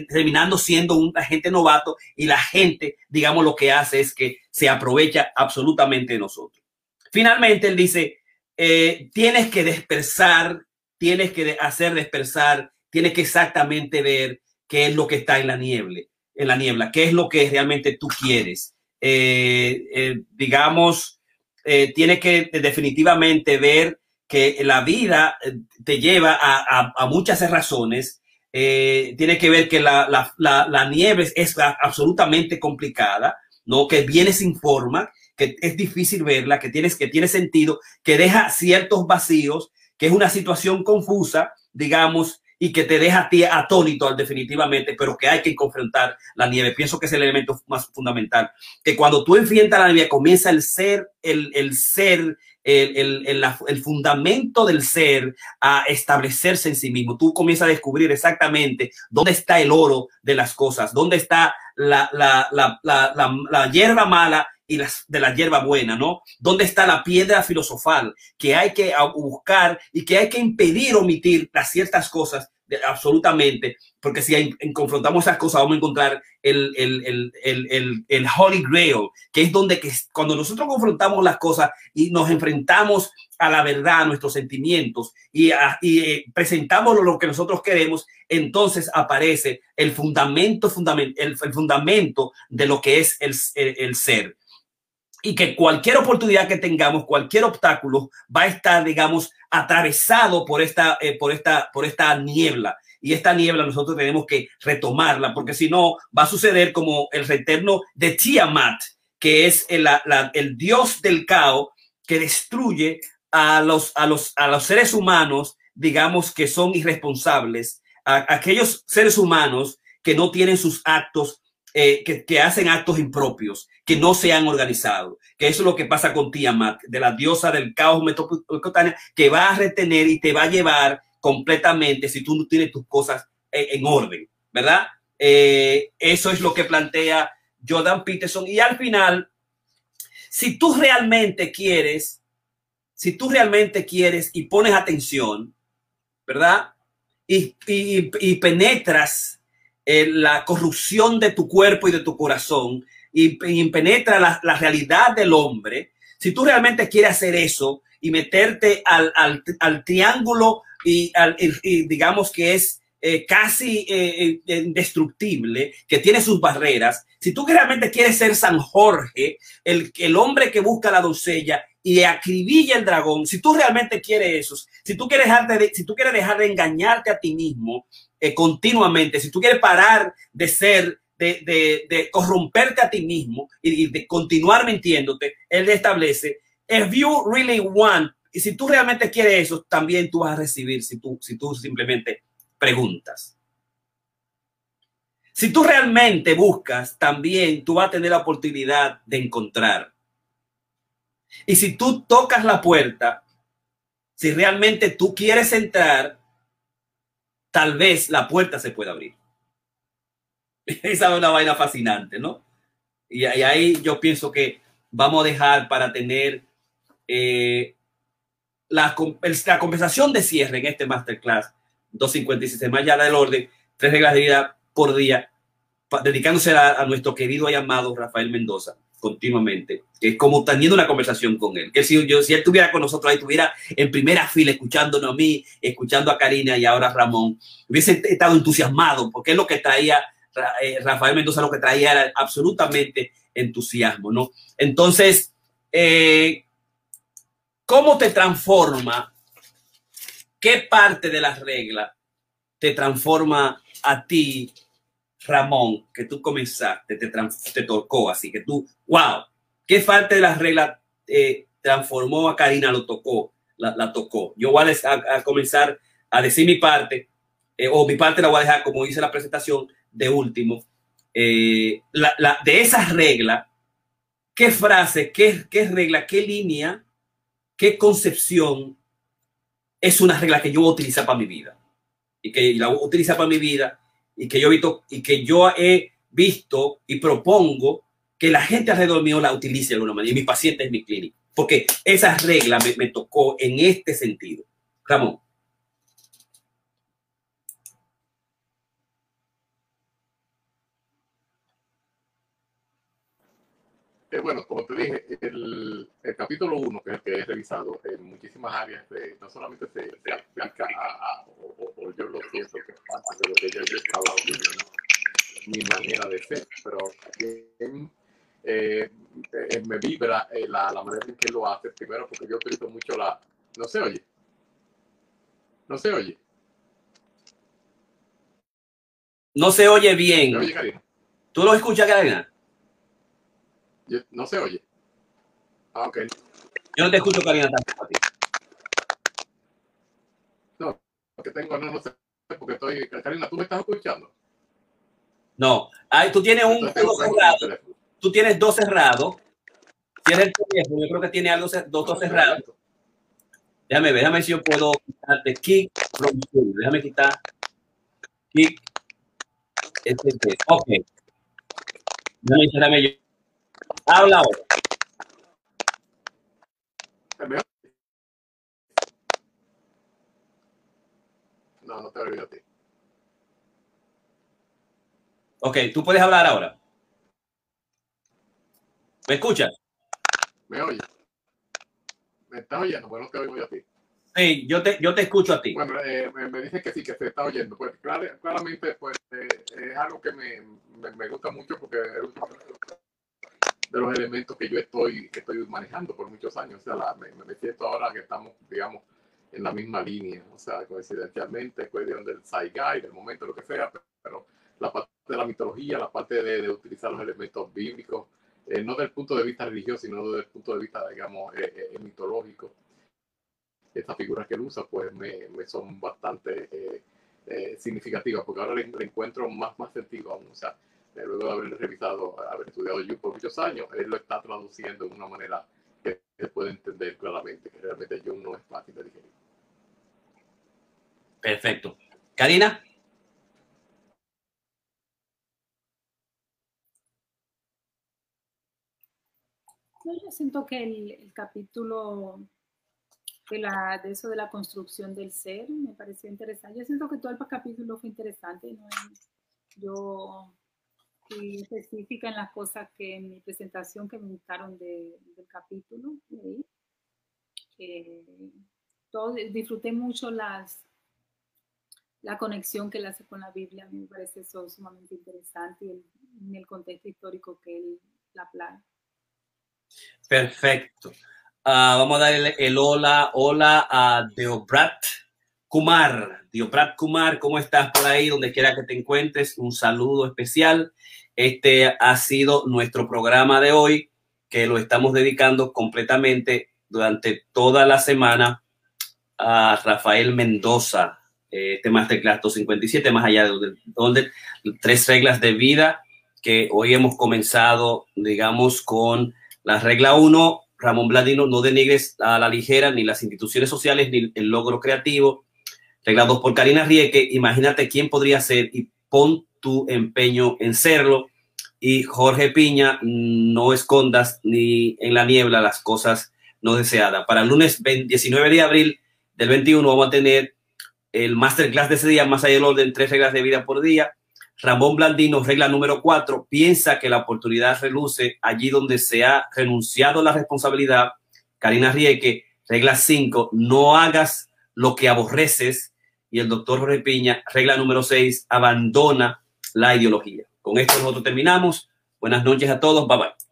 terminando siendo un agente novato y la gente, digamos, lo que hace es que se aprovecha absolutamente de nosotros. Finalmente, él dice, eh, tienes que dispersar, tienes que hacer dispersar, tienes que exactamente ver qué es lo que está en la niebla, en la niebla, qué es lo que realmente tú quieres. Eh, eh, digamos, tienes que definitivamente ver que la vida te lleva a, muchas razones. tiene que ver que la, la, nieve es absolutamente complicada, ¿no? Que viene sin forma que es difícil verla, que, tienes, que tiene sentido, que deja ciertos vacíos, que es una situación confusa, digamos, y que te deja a ti atónito definitivamente, pero que hay que confrontar la nieve. Pienso que es el elemento más fundamental, que cuando tú enfrentas la nieve comienza el ser, el, el ser, el, el, el, el, fundamento del ser a establecerse en sí mismo. Tú comienzas a descubrir exactamente dónde está el oro de las cosas, dónde está la, la, la, la, la hierba mala y las, de la hierba buena, ¿no? ¿Dónde está la piedra filosofal que hay que buscar y que hay que impedir omitir las ciertas cosas absolutamente? Porque si confrontamos esas cosas vamos a encontrar el, el, el, el, Holy Grail, que es donde que cuando nosotros confrontamos las cosas y nos enfrentamos a la verdad, a nuestros sentimientos y, eh, presentamos lo que nosotros queremos, entonces aparece el fundamento, fundament, el, fundamento de lo que es el, el ser y que cualquier oportunidad que tengamos, cualquier obstáculo va a estar, digamos, atravesado por esta, eh, por esta, por esta niebla. Y esta niebla nosotros tenemos que retomarla, porque si no, va a suceder como el retorno de Tiamat, que es el, el dios del caos que destruye a los, a, los, a los seres humanos, digamos, que son irresponsables, a, aquellos seres humanos que no tienen sus actos eh, que, hacen actos impropios, que no se han organizado, que eso es lo que pasa con Tiamat, de la diosa del caos metropolitano, que va a retener y te va a llevar completamente si tú no tienes tus cosas en, orden, ¿verdad? Eh, eso es lo que plantea Jordan Peterson. Y al final, si tú realmente quieres, si tú realmente quieres y pones atención, ¿verdad? Y, y penetras eh, la corrupción de tu cuerpo y de tu corazón y, penetra la, realidad del hombre, si tú realmente quieres hacer eso y meterte al, al, triángulo y, digamos que es eh, casi eh, indestructible, que tiene sus barreras, si tú realmente quieres ser San Jorge, el, el hombre que busca la doncella y acribilla el dragón, si tú realmente quieres eso, si tú quieres dejar de, si tú quieres dejar de engañarte a ti mismo eh, continuamente, si tú quieres parar de ser, de, de, de corromperte a ti mismo y, de continuar mintiéndote, él establece, if you really want, y si tú realmente quieres eso, también tú vas a recibir si tú, si tú simplemente preguntas. Si tú realmente buscas, también tú vas a tener la oportunidad de encontrar. Y si tú tocas la puerta, si realmente tú quieres entrar, tal vez la puerta se pueda abrir. Esa es una vaina fascinante, ¿no? Y, ahí yo pienso que vamos a dejar para tener eh, la, la, conversación de cierre en este masterclass 256 más allá del orden, tres reglas de vida por día, dedicándose a, nuestro querido y amado Rafael Mendoza continuamente, que es como teniendo una conversación con él. Que si, yo, si él estuviera con nosotros ahí, estuviera en primera fila escuchándonos a mí, escuchando a Karina y ahora a Ramón, hubiese estado entusiasmado, porque es lo que traía eh, Rafael Mendoza, lo que traía era absolutamente entusiasmo, ¿no? Entonces, eh, ¿cómo te transforma? ¿Qué parte de las reglas te transforma a ti Ramón, que tú comenzaste, te, te tocó así, que tú, wow, qué falta de las reglas eh, transformó a Karina, lo tocó, la, tocó. Yo voy a, comenzar a decir mi parte, eh, o mi parte la voy a dejar, como dice la presentación, de último. Eh, la, de esas reglas, qué frase, qué, qué regla, qué línea, qué concepción es una regla que yo voy a utilizar para mi vida y que la voy a utilizar para mi vida y que yo he visto, y que yo he visto y propongo que la gente alrededor mío la utilice de alguna manera y mis pacientes en mi clínica. Porque esa regla me, me tocó en este sentido. Ramón. Eh, bueno, como te dije, el, el capítulo 1, que es el que he revisado, en muchísimas áreas, de, no solamente se, se aplica a, o, o, yo lo siento que es parte de lo que yo, yo estaba viendo, mi manera de ser, pero también eh, eh, me vibra la, la, manera en que lo hace, primero porque yo utilizo mucho la... No se oye. No se oye. No se oye bien. ¿Tú lo escuchas, Karina? No se oye. Ah, ok. Yo no te escucho, Karina, tampoco a ti. No, porque tengo, no, no sé, porque estoy, Karina, ¿tú me estás escuchando? No, Ay, tú tienes un cerrado. Tú tienes dos cerrados. Tienes el teléfono, yo creo que tiene algo dos, dos cerrados. Déjame ver, déjame ver si yo puedo quitarte kick from. Déjame quitar kick. Este, este. Ok. Déjame, déjame yo. Habla ahora. No, no te oigo a ti. Ok, tú puedes hablar ahora. ¿Me escuchas? ¿Me oyes? ¿Me estás oyendo? Bueno, te oigo yo a ti. Sí, yo te, yo te escucho a ti. Bueno, eh, me, me, dice que sí, que se está oyendo. Pues clar, claramente pues, eh, es algo que me, me, me, gusta mucho porque es de los elementos que yo estoy, que estoy manejando por muchos años. O sea, la, me, me, siento ahora que estamos, digamos, en la misma línea. O sea, coincidencialmente, cuestión del Saigai, del momento, lo que sea, pero la parte de la mitología, la parte de, de utilizar los elementos bíblicos, eh, no desde el punto de vista religioso, sino desde el punto de vista, digamos, eh, eh, mitológico. Estas figuras que él usa, pues me, me son bastante significativas, porque ahora le, le, encuentro más, más sentido aún. O sea, luego de haber revisado, haber estudiado Jung por muchos años, él lo está traduciendo de una manera que se puede entender claramente, que realmente Jung no es fácil de digerir. Perfecto. Karina. No, yo siento que el, el capítulo de, la, de eso de la construcción del ser me pareció interesante. Yo siento que todo el capítulo fue interesante. ¿no? Yo fui específica en las cosas que en mi presentación que me gustaron de, del capítulo. De eh, todo, disfruté mucho las, la conexión que él hace con la Biblia. Me parece eso sumamente interesante y el, en el contexto histórico que él la plantea. Perfecto. Uh, vamos a dar el, el, hola, hola a Deobrat Kumar. Deobrat Kumar, ¿cómo estás por ahí? Donde quiera que te encuentres, un saludo especial. Este ha sido nuestro programa de hoy, que lo estamos dedicando completamente durante toda la semana a Rafael Mendoza, este Masterclass 257, más allá de donde, tres reglas de vida que hoy hemos comenzado, digamos, con la regla 1, Ramón Blandino, no denigres a la ligera ni las instituciones sociales ni el logro creativo. Regla 2 por Karina Rieke, imagínate quién podría ser y pon tu empeño en serlo. Y Jorge Piña, no escondas ni en la niebla las cosas no deseadas. Para el lunes 19 de abril del 21 vamos a tener el masterclass de ese día, más allá del orden, tres reglas de vida por día. Ramón Blandino, regla número cuatro, piensa que la oportunidad reluce allí donde se ha renunciado la responsabilidad. Karina Rieke, regla cinco, no hagas lo que aborreces. Y el doctor Jorge Piña, regla número seis, abandona la ideología. Con esto nosotros terminamos. Buenas noches a todos. Bye bye.